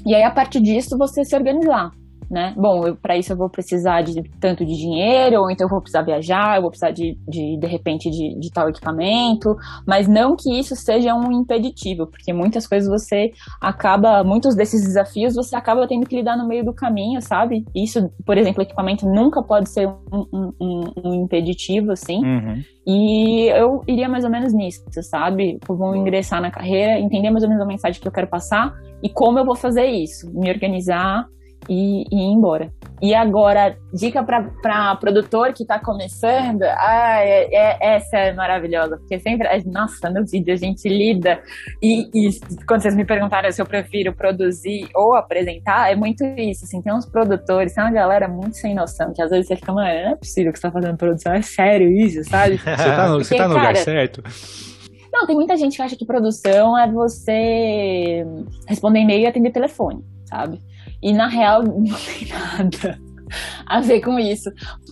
E aí, a partir disso, você se organizar, né? Bom, para isso eu vou precisar de tanto de dinheiro, ou então eu vou precisar viajar, eu vou precisar de, de, de repente, de, de tal equipamento, mas não que isso seja um impeditivo, porque muitas coisas você acaba, muitos desses desafios você acaba tendo que lidar no meio do caminho, sabe? Isso, por exemplo, equipamento nunca pode ser um, um, um, um impeditivo, assim.
Uhum.
E eu iria mais ou menos nisso, sabe? Eu vou ingressar na carreira, entender mais ou menos a mensagem que eu quero passar e como eu vou fazer isso, me organizar e, e ir embora. E agora, dica para produtor que tá começando, ah, é, é- essa é maravilhosa, porque sempre, nossa, no vídeo a gente lida e, e quando vocês me perguntaram se eu prefiro produzir ou apresentar, é muito isso, assim, tem uns produtores, tem uma galera muito sem noção, que às vezes você fica, mano, não é possível que você tá fazendo produção, é sério isso, sabe? [LAUGHS]
Você tá no, você
Porque,
tá no lugar
cara,
certo?
Não, tem muita gente que acha que produção é você responder e-mail e atender telefone, sabe? E na real [LAUGHS] não tem nada a ver com isso.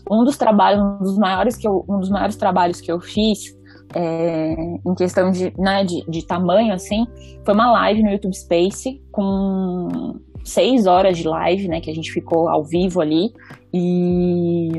Um dos trabalhos, um dos maiores que eu, um dos maiores trabalhos que eu fiz é, em questão de, né, de, de tamanho, assim, foi uma live no YouTube Space com seis horas de live, né, que a gente ficou ao vivo ali e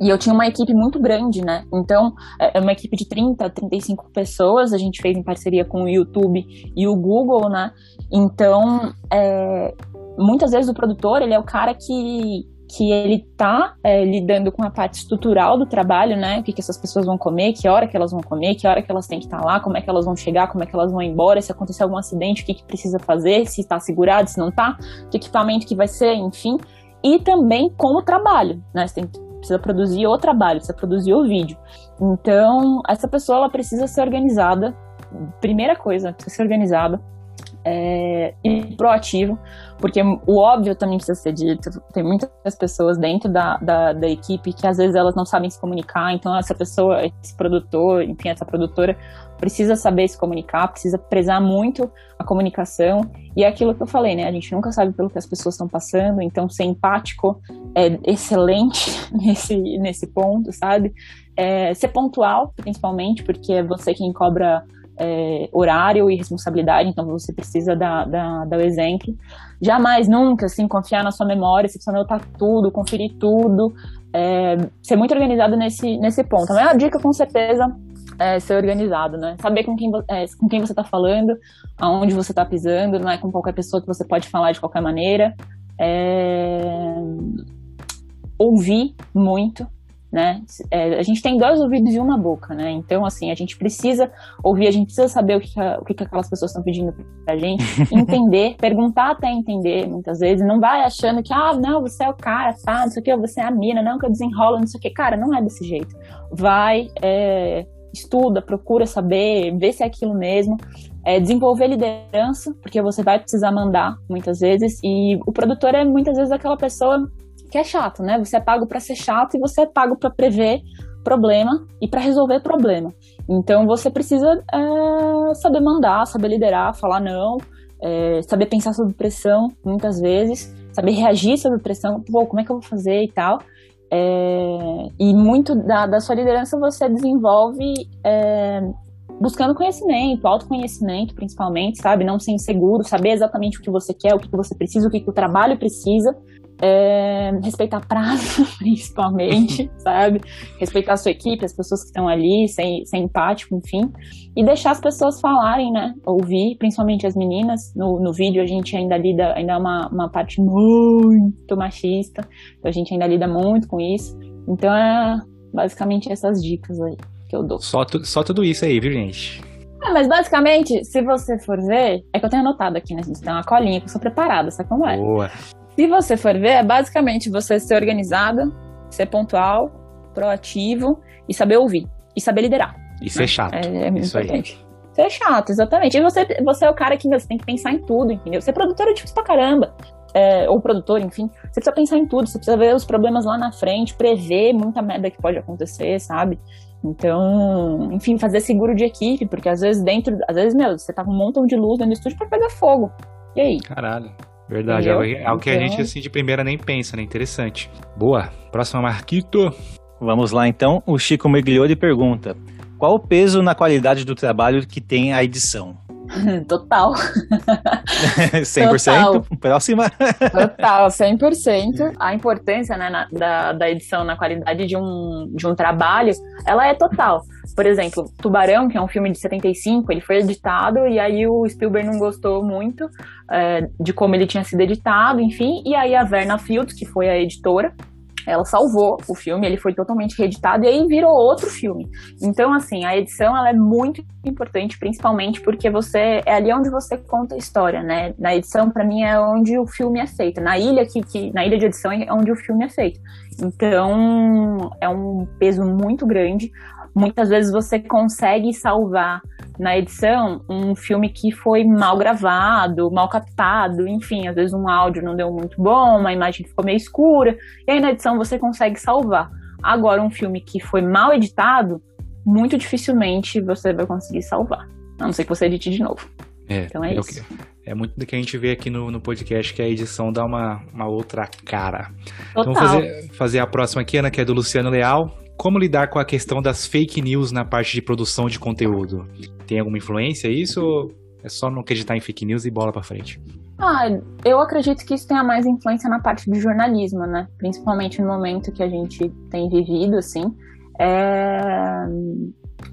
e eu tinha uma equipe muito grande, né? Então, é é uma equipe de 30, 35 pessoas, a gente fez em parceria com o YouTube e o Google, né? Então, é, muitas vezes o produtor, ele é o cara que, que ele tá é, lidando com a parte estrutural do trabalho, né? O que, que essas pessoas vão comer, que hora que elas vão comer, que hora que elas têm que estar lá, como é que elas vão chegar, como é que elas vão embora, se acontecer algum acidente, o que, que precisa fazer, se está segurado, se não tá, que equipamento que vai ser, enfim. E também com o trabalho, né? Você tem precisa produzir o trabalho, precisa produzir o vídeo. Então, essa pessoa ela precisa ser organizada. Primeira coisa, precisa ser organizada é, e proativo, porque o óbvio também precisa ser dito. Tem muitas pessoas dentro da, da, da equipe que às vezes elas não sabem se comunicar, então essa pessoa, esse produtor, enfim, essa produtora precisa saber se comunicar, precisa prezar muito a comunicação. E é aquilo que eu falei, né? A gente nunca sabe pelo que as pessoas estão passando, então ser empático é excelente [LAUGHS] nesse, nesse ponto, sabe? É, ser pontual, principalmente, porque é você quem cobra é, horário e responsabilidade, então você precisa dar, dar, dar o exemplo. Jamais, nunca, assim, confiar na sua memória, você precisa anotar tudo, conferir tudo, é, ser muito organizado nesse, nesse ponto. A maior dica, com certeza, é ser organizado, né? Saber com quem, é, com quem você está falando, aonde você está pisando, não é com qualquer pessoa que você pode falar de qualquer maneira. É, Ouvir muito, né? É, a gente tem dois ouvidos e uma boca, né? Então, assim, a gente precisa ouvir, a gente precisa saber o que, a- o que, que aquelas pessoas estão pedindo pra gente, [LAUGHS] entender, perguntar até entender, muitas vezes. Não vai achando que, ah, não, você é o cara, tá? Não sei o que, você é a mina, não, que eu desenrolo, não sei o que. Cara, não é desse jeito. Vai, é, estuda, procura saber, vê se é aquilo mesmo. É, desenvolver liderança, porque você vai precisar mandar muitas vezes. E o produtor é muitas vezes aquela pessoa que é chato, né? Você é pago para ser chato e você é pago para prever problema e para resolver problema. Então você precisa é, saber mandar, saber liderar, falar não, é, saber pensar sob pressão muitas vezes, saber reagir sob pressão, pô, como é que eu vou fazer e tal. É, e muito da, da sua liderança você desenvolve é, buscando conhecimento, autoconhecimento principalmente, sabe? Não ser inseguro, saber exatamente o que você quer, o que você precisa, o que o trabalho precisa é, respeitar prazo, [LAUGHS] principalmente, [LAUGHS] sabe? Respeitar a sua equipe, as pessoas que estão ali, ser, ser empático, enfim. E deixar as pessoas falarem, né? Ouvir, principalmente as meninas. No, no vídeo a gente ainda lida, ainda é uma, uma parte muito machista, então a gente ainda lida muito com isso. Então é basicamente essas dicas aí que eu dou.
Só, tu- só tudo isso aí, viu, gente?
Ah, mas basicamente, se você for ver, é que eu tenho anotado aqui, né, gente? Tem uma colinha que eu sou preparada, sabe como é?
Boa.
Se você for ver, é basicamente você ser organizada, ser pontual, proativo e saber ouvir. E saber liderar.
E ser chato.
É, é muito
Isso aí.
importante. Ser chato, exatamente. E você, você é o cara que meu, você tem que pensar em tudo, entendeu? Ser produtor é difícil pra caramba. É, ou produtor, enfim. Você precisa pensar em tudo, você precisa ver os problemas lá na frente, prever muita merda que pode acontecer, sabe? Então, enfim, fazer seguro de equipe, porque às vezes dentro, às vezes, meu, você tá com um montão de luz dentro do estúdio pra pegar fogo. E aí?
Caralho. Verdade, é algo que a
Então-
gente assim de primeira nem pensa, né? Interessante. Boa. Próxima, Marquito.
Vamos lá então. O Chico Migliori pergunta: Qual o peso na qualidade do trabalho que tem a edição? [LAUGHS]
Total. [LAUGHS]
100%? Próxima. [LAUGHS]
Total, 100%. A importância né, na- da, da edição na qualidade de um, de um trabalho, ela é total. Por exemplo, Tubarão, que é um filme de 75, ele foi editado e aí o Spielberg não gostou muito é, de como ele tinha sido editado, enfim. E aí a Verna Fields, que foi a editora, ela salvou o filme, ele foi totalmente reeditado e aí virou outro filme. Então, assim, a edição ela é muito importante, principalmente porque você é ali onde você conta a história, né? Na edição, para mim, é onde o filme é feito. Na ilha que, que na ilha de edição é onde o filme é feito. Então, é um peso muito grande. Muitas vezes você consegue salvar na edição um filme que foi mal gravado, mal captado, enfim, às vezes um áudio não deu muito bom, uma imagem ficou meio escura, e aí na edição você consegue salvar. Agora, um filme que foi mal editado, muito dificilmente você vai conseguir salvar. A não ser que você edite de novo.
É,
Então é
o
isso.
é muito do que a gente vê aqui no, no podcast, que a edição dá uma, uma outra cara. Então,
Total.
vamos fazer, fazer a próxima aqui, Ana, que é do Luciano Leal. Como lidar com a questão das fake news na parte de produção de conteúdo? Tem alguma influência isso ou é só não acreditar em fake news e bola pra frente?
Ah, eu acredito que isso tenha mais influência na parte do jornalismo, né? Principalmente no momento que a gente tem vivido, assim. É,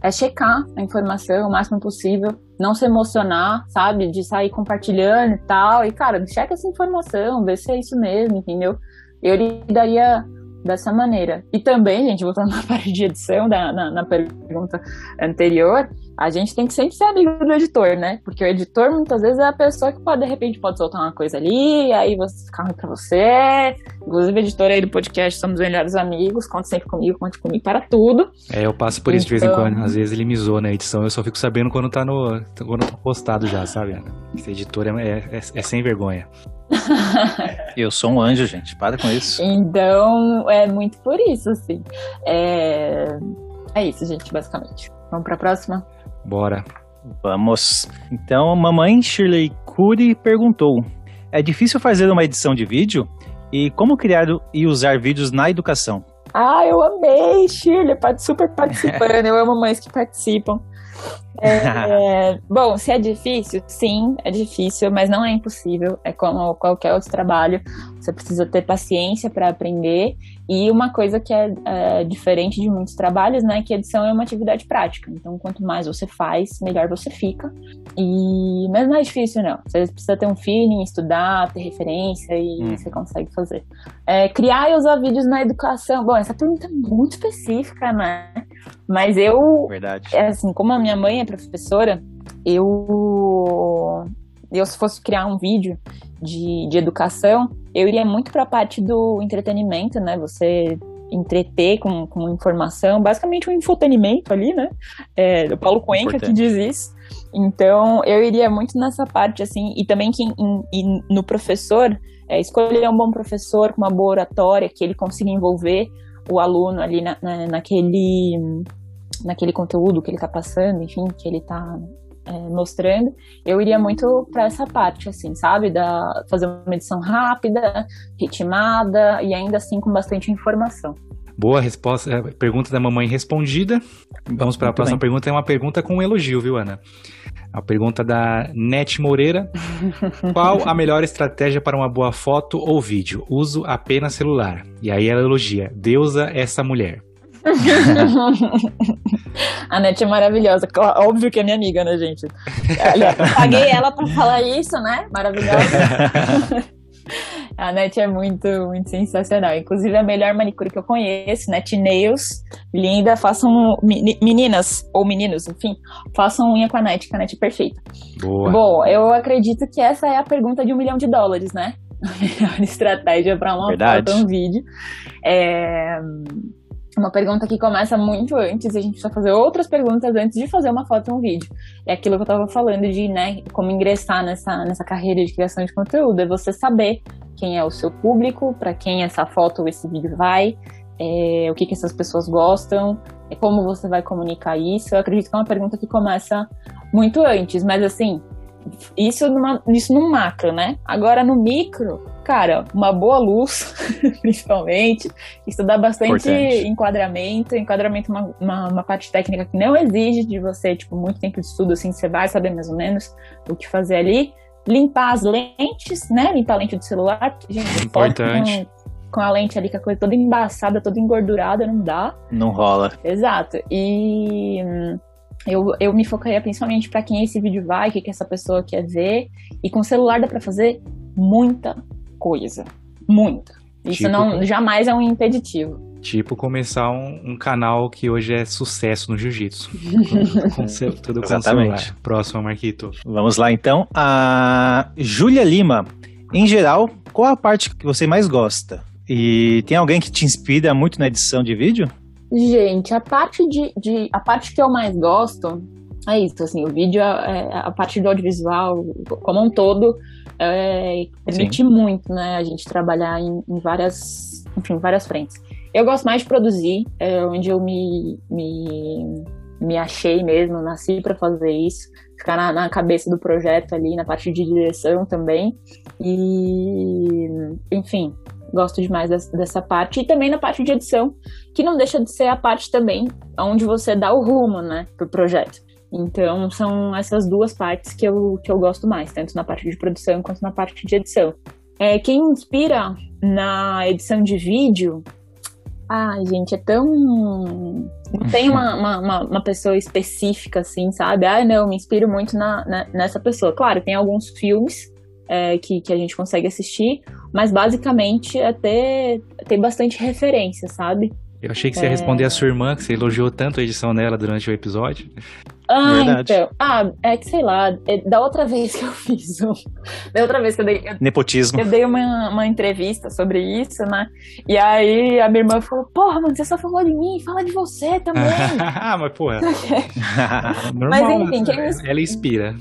é checar a informação o máximo possível, não se emocionar, sabe? De sair compartilhando e tal. E, cara, checa essa informação, vê se é isso mesmo, entendeu? Eu lidaria dessa maneira. E também, gente, voltando [LAUGHS] na parte de edição, da, na, na pergunta anterior, a gente tem que sempre ser amigo do editor, né? Porque o editor muitas vezes é a pessoa que pode, de repente, pode soltar uma coisa ali, aí você fica ruim pra você. Inclusive, editor aí do podcast, somos melhores amigos, conte sempre comigo, conte comigo para tudo.
É, eu passo por isso de vez em
Então-
quando. Às vezes ele me zoa na edição, eu só fico sabendo quando tá no. quando tá postado já, sabe, Ana? Esse editor é, é, é- é sem vergonha. [LAUGHS]
Eu sou um anjo, gente. Para com isso.
Então, é muito por isso, assim. É, é isso, gente, basicamente. Vamos pra próxima?
Bora.
Vamos. Então, mamãe Shirley Cury perguntou: É difícil fazer uma edição de vídeo? E como criar e usar vídeos na educação?
Ah, eu amei, Shirley, super participando. eu amo mães que participam. É, [LAUGHS] bom, se é difícil, sim, é difícil, mas não é impossível. É como qualquer outro trabalho. Você precisa ter paciência para aprender. E uma coisa que é, é, diferente de muitos trabalhos, né, que edição é uma atividade prática. Então, quanto mais você faz, melhor você fica. E mas não é difícil, não. Você precisa ter um feeling, estudar, ter referência e
Hum.
você consegue fazer. É, criar e usar vídeos na educação. Bom, essa pergunta é muito específica, né? Mas eu,
Verdade.
é assim, como a minha mãe é professora, eu, eu se fosse criar um vídeo de, de educação, eu iria muito para a parte do entretenimento, né? Você entreter com, com informação, basicamente um infotenimento ali, né? É, o Paulo Cuenca que diz isso. Então, eu iria muito nessa parte, assim, e também que em- em- no professor, é, escolher um bom professor com uma boa oratória, que ele consiga envolver o aluno ali na, na- naquele, naquele conteúdo que ele está passando, enfim, que ele está mostrando, eu iria muito para essa parte, assim, sabe? Da, fazer uma edição rápida, ritmada e ainda assim com bastante informação.
Boa resposta. é, Pergunta da mamãe respondida. Vamos para a próxima
bem.
pergunta. É uma pergunta com um elogio, viu, Ana? A pergunta da Net Moreira. [LAUGHS] Qual a melhor estratégia para uma boa foto ou vídeo? Uso apenas celular. E aí ela elogia. Deusa essa mulher. [LAUGHS]
A Net é maravilhosa. Óbvio que é minha amiga, né, gente? Eu paguei ela pra falar isso, né? Maravilhosa. [LAUGHS] A Net é muito, muito sensacional. Inclusive, a melhor manicure que eu conheço, Net Nails. Linda. Façam. meni- Meninas, ou meninos, enfim, façam unha com a Net, que a Net é perfeita.
Boa.
Bom, eu acredito que essa é a pergunta de um milhão de dólares, né? [LAUGHS] A melhor estratégia para uma
Verdade.
foto, um vídeo. É uma pergunta que começa muito antes, e a gente precisa fazer outras perguntas antes de fazer uma foto ou um vídeo. É aquilo que eu tava falando de, né, como ingressar nessa, nessa carreira de criação de conteúdo, é você saber quem é o seu público, para quem essa foto ou esse vídeo vai, é, o que, que essas pessoas gostam, é como você vai comunicar isso. Eu acredito que é uma pergunta que começa muito antes, mas assim, isso, numa, isso no macro, né? Agora no micro, cara, uma boa luz, [LAUGHS] principalmente, estudar bastante
Importante.
enquadramento. Enquadramento é uma, uma, uma parte técnica que não exige de você, tipo, muito tempo de estudo, assim, você vai saber mais ou menos o que fazer ali. Limpar as lentes, né? Limpar a lente do celular, porque, gente,
Importante.
Com, com a lente ali, com a coisa toda embaçada, toda engordurada, não dá.
Não rola.
Exato. E hum, eu, eu me focaria principalmente para quem esse vídeo vai, o que, que essa pessoa quer ver. E com o celular dá para fazer muita coisa. Muita. Isso
Tipo?
não jamais é um impeditivo.
Tipo começar um, um canal que hoje é sucesso no jiu-jitsu. [LAUGHS] Tudo com
Exatamente.
celular. Próximo, Marquito.
Vamos lá então. A Júlia Lima. Em geral, qual a parte que você mais gosta? E tem alguém que te inspira muito na edição de vídeo?
Gente, a parte de, de- a parte que eu mais gosto é isso, assim, o vídeo, é, a parte do audiovisual, como um todo, é, permite muito, né, a gente trabalhar em, em várias, enfim, várias frentes. Eu gosto mais de produzir, é onde eu me, me, me achei mesmo, nasci para fazer isso, ficar na, na cabeça do projeto ali, na parte de direção também, e, enfim, gosto demais des- dessa parte, e também na parte de edição, que não deixa de ser a parte também onde você dá o rumo, né, pro projeto. Então, são essas duas partes que eu, que eu gosto mais, tanto na parte de produção quanto na parte de edição. É, quem me inspira na edição de vídeo, ai, gente, é tão. Não tem uma, [LAUGHS] uma, uma- uma pessoa específica, assim, sabe? Ah, não, me inspiro muito na, na- nessa pessoa. Claro, tem alguns filmes é, que, que a gente consegue assistir, mas basicamente é ter, ter bastante referência, sabe?
Eu achei que você ia
É.
responder a sua irmã, que você elogiou tanto a edição dela durante o episódio.
Ah,
Verdade.
então. Ah, é que sei lá, é da outra [LAUGHS] vez que eu fiz um. Da outra vez que eu dei, eu,
Nepotismo.
eu dei uma, uma entrevista sobre isso, né? E aí a minha irmã falou: Porra, mano, você só falou de mim, fala de você também. [LAUGHS]
ah, mas porra. [LAUGHS] Normal,
Mas, enfim,
né?
quem me-
Ela inspira.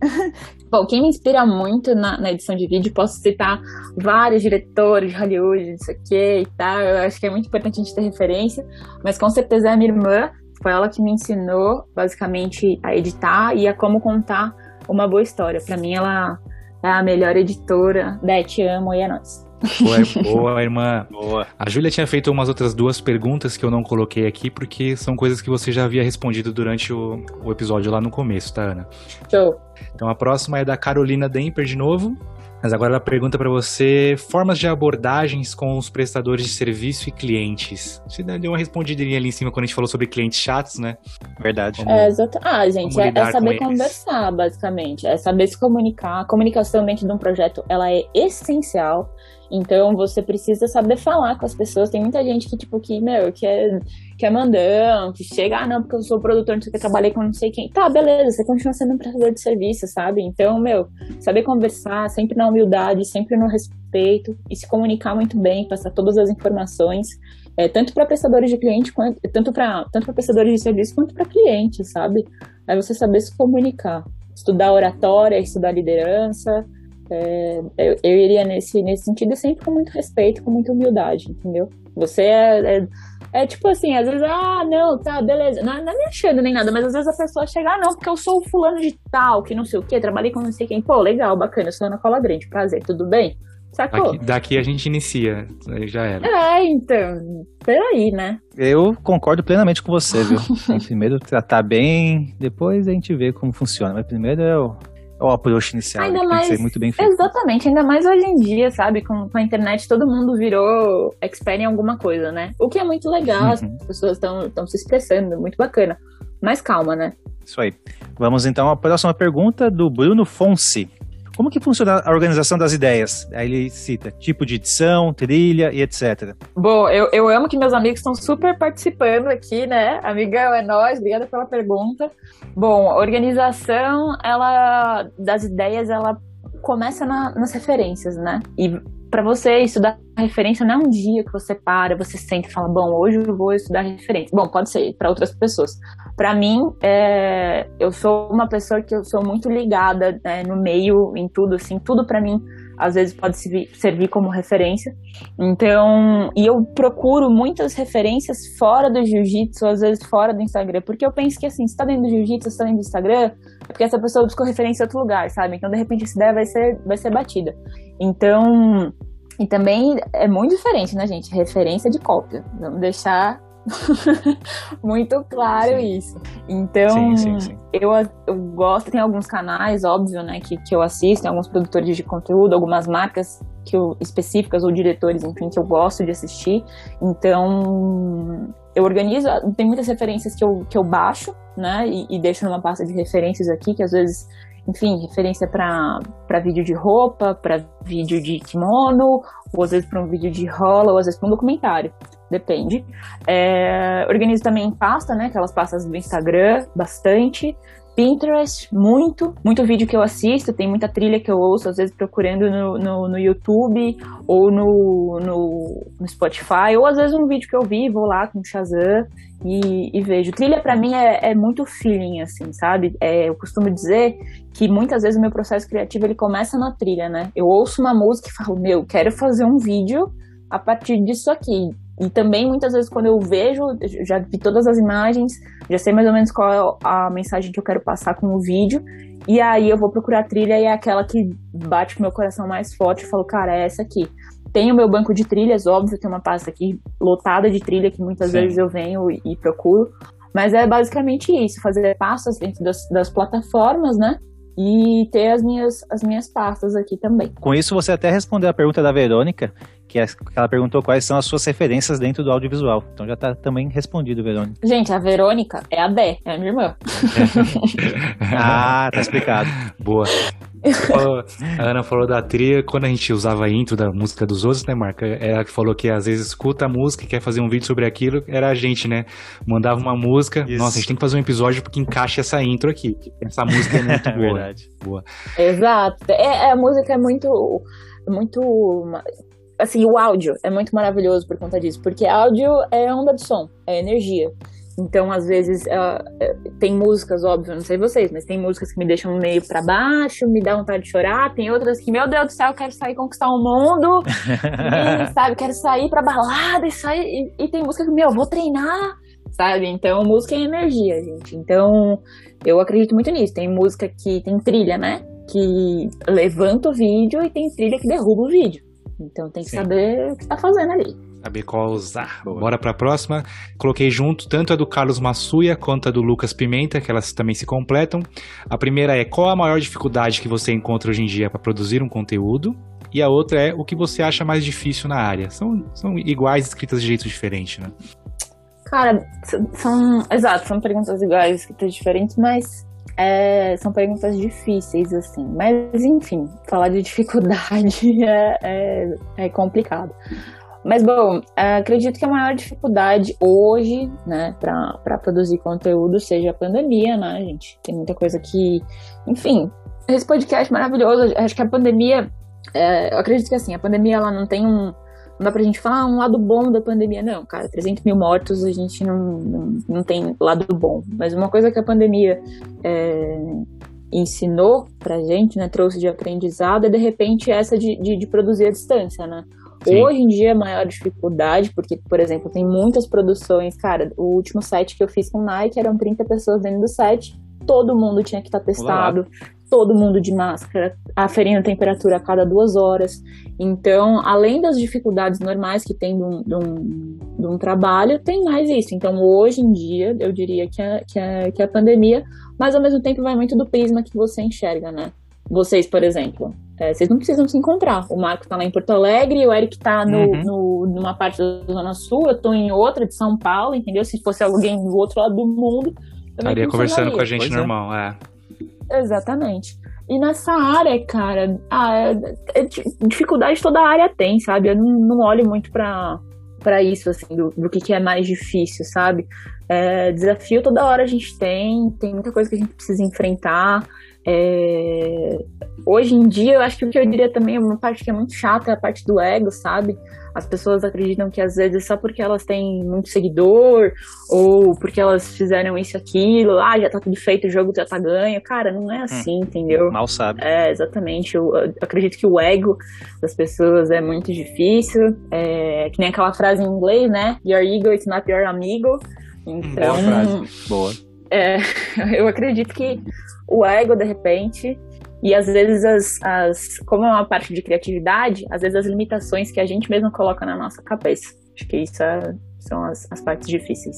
[LAUGHS]
Bom, quem me inspira muito na, na edição de vídeo, posso citar vários diretores de Hollywood, isso aqui e tal. Eu acho que é muito importante a gente ter referência, mas com certeza é a minha irmã. Foi ela que me ensinou, basicamente, a editar e a como contar uma boa história. Pra mim, ela é a melhor editora Te Amo e é nóis.
Boa, [LAUGHS] boa, irmã.
Boa.
A Júlia tinha feito umas outras duas perguntas que eu não coloquei aqui, porque são coisas que você já havia respondido durante o, o episódio lá no começo, tá, Ana?
Show.
Então a próxima é da Carolina Demper de novo. Mas agora ela pergunta pra você formas de abordagens com os prestadores de serviço e clientes. Você deu uma respondidinha ali em cima quando a gente falou sobre clientes chatos, né?
Verdade.
Como-
É, exato. Ah, gente, é, é saber
com
conversar, basicamente. É saber se comunicar. A comunicação dentro de um projeto, ela é essencial. Então, você precisa saber falar com as pessoas. Tem muita gente que, tipo, que, meu, que é, que é mandão, que chega, ah, não, porque eu sou produtor, não sei o que, trabalhei com não sei quem. Tá, beleza, você continua sendo um prestador de serviço, sabe? Então, meu, saber conversar, sempre na humildade, sempre no respeito, e se comunicar muito bem, passar todas as informações, é, tanto para prestadores de cliente, quanto, tanto para tanto prestadores de serviço, quanto para clientes, sabe? É você saber se comunicar. Estudar oratória, estudar liderança. É, eu, eu iria nesse, nesse sentido sempre com muito respeito, com muita humildade, entendeu? Você é, é, é tipo assim, às vezes, ah, não, tá, beleza. Não, não é me achando nem nada, mas às vezes a pessoa chega, ah, não, porque eu sou o fulano de tal, que não sei o quê, trabalhei com não sei quem. Pô, legal, bacana, eu sou Ana Cola Grande, prazer, tudo bem? Sacou?
Daqui, daqui a gente inicia, aí já era.
É, então, peraí, né?
Eu concordo plenamente com você, viu? [LAUGHS] Primeiro tratar bem, depois a gente vê como funciona. Mas primeiro é o, é o approach inicial,
Ainda
que tem
mais-
que ser muito bem feito.
Exatamente, ainda mais hoje em dia, sabe? Com, com a internet, todo mundo virou expert em alguma coisa, né? O que é muito legal, as
Uhum.
pessoas estão se expressando, muito bacana. Mas calma, né?
Isso aí. Vamos então à próxima pergunta do Bruno Fonsi. Como que funciona a organização das ideias? Aí ele cita tipo de edição, trilha e etc.
Bom, eu, eu amo que meus amigos estão super participando aqui, né? Amigão, é nóis, obrigada pela pergunta. Bom, organização, ela, das ideias, ela começa na- nas referências, né? E para você estudar referência não é um dia que você para, você senta e fala, bom, hoje eu vou estudar referência. Bom, pode ser para outras pessoas. Para mim, é, eu sou uma pessoa que eu sou muito ligada né, no meio, em tudo, assim, tudo para mim às vezes pode servir, como referência. Então, e eu procuro muitas referências fora do jiu-jitsu, às vezes fora do Instagram, porque eu penso que assim, se tá dentro do jiu-jitsu, se tá dentro do Instagram, é porque essa pessoa buscou referência em outro lugar, sabe? Então, de repente, essa ideia vai ser, vai ser batida. Então, e também é muito diferente, né, gente? Referência de cópia. Vamos deixar [LAUGHS] muito claro isso. Então,
Sim, sim, sim.
Eu, eu gosto, tem alguns canais, óbvio, né, que, que eu assisto, tem alguns produtores de conteúdo, algumas marcas que eu, específicas ou diretores, enfim, que eu gosto de assistir. Então, eu organizo, tem muitas referências que eu, que eu baixo, né, e, e deixo numa pasta de referências aqui, que às vezes, enfim, referência para vídeo de roupa, para vídeo de kimono, ou às vezes para um vídeo de rola, ou às vezes para um documentário. Depende. É, organizo também pasta, né? Aquelas pastas do Instagram, bastante. Pinterest, muito. Muito vídeo que eu assisto, tem muita trilha que eu ouço, às vezes procurando no, no, no YouTube ou no, no, no Spotify, ou às vezes um vídeo que eu vi, vou lá com o Shazam e, e vejo. Trilha pra mim é, é muito feeling, assim, sabe? É, eu costumo dizer que muitas vezes o meu processo criativo ele começa na trilha, né? Eu ouço uma música e falo, meu, quero fazer um vídeo a partir disso aqui. E também, muitas vezes, quando eu vejo, já vi todas as imagens, já sei mais ou menos qual é a mensagem que eu quero passar com o vídeo. E aí eu vou procurar a trilha e é aquela que bate com o meu coração mais forte. Eu falo, cara, é essa aqui. Tem o meu banco de trilhas, óbvio, tem uma pasta aqui lotada de trilha que muitas
Sim.
vezes eu venho e, e procuro. Mas é basicamente isso, fazer pastas dentro das, das plataformas, né? E ter as minhas, as minhas pastas aqui também.
Com isso, você até respondeu a pergunta da Verônica, que, é, que ela perguntou quais são as suas referências dentro do audiovisual. Então já está também respondido, Verônica.
Gente, a Verônica é a Dé, é a minha irmã. [LAUGHS]
Ah, tá explicado.
Boa. A Ana falou da trilha, quando a gente usava a intro da música dos outros, né, Marca? Ela que falou que às vezes escuta a música e quer fazer um vídeo sobre aquilo, era a gente, né? Mandava uma música,
Isso.
nossa, a gente tem que fazer um episódio que encaixe essa intro aqui. Essa música é [LAUGHS] muito
É
boa.
verdade.
boa.
Exato. É, é, a música é muito, muito, assim, o áudio é muito maravilhoso por conta disso, porque áudio é onda de som, é energia. Então, às vezes, é, tem músicas, óbvio, não sei vocês, mas tem músicas que me deixam meio pra baixo, me dá vontade de chorar, tem outras que, meu Deus do céu, eu quero sair conquistar o mundo, [LAUGHS] e, sabe, quero sair pra balada e sair, e, e tem música que, meu, eu vou treinar, sabe? Então, música é energia, gente. Então, eu acredito muito nisso. Tem música que tem trilha, né? Que levanta o vídeo e tem trilha que derruba o vídeo. Então tem que
Sim.
saber o que tá fazendo ali.
Saber qual usar.
Boa.
Bora pra próxima. Coloquei junto tanto a do Carlos Massuia quanto a do Lucas Pimenta, que elas também se completam. A primeira é qual a maior dificuldade que você encontra hoje em dia para produzir um conteúdo? E a outra é o que você acha mais difícil na área. São, são iguais, escritas de jeito diferente, né?
Cara, são. Exato, são perguntas iguais, escritas diferentes, mas é, são perguntas difíceis, assim. Mas, enfim, falar de dificuldade [LAUGHS] é, é, é complicado. Mas, bom, acredito que a maior dificuldade hoje, né, pra produzir conteúdo seja a pandemia, né, gente? Tem muita coisa que. Enfim, esse podcast maravilhoso. Acho que a pandemia. é, eu acredito que, assim, a pandemia ela não tem um. Não dá pra gente falar ah, um lado bom da pandemia, não, cara. 300 mil mortos, a gente não, não, não tem lado bom. Mas uma coisa que a pandemia é, ensinou pra gente, né, trouxe de aprendizado, é de repente essa de, de, de produzir à distância, né?
Sim.
Hoje em dia, a maior dificuldade, porque, por exemplo, tem muitas produções, cara, o último set que eu fiz com Nike eram 30 pessoas dentro do set, todo mundo tinha que estar testado, todo mundo de máscara, aferindo a temperatura a cada duas horas. Então, além das dificuldades normais que tem de um, de um, de um trabalho, tem mais isso. Então, hoje em dia, eu diria que a, que, a, que a pandemia, mas ao mesmo tempo vai muito do prisma que você enxerga, né? Vocês, por exemplo, é, vocês não precisam se encontrar. O Marco tá lá em Porto Alegre, o Eric tá no,
Uhum.
no- numa parte da Zona Sul, eu tô em outra, de São Paulo, entendeu? Se fosse alguém do outro lado do mundo.
Estaria conversando com a gente
Pois é.
normal, é.
Exatamente. E nessa área, cara, ah, é- é di- dificuldade toda a área tem, sabe? Eu não, não olho muito pra, pra isso, assim, do, do que, que é mais difícil, sabe? É, desafio toda hora a gente tem, tem muita coisa que a gente precisa enfrentar. É, hoje em dia, eu acho que o que eu diria também, uma parte que é muito chata é a parte do ego, sabe? As pessoas acreditam que às vezes só porque elas têm muito seguidor ou porque elas fizeram isso e aquilo, ah, já tá tudo feito, o jogo já tá ganho. Cara, não é assim, entendeu?
Mal sabe.
É, exatamente. Eu, eu acredito que o ego das pessoas é muito difícil. É, que nem aquela frase em inglês, né? Your ego is not your amigo. Então,
Boa frase. [LAUGHS]
Boa.
é, [LAUGHS] eu acredito que o ego, de repente, e às vezes as, as. Como é uma parte de criatividade, às vezes as limitações que a gente mesmo coloca na nossa cabeça. Acho que isso é- são as, as partes difíceis.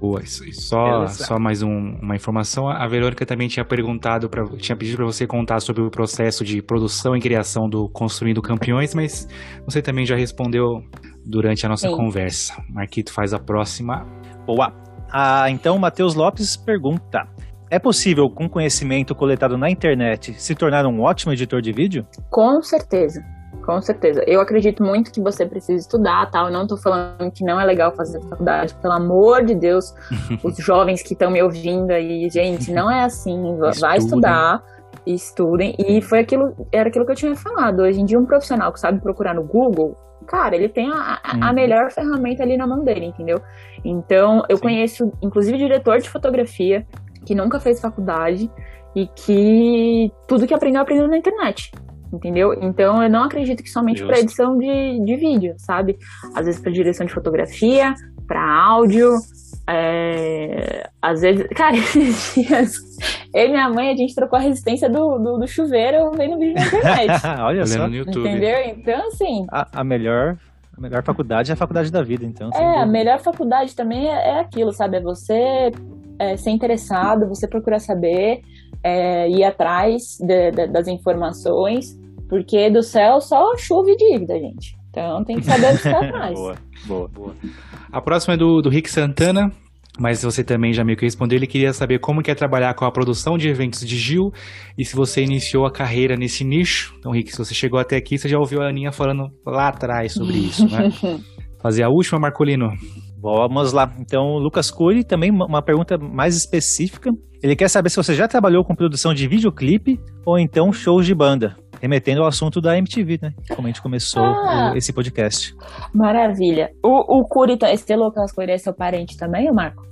Boa, isso- só, só mais um- uma informação. A Verônica também tinha perguntado, pra, tinha pedido para você contar sobre o processo de produção e criação do Construindo Campeões, mas você também já respondeu durante a nossa
Sim.
conversa. Marquito faz a próxima.
Boa. Ah, então o Matheus Lopes pergunta: É possível, com conhecimento coletado na internet, se tornar um ótimo editor de vídeo?
Com certeza. Com certeza. Eu acredito muito que você precisa estudar, tal. Eu não tô falando que não é legal fazer faculdade, pelo amor de Deus. [LAUGHS] os jovens que estão me ouvindo aí, gente, não é assim. Va- Vai estudar, estudem. E foi aquilo, era aquilo que eu tinha falado. Hoje em dia, um profissional que sabe procurar no Google, cara, ele tem a, a- a
Uhum.
melhor ferramenta ali na mão dele, entendeu? Então, eu
Sim.
conheço, inclusive, diretor de fotografia que nunca fez faculdade e que tudo que aprendeu, aprendeu na internet. Entendeu? Então eu não acredito que somente para edição de, de vídeo, sabe? Às vezes para direção de fotografia, para áudio, é, às vezes. [LAUGHS] Cara, esses dias, eu e minha mãe, a gente trocou a resistência do, do, do chuveiro vendo vídeo na internet. [LAUGHS]
Olha só.
No YouTube.
entendeu? Então, assim,
A, a melhor, a melhor faculdade é a faculdade da vida, então.
É, a melhor faculdade também é, é aquilo, sabe? É você é, ser interessado, você procurar saber, é, ir atrás de- de- das informações, porque do céu só chuva e dívida, gente. Então tem que saber buscar [LAUGHS] atrás.
boa, boa, boa.
A próxima é do, do Rick Santana, mas você também já meio que respondeu. Ele queria saber como que é trabalhar com a produção de eventos de Gil e se você iniciou a carreira nesse nicho. Então, Rick, se você chegou até aqui, você já ouviu a Aninha falando lá atrás sobre isso, né? [LAUGHS] Fazer a última, Marcolino.
Vamos lá. Então, o Lucas Cury, também uma- pergunta mais específica. Ele quer saber se você já trabalhou com produção de videoclipe ou então shows de banda. Remetendo ao assunto da MTV, né? Como a gente começou
Ah.
o- esse podcast.
Maravilha. O, o Curi, tá- esse Lucas Curi é seu parente também, Marco?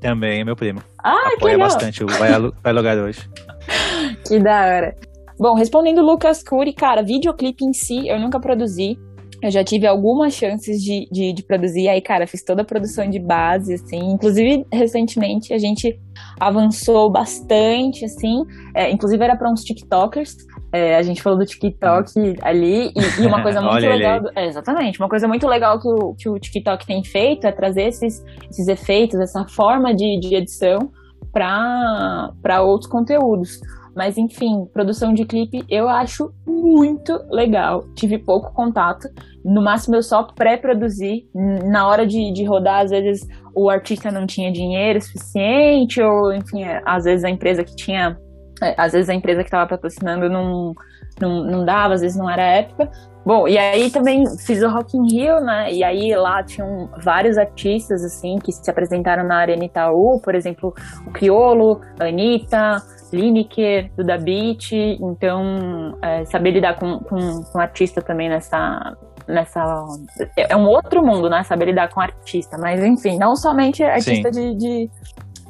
Também é meu primo.
Ah, que
Apoia
legal.
bastante o Vai, Logar hoje. [LAUGHS]
Que da hora. Bom, respondendo o Lucas Cury, cara, videoclipe em si eu nunca produzi. Eu já tive algumas chances de, de, de produzir, aí, cara, fiz toda a produção de base, assim. Inclusive, recentemente, a gente avançou bastante, assim. É, inclusive, era para uns TikTokers. É, a gente falou do TikTok ali. E, e uma [LAUGHS] coisa muito legal. do- é, exatamente. Uma coisa muito legal que o, que o TikTok tem feito é trazer esses, esses efeitos, essa forma de, de edição para outros conteúdos. Mas enfim, produção de clipe eu acho muito legal. Tive pouco contato. No máximo eu só pré-produzi. Na hora de, de rodar, às vezes o artista não tinha dinheiro suficiente, ou enfim, é, às vezes a empresa que tinha. é, Às vezes a empresa que estava patrocinando não, não, não dava, às vezes não era época. Bom, e aí também fiz o Rock in Rio, né? E aí lá tinham vários artistas, assim, que se apresentaram na Arena Itaú. Por exemplo, o Criolo, a Anitta, Lineker, Duda Beat. Então, é, saber lidar com, com, com artista também nessa... Nessa, é um outro mundo, né? Saber lidar com artista. Mas, enfim, não somente artista de, de,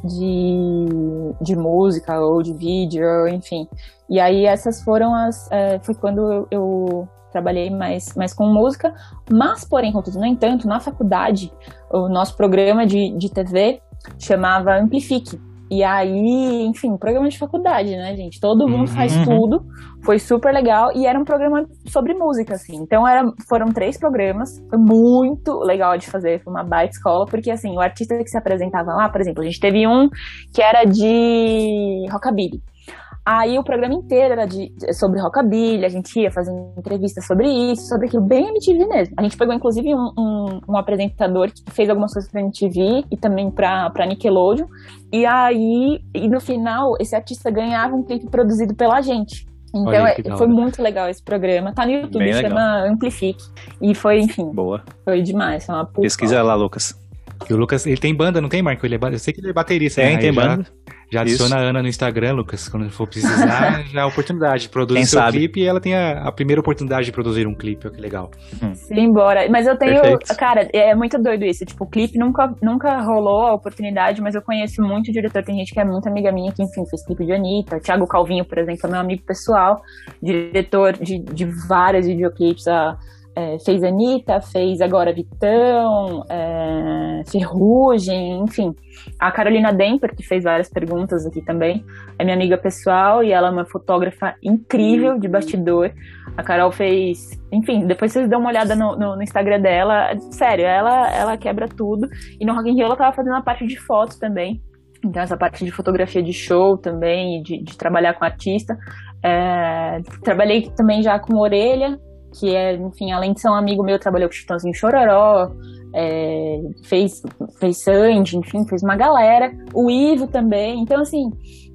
de, de música ou de vídeo, enfim. E aí essas foram as... é, foi quando eu, eu trabalhei mais, mais com música, mas, porém, contudo, no entanto, na faculdade, o nosso programa de, de TV chamava Amplifique. E aí, enfim, programa de faculdade, né, gente? Todo mundo
Uhum.
faz tudo. Foi super legal. E era um programa sobre música, assim. Então era, foram três programas. Foi muito legal de fazer. Foi uma baita escola, porque assim, o artista que se apresentava lá, por exemplo, a gente teve um que era de rockabilly. Aí o programa inteiro era de, sobre rockabilly, a gente ia fazendo entrevistas sobre isso, sobre aquilo, bem MTV mesmo. A gente pegou, inclusive, um, um, um apresentador que fez algumas coisas pra MTV e também pra, pra Nickelodeon. E aí, e no final, esse artista ganhava um clipe produzido pela gente. Então, é- foi muito legal esse programa. Tá no YouTube,
Bem legal.
chama Amplifique. E foi, enfim,
Boa.
foi demais. Foi uma puta
Pesquisa lá, Lucas.
E o Lucas, ele tem banda, não tem, Marco? Ele é, eu sei que ele é baterista.
Tem,
né?
tem
já-
banda.
Já adiciona a Ana no Instagram, Lucas, quando for precisar, [LAUGHS] já é a oportunidade de produzir
Quem
seu
sabe?
clipe e ela tem a, a primeira oportunidade de produzir um clipe, olha que legal.
Simbora. Mas eu tenho.
Perfeito.
Cara, é muito doido isso. Tipo, o clipe nunca, nunca rolou a oportunidade, mas eu conheço muito diretor. Tem gente que é muito amiga minha que, enfim, fez clipe de Anitta. Thiago Calvinho, por exemplo, é meu amigo pessoal, diretor de, de vários videoclipes. A, é, fez Anitta, fez agora Vitão, é, Ferrugem, enfim. A Carolina Demper, que fez várias perguntas aqui também, é minha amiga pessoal e ela é uma fotógrafa incrível de bastidor. A Carol fez. Enfim, depois vocês dão uma olhada no, no- no Instagram dela. Sério, ela, ela quebra tudo. E no Rock in Rio ela tava fazendo a parte de foto também. Então, essa parte de fotografia de show também, de, de trabalhar com artista. É, trabalhei também já com Orelha, que é, enfim, além de ser um amigo meu, trabalhou com Chitãozinho Chororó, é, fez, fez Sandy, enfim, fez uma galera. O Ivo também. Então, assim,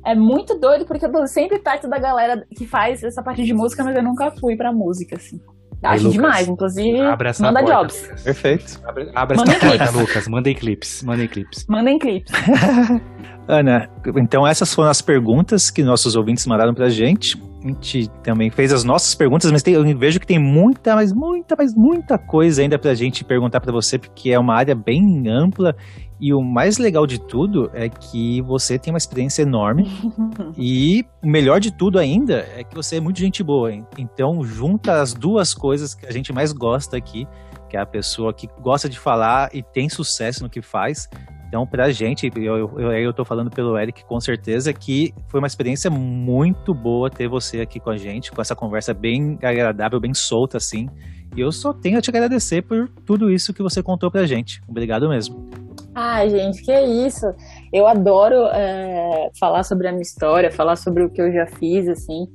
é muito doido, porque eu tô sempre perto da galera que faz essa parte de música, mas eu nunca fui pra música, assim. Acho
Lucas,
demais, inclusive,
Abra essa
manda
porta,
jobs.
Lucas.
Perfeito.
Abre, abre
Manda
essa porta,
clipes.
Lucas. Mandem clipes. Mandem clipes.
Mandem clipes. [LAUGHS]
Ana, então essas foram as perguntas que nossos ouvintes mandaram pra gente. A gente também fez as nossas perguntas, mas tem- eu vejo que tem muita, mas muita, mas muita coisa ainda pra gente perguntar pra você, porque é uma área bem ampla. E o mais legal de tudo é que você tem uma experiência enorme. [LAUGHS] E o melhor de tudo ainda é que você é muito gente boa. hein? Então, junta as duas coisas que a gente mais gosta aqui, que é a pessoa que gosta de falar e tem sucesso no que faz. Então, pra gente, eu, eu, eu, tô falando pelo Eric com certeza, que foi uma experiência muito boa ter você aqui com a gente, com essa conversa bem agradável, bem solta, assim. E eu só tenho a te agradecer por tudo isso que você contou pra gente. Obrigado mesmo.
Ai, gente, que isso. Eu adoro é, falar sobre a minha história, falar sobre o que eu já fiz, assim.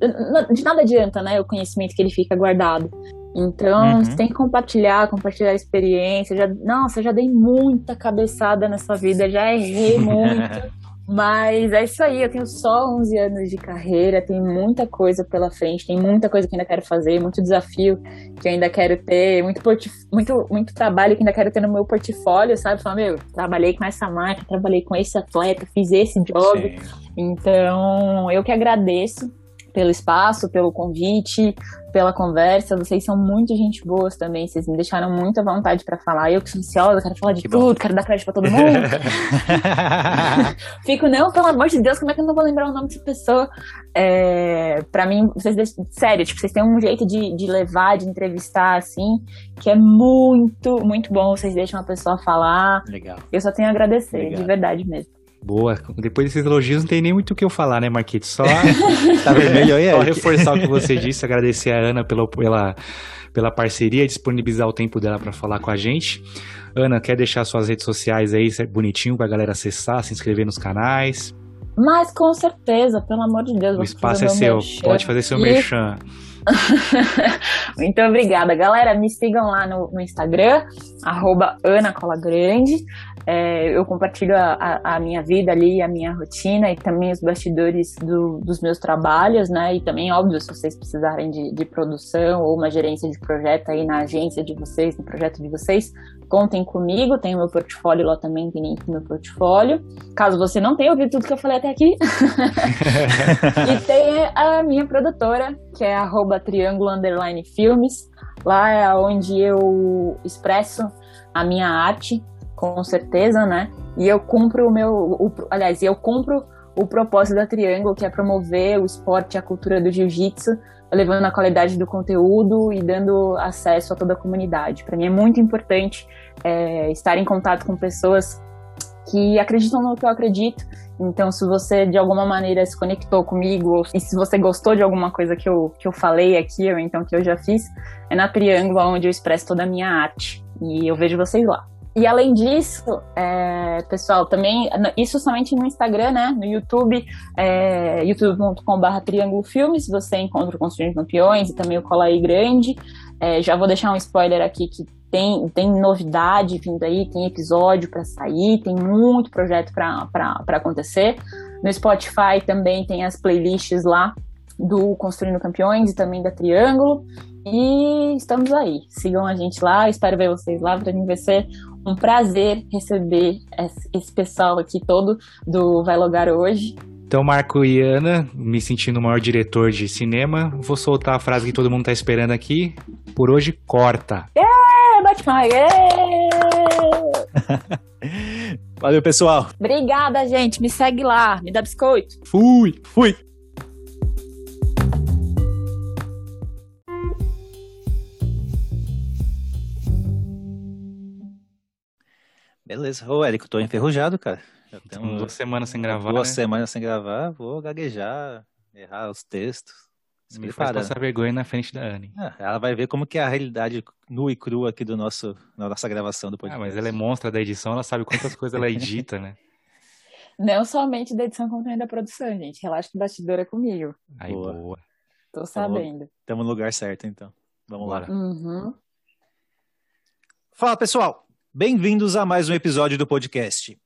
De nada adianta, né, o conhecimento que ele fica guardado. Então,
Uhum.
você tem que compartilhar, compartilhar a experiência. Já, nossa, eu já dei muita cabeçada nessa vida, já errei [LAUGHS] muito. Mas é isso aí, eu tenho só 11 anos de carreira, tem muita coisa pela frente, tem muita coisa que ainda quero fazer, muito desafio que eu ainda quero ter, muito, muito, muito trabalho que ainda quero ter no meu portfólio, sabe? Falar, meu, trabalhei com essa marca, trabalhei com esse atleta, fiz esse job. Então, eu que agradeço pelo espaço, pelo convite, pela conversa. Vocês são muito gente boas também. Vocês me deixaram muito à vontade pra falar. Eu que sou ansiosa, quero falar de
Que bom.
tudo, quero dar crédito pra todo mundo. [LAUGHS] Fico, não, pelo amor de Deus, como é que eu não vou lembrar o nome dessa pessoa? É, pra mim, vocês deixam, sério, tipo, vocês têm um jeito de, de levar, de entrevistar, assim, que é muito, muito bom. Vocês deixam a pessoa falar.
Legal.
Eu só tenho a agradecer, de verdade mesmo.
Boa. Depois desses elogios não tem nem muito o que eu falar, né, Marquito? Só, [LAUGHS]
Tá vermelho aí,
só
Eric?
reforçar o que você [LAUGHS] disse, agradecer a Ana pela, pela, pela parceria, disponibilizar o tempo dela para falar com a gente. Ana, quer deixar suas redes sociais aí bonitinho pra galera acessar, se inscrever nos canais?
Mas com certeza, pelo amor de Deus.
O espaço é seu,
merchan.
pode fazer seu
E-
merchan. [LAUGHS]
Muito obrigada, galera. Me sigam lá no, no Instagram, arroba Ana Cola Grande. É, eu compartilho a, a- a minha vida ali, a minha rotina e também os bastidores do- dos meus trabalhos, né? E também, óbvio, se vocês precisarem de, de produção ou uma gerência de projeto aí na agência de vocês, no projeto de vocês, contem comigo. Tem o meu portfólio lá também, tem link no meu portfólio. Caso você não tenha ouvido tudo que eu falei até aqui, [LAUGHS] e tem a minha produtora, que é arroba triângulo underline filmes. Lá é onde eu expresso a minha arte, com certeza, né? E eu cumpro o meu. o- aliás, eu cumpro o propósito da Triângulo, que é promover o esporte e a cultura do jiu-jitsu, elevando a qualidade do conteúdo e dando acesso a toda a comunidade. Para mim é muito importante é, estar em contato com pessoas que acreditam no que eu acredito. Então, se você de alguma maneira se conectou comigo, e se você gostou de alguma coisa que eu, que eu falei aqui, ou então que eu já fiz, é na Triângulo onde eu expresso toda a minha arte. E eu vejo vocês lá. E além disso, é, pessoal, também, isso somente no Instagram, né? No YouTube, é, youtube.com.br Triângulo Filmes, você encontra o Construindo Campeões e também o Cola aí Grande. É, já vou deixar um spoiler aqui que tem, tem novidade vindo aí, tem episódio para sair, tem muito projeto para acontecer. No Spotify também tem as playlists lá do Construindo Campeões e também da Triângulo. E estamos aí. Sigam a gente lá, espero ver vocês lá. Para mim vai ser um prazer receber esse pessoal aqui todo do Vai Logar hoje.
Então, Marco e Ana, me sentindo o maior diretor de cinema, vou soltar a frase que todo mundo tá esperando aqui. Por hoje, corta.
É, bate [LAUGHS]
Valeu, pessoal.
Obrigada, gente. Me segue lá, me dá biscoito.
Fui, fui. Beleza. Ô, Érico, tô enferrujado, cara. Já
tenho duas semanas sem gravar.
Duas
né?
semanas sem gravar, vou gaguejar, errar os textos.
Me faz passar vergonha na frente da Anne.
Ah, ela vai ver como que é a realidade nua e crua aqui do nosso, da nossa gravação do podcast.
Ah, mas ela é monstra da edição, ela sabe quantas coisas ela edita, né? [LAUGHS]
Não somente da edição, como também da produção, gente. Relaxa que o bastidor é comigo.
Aí, boa. boa.
Tô sabendo.
Estamos no lugar certo, então. Vamos
Bora.
lá.
Uhum.
Fala, pessoal. Bem-vindos a mais um episódio do podcast.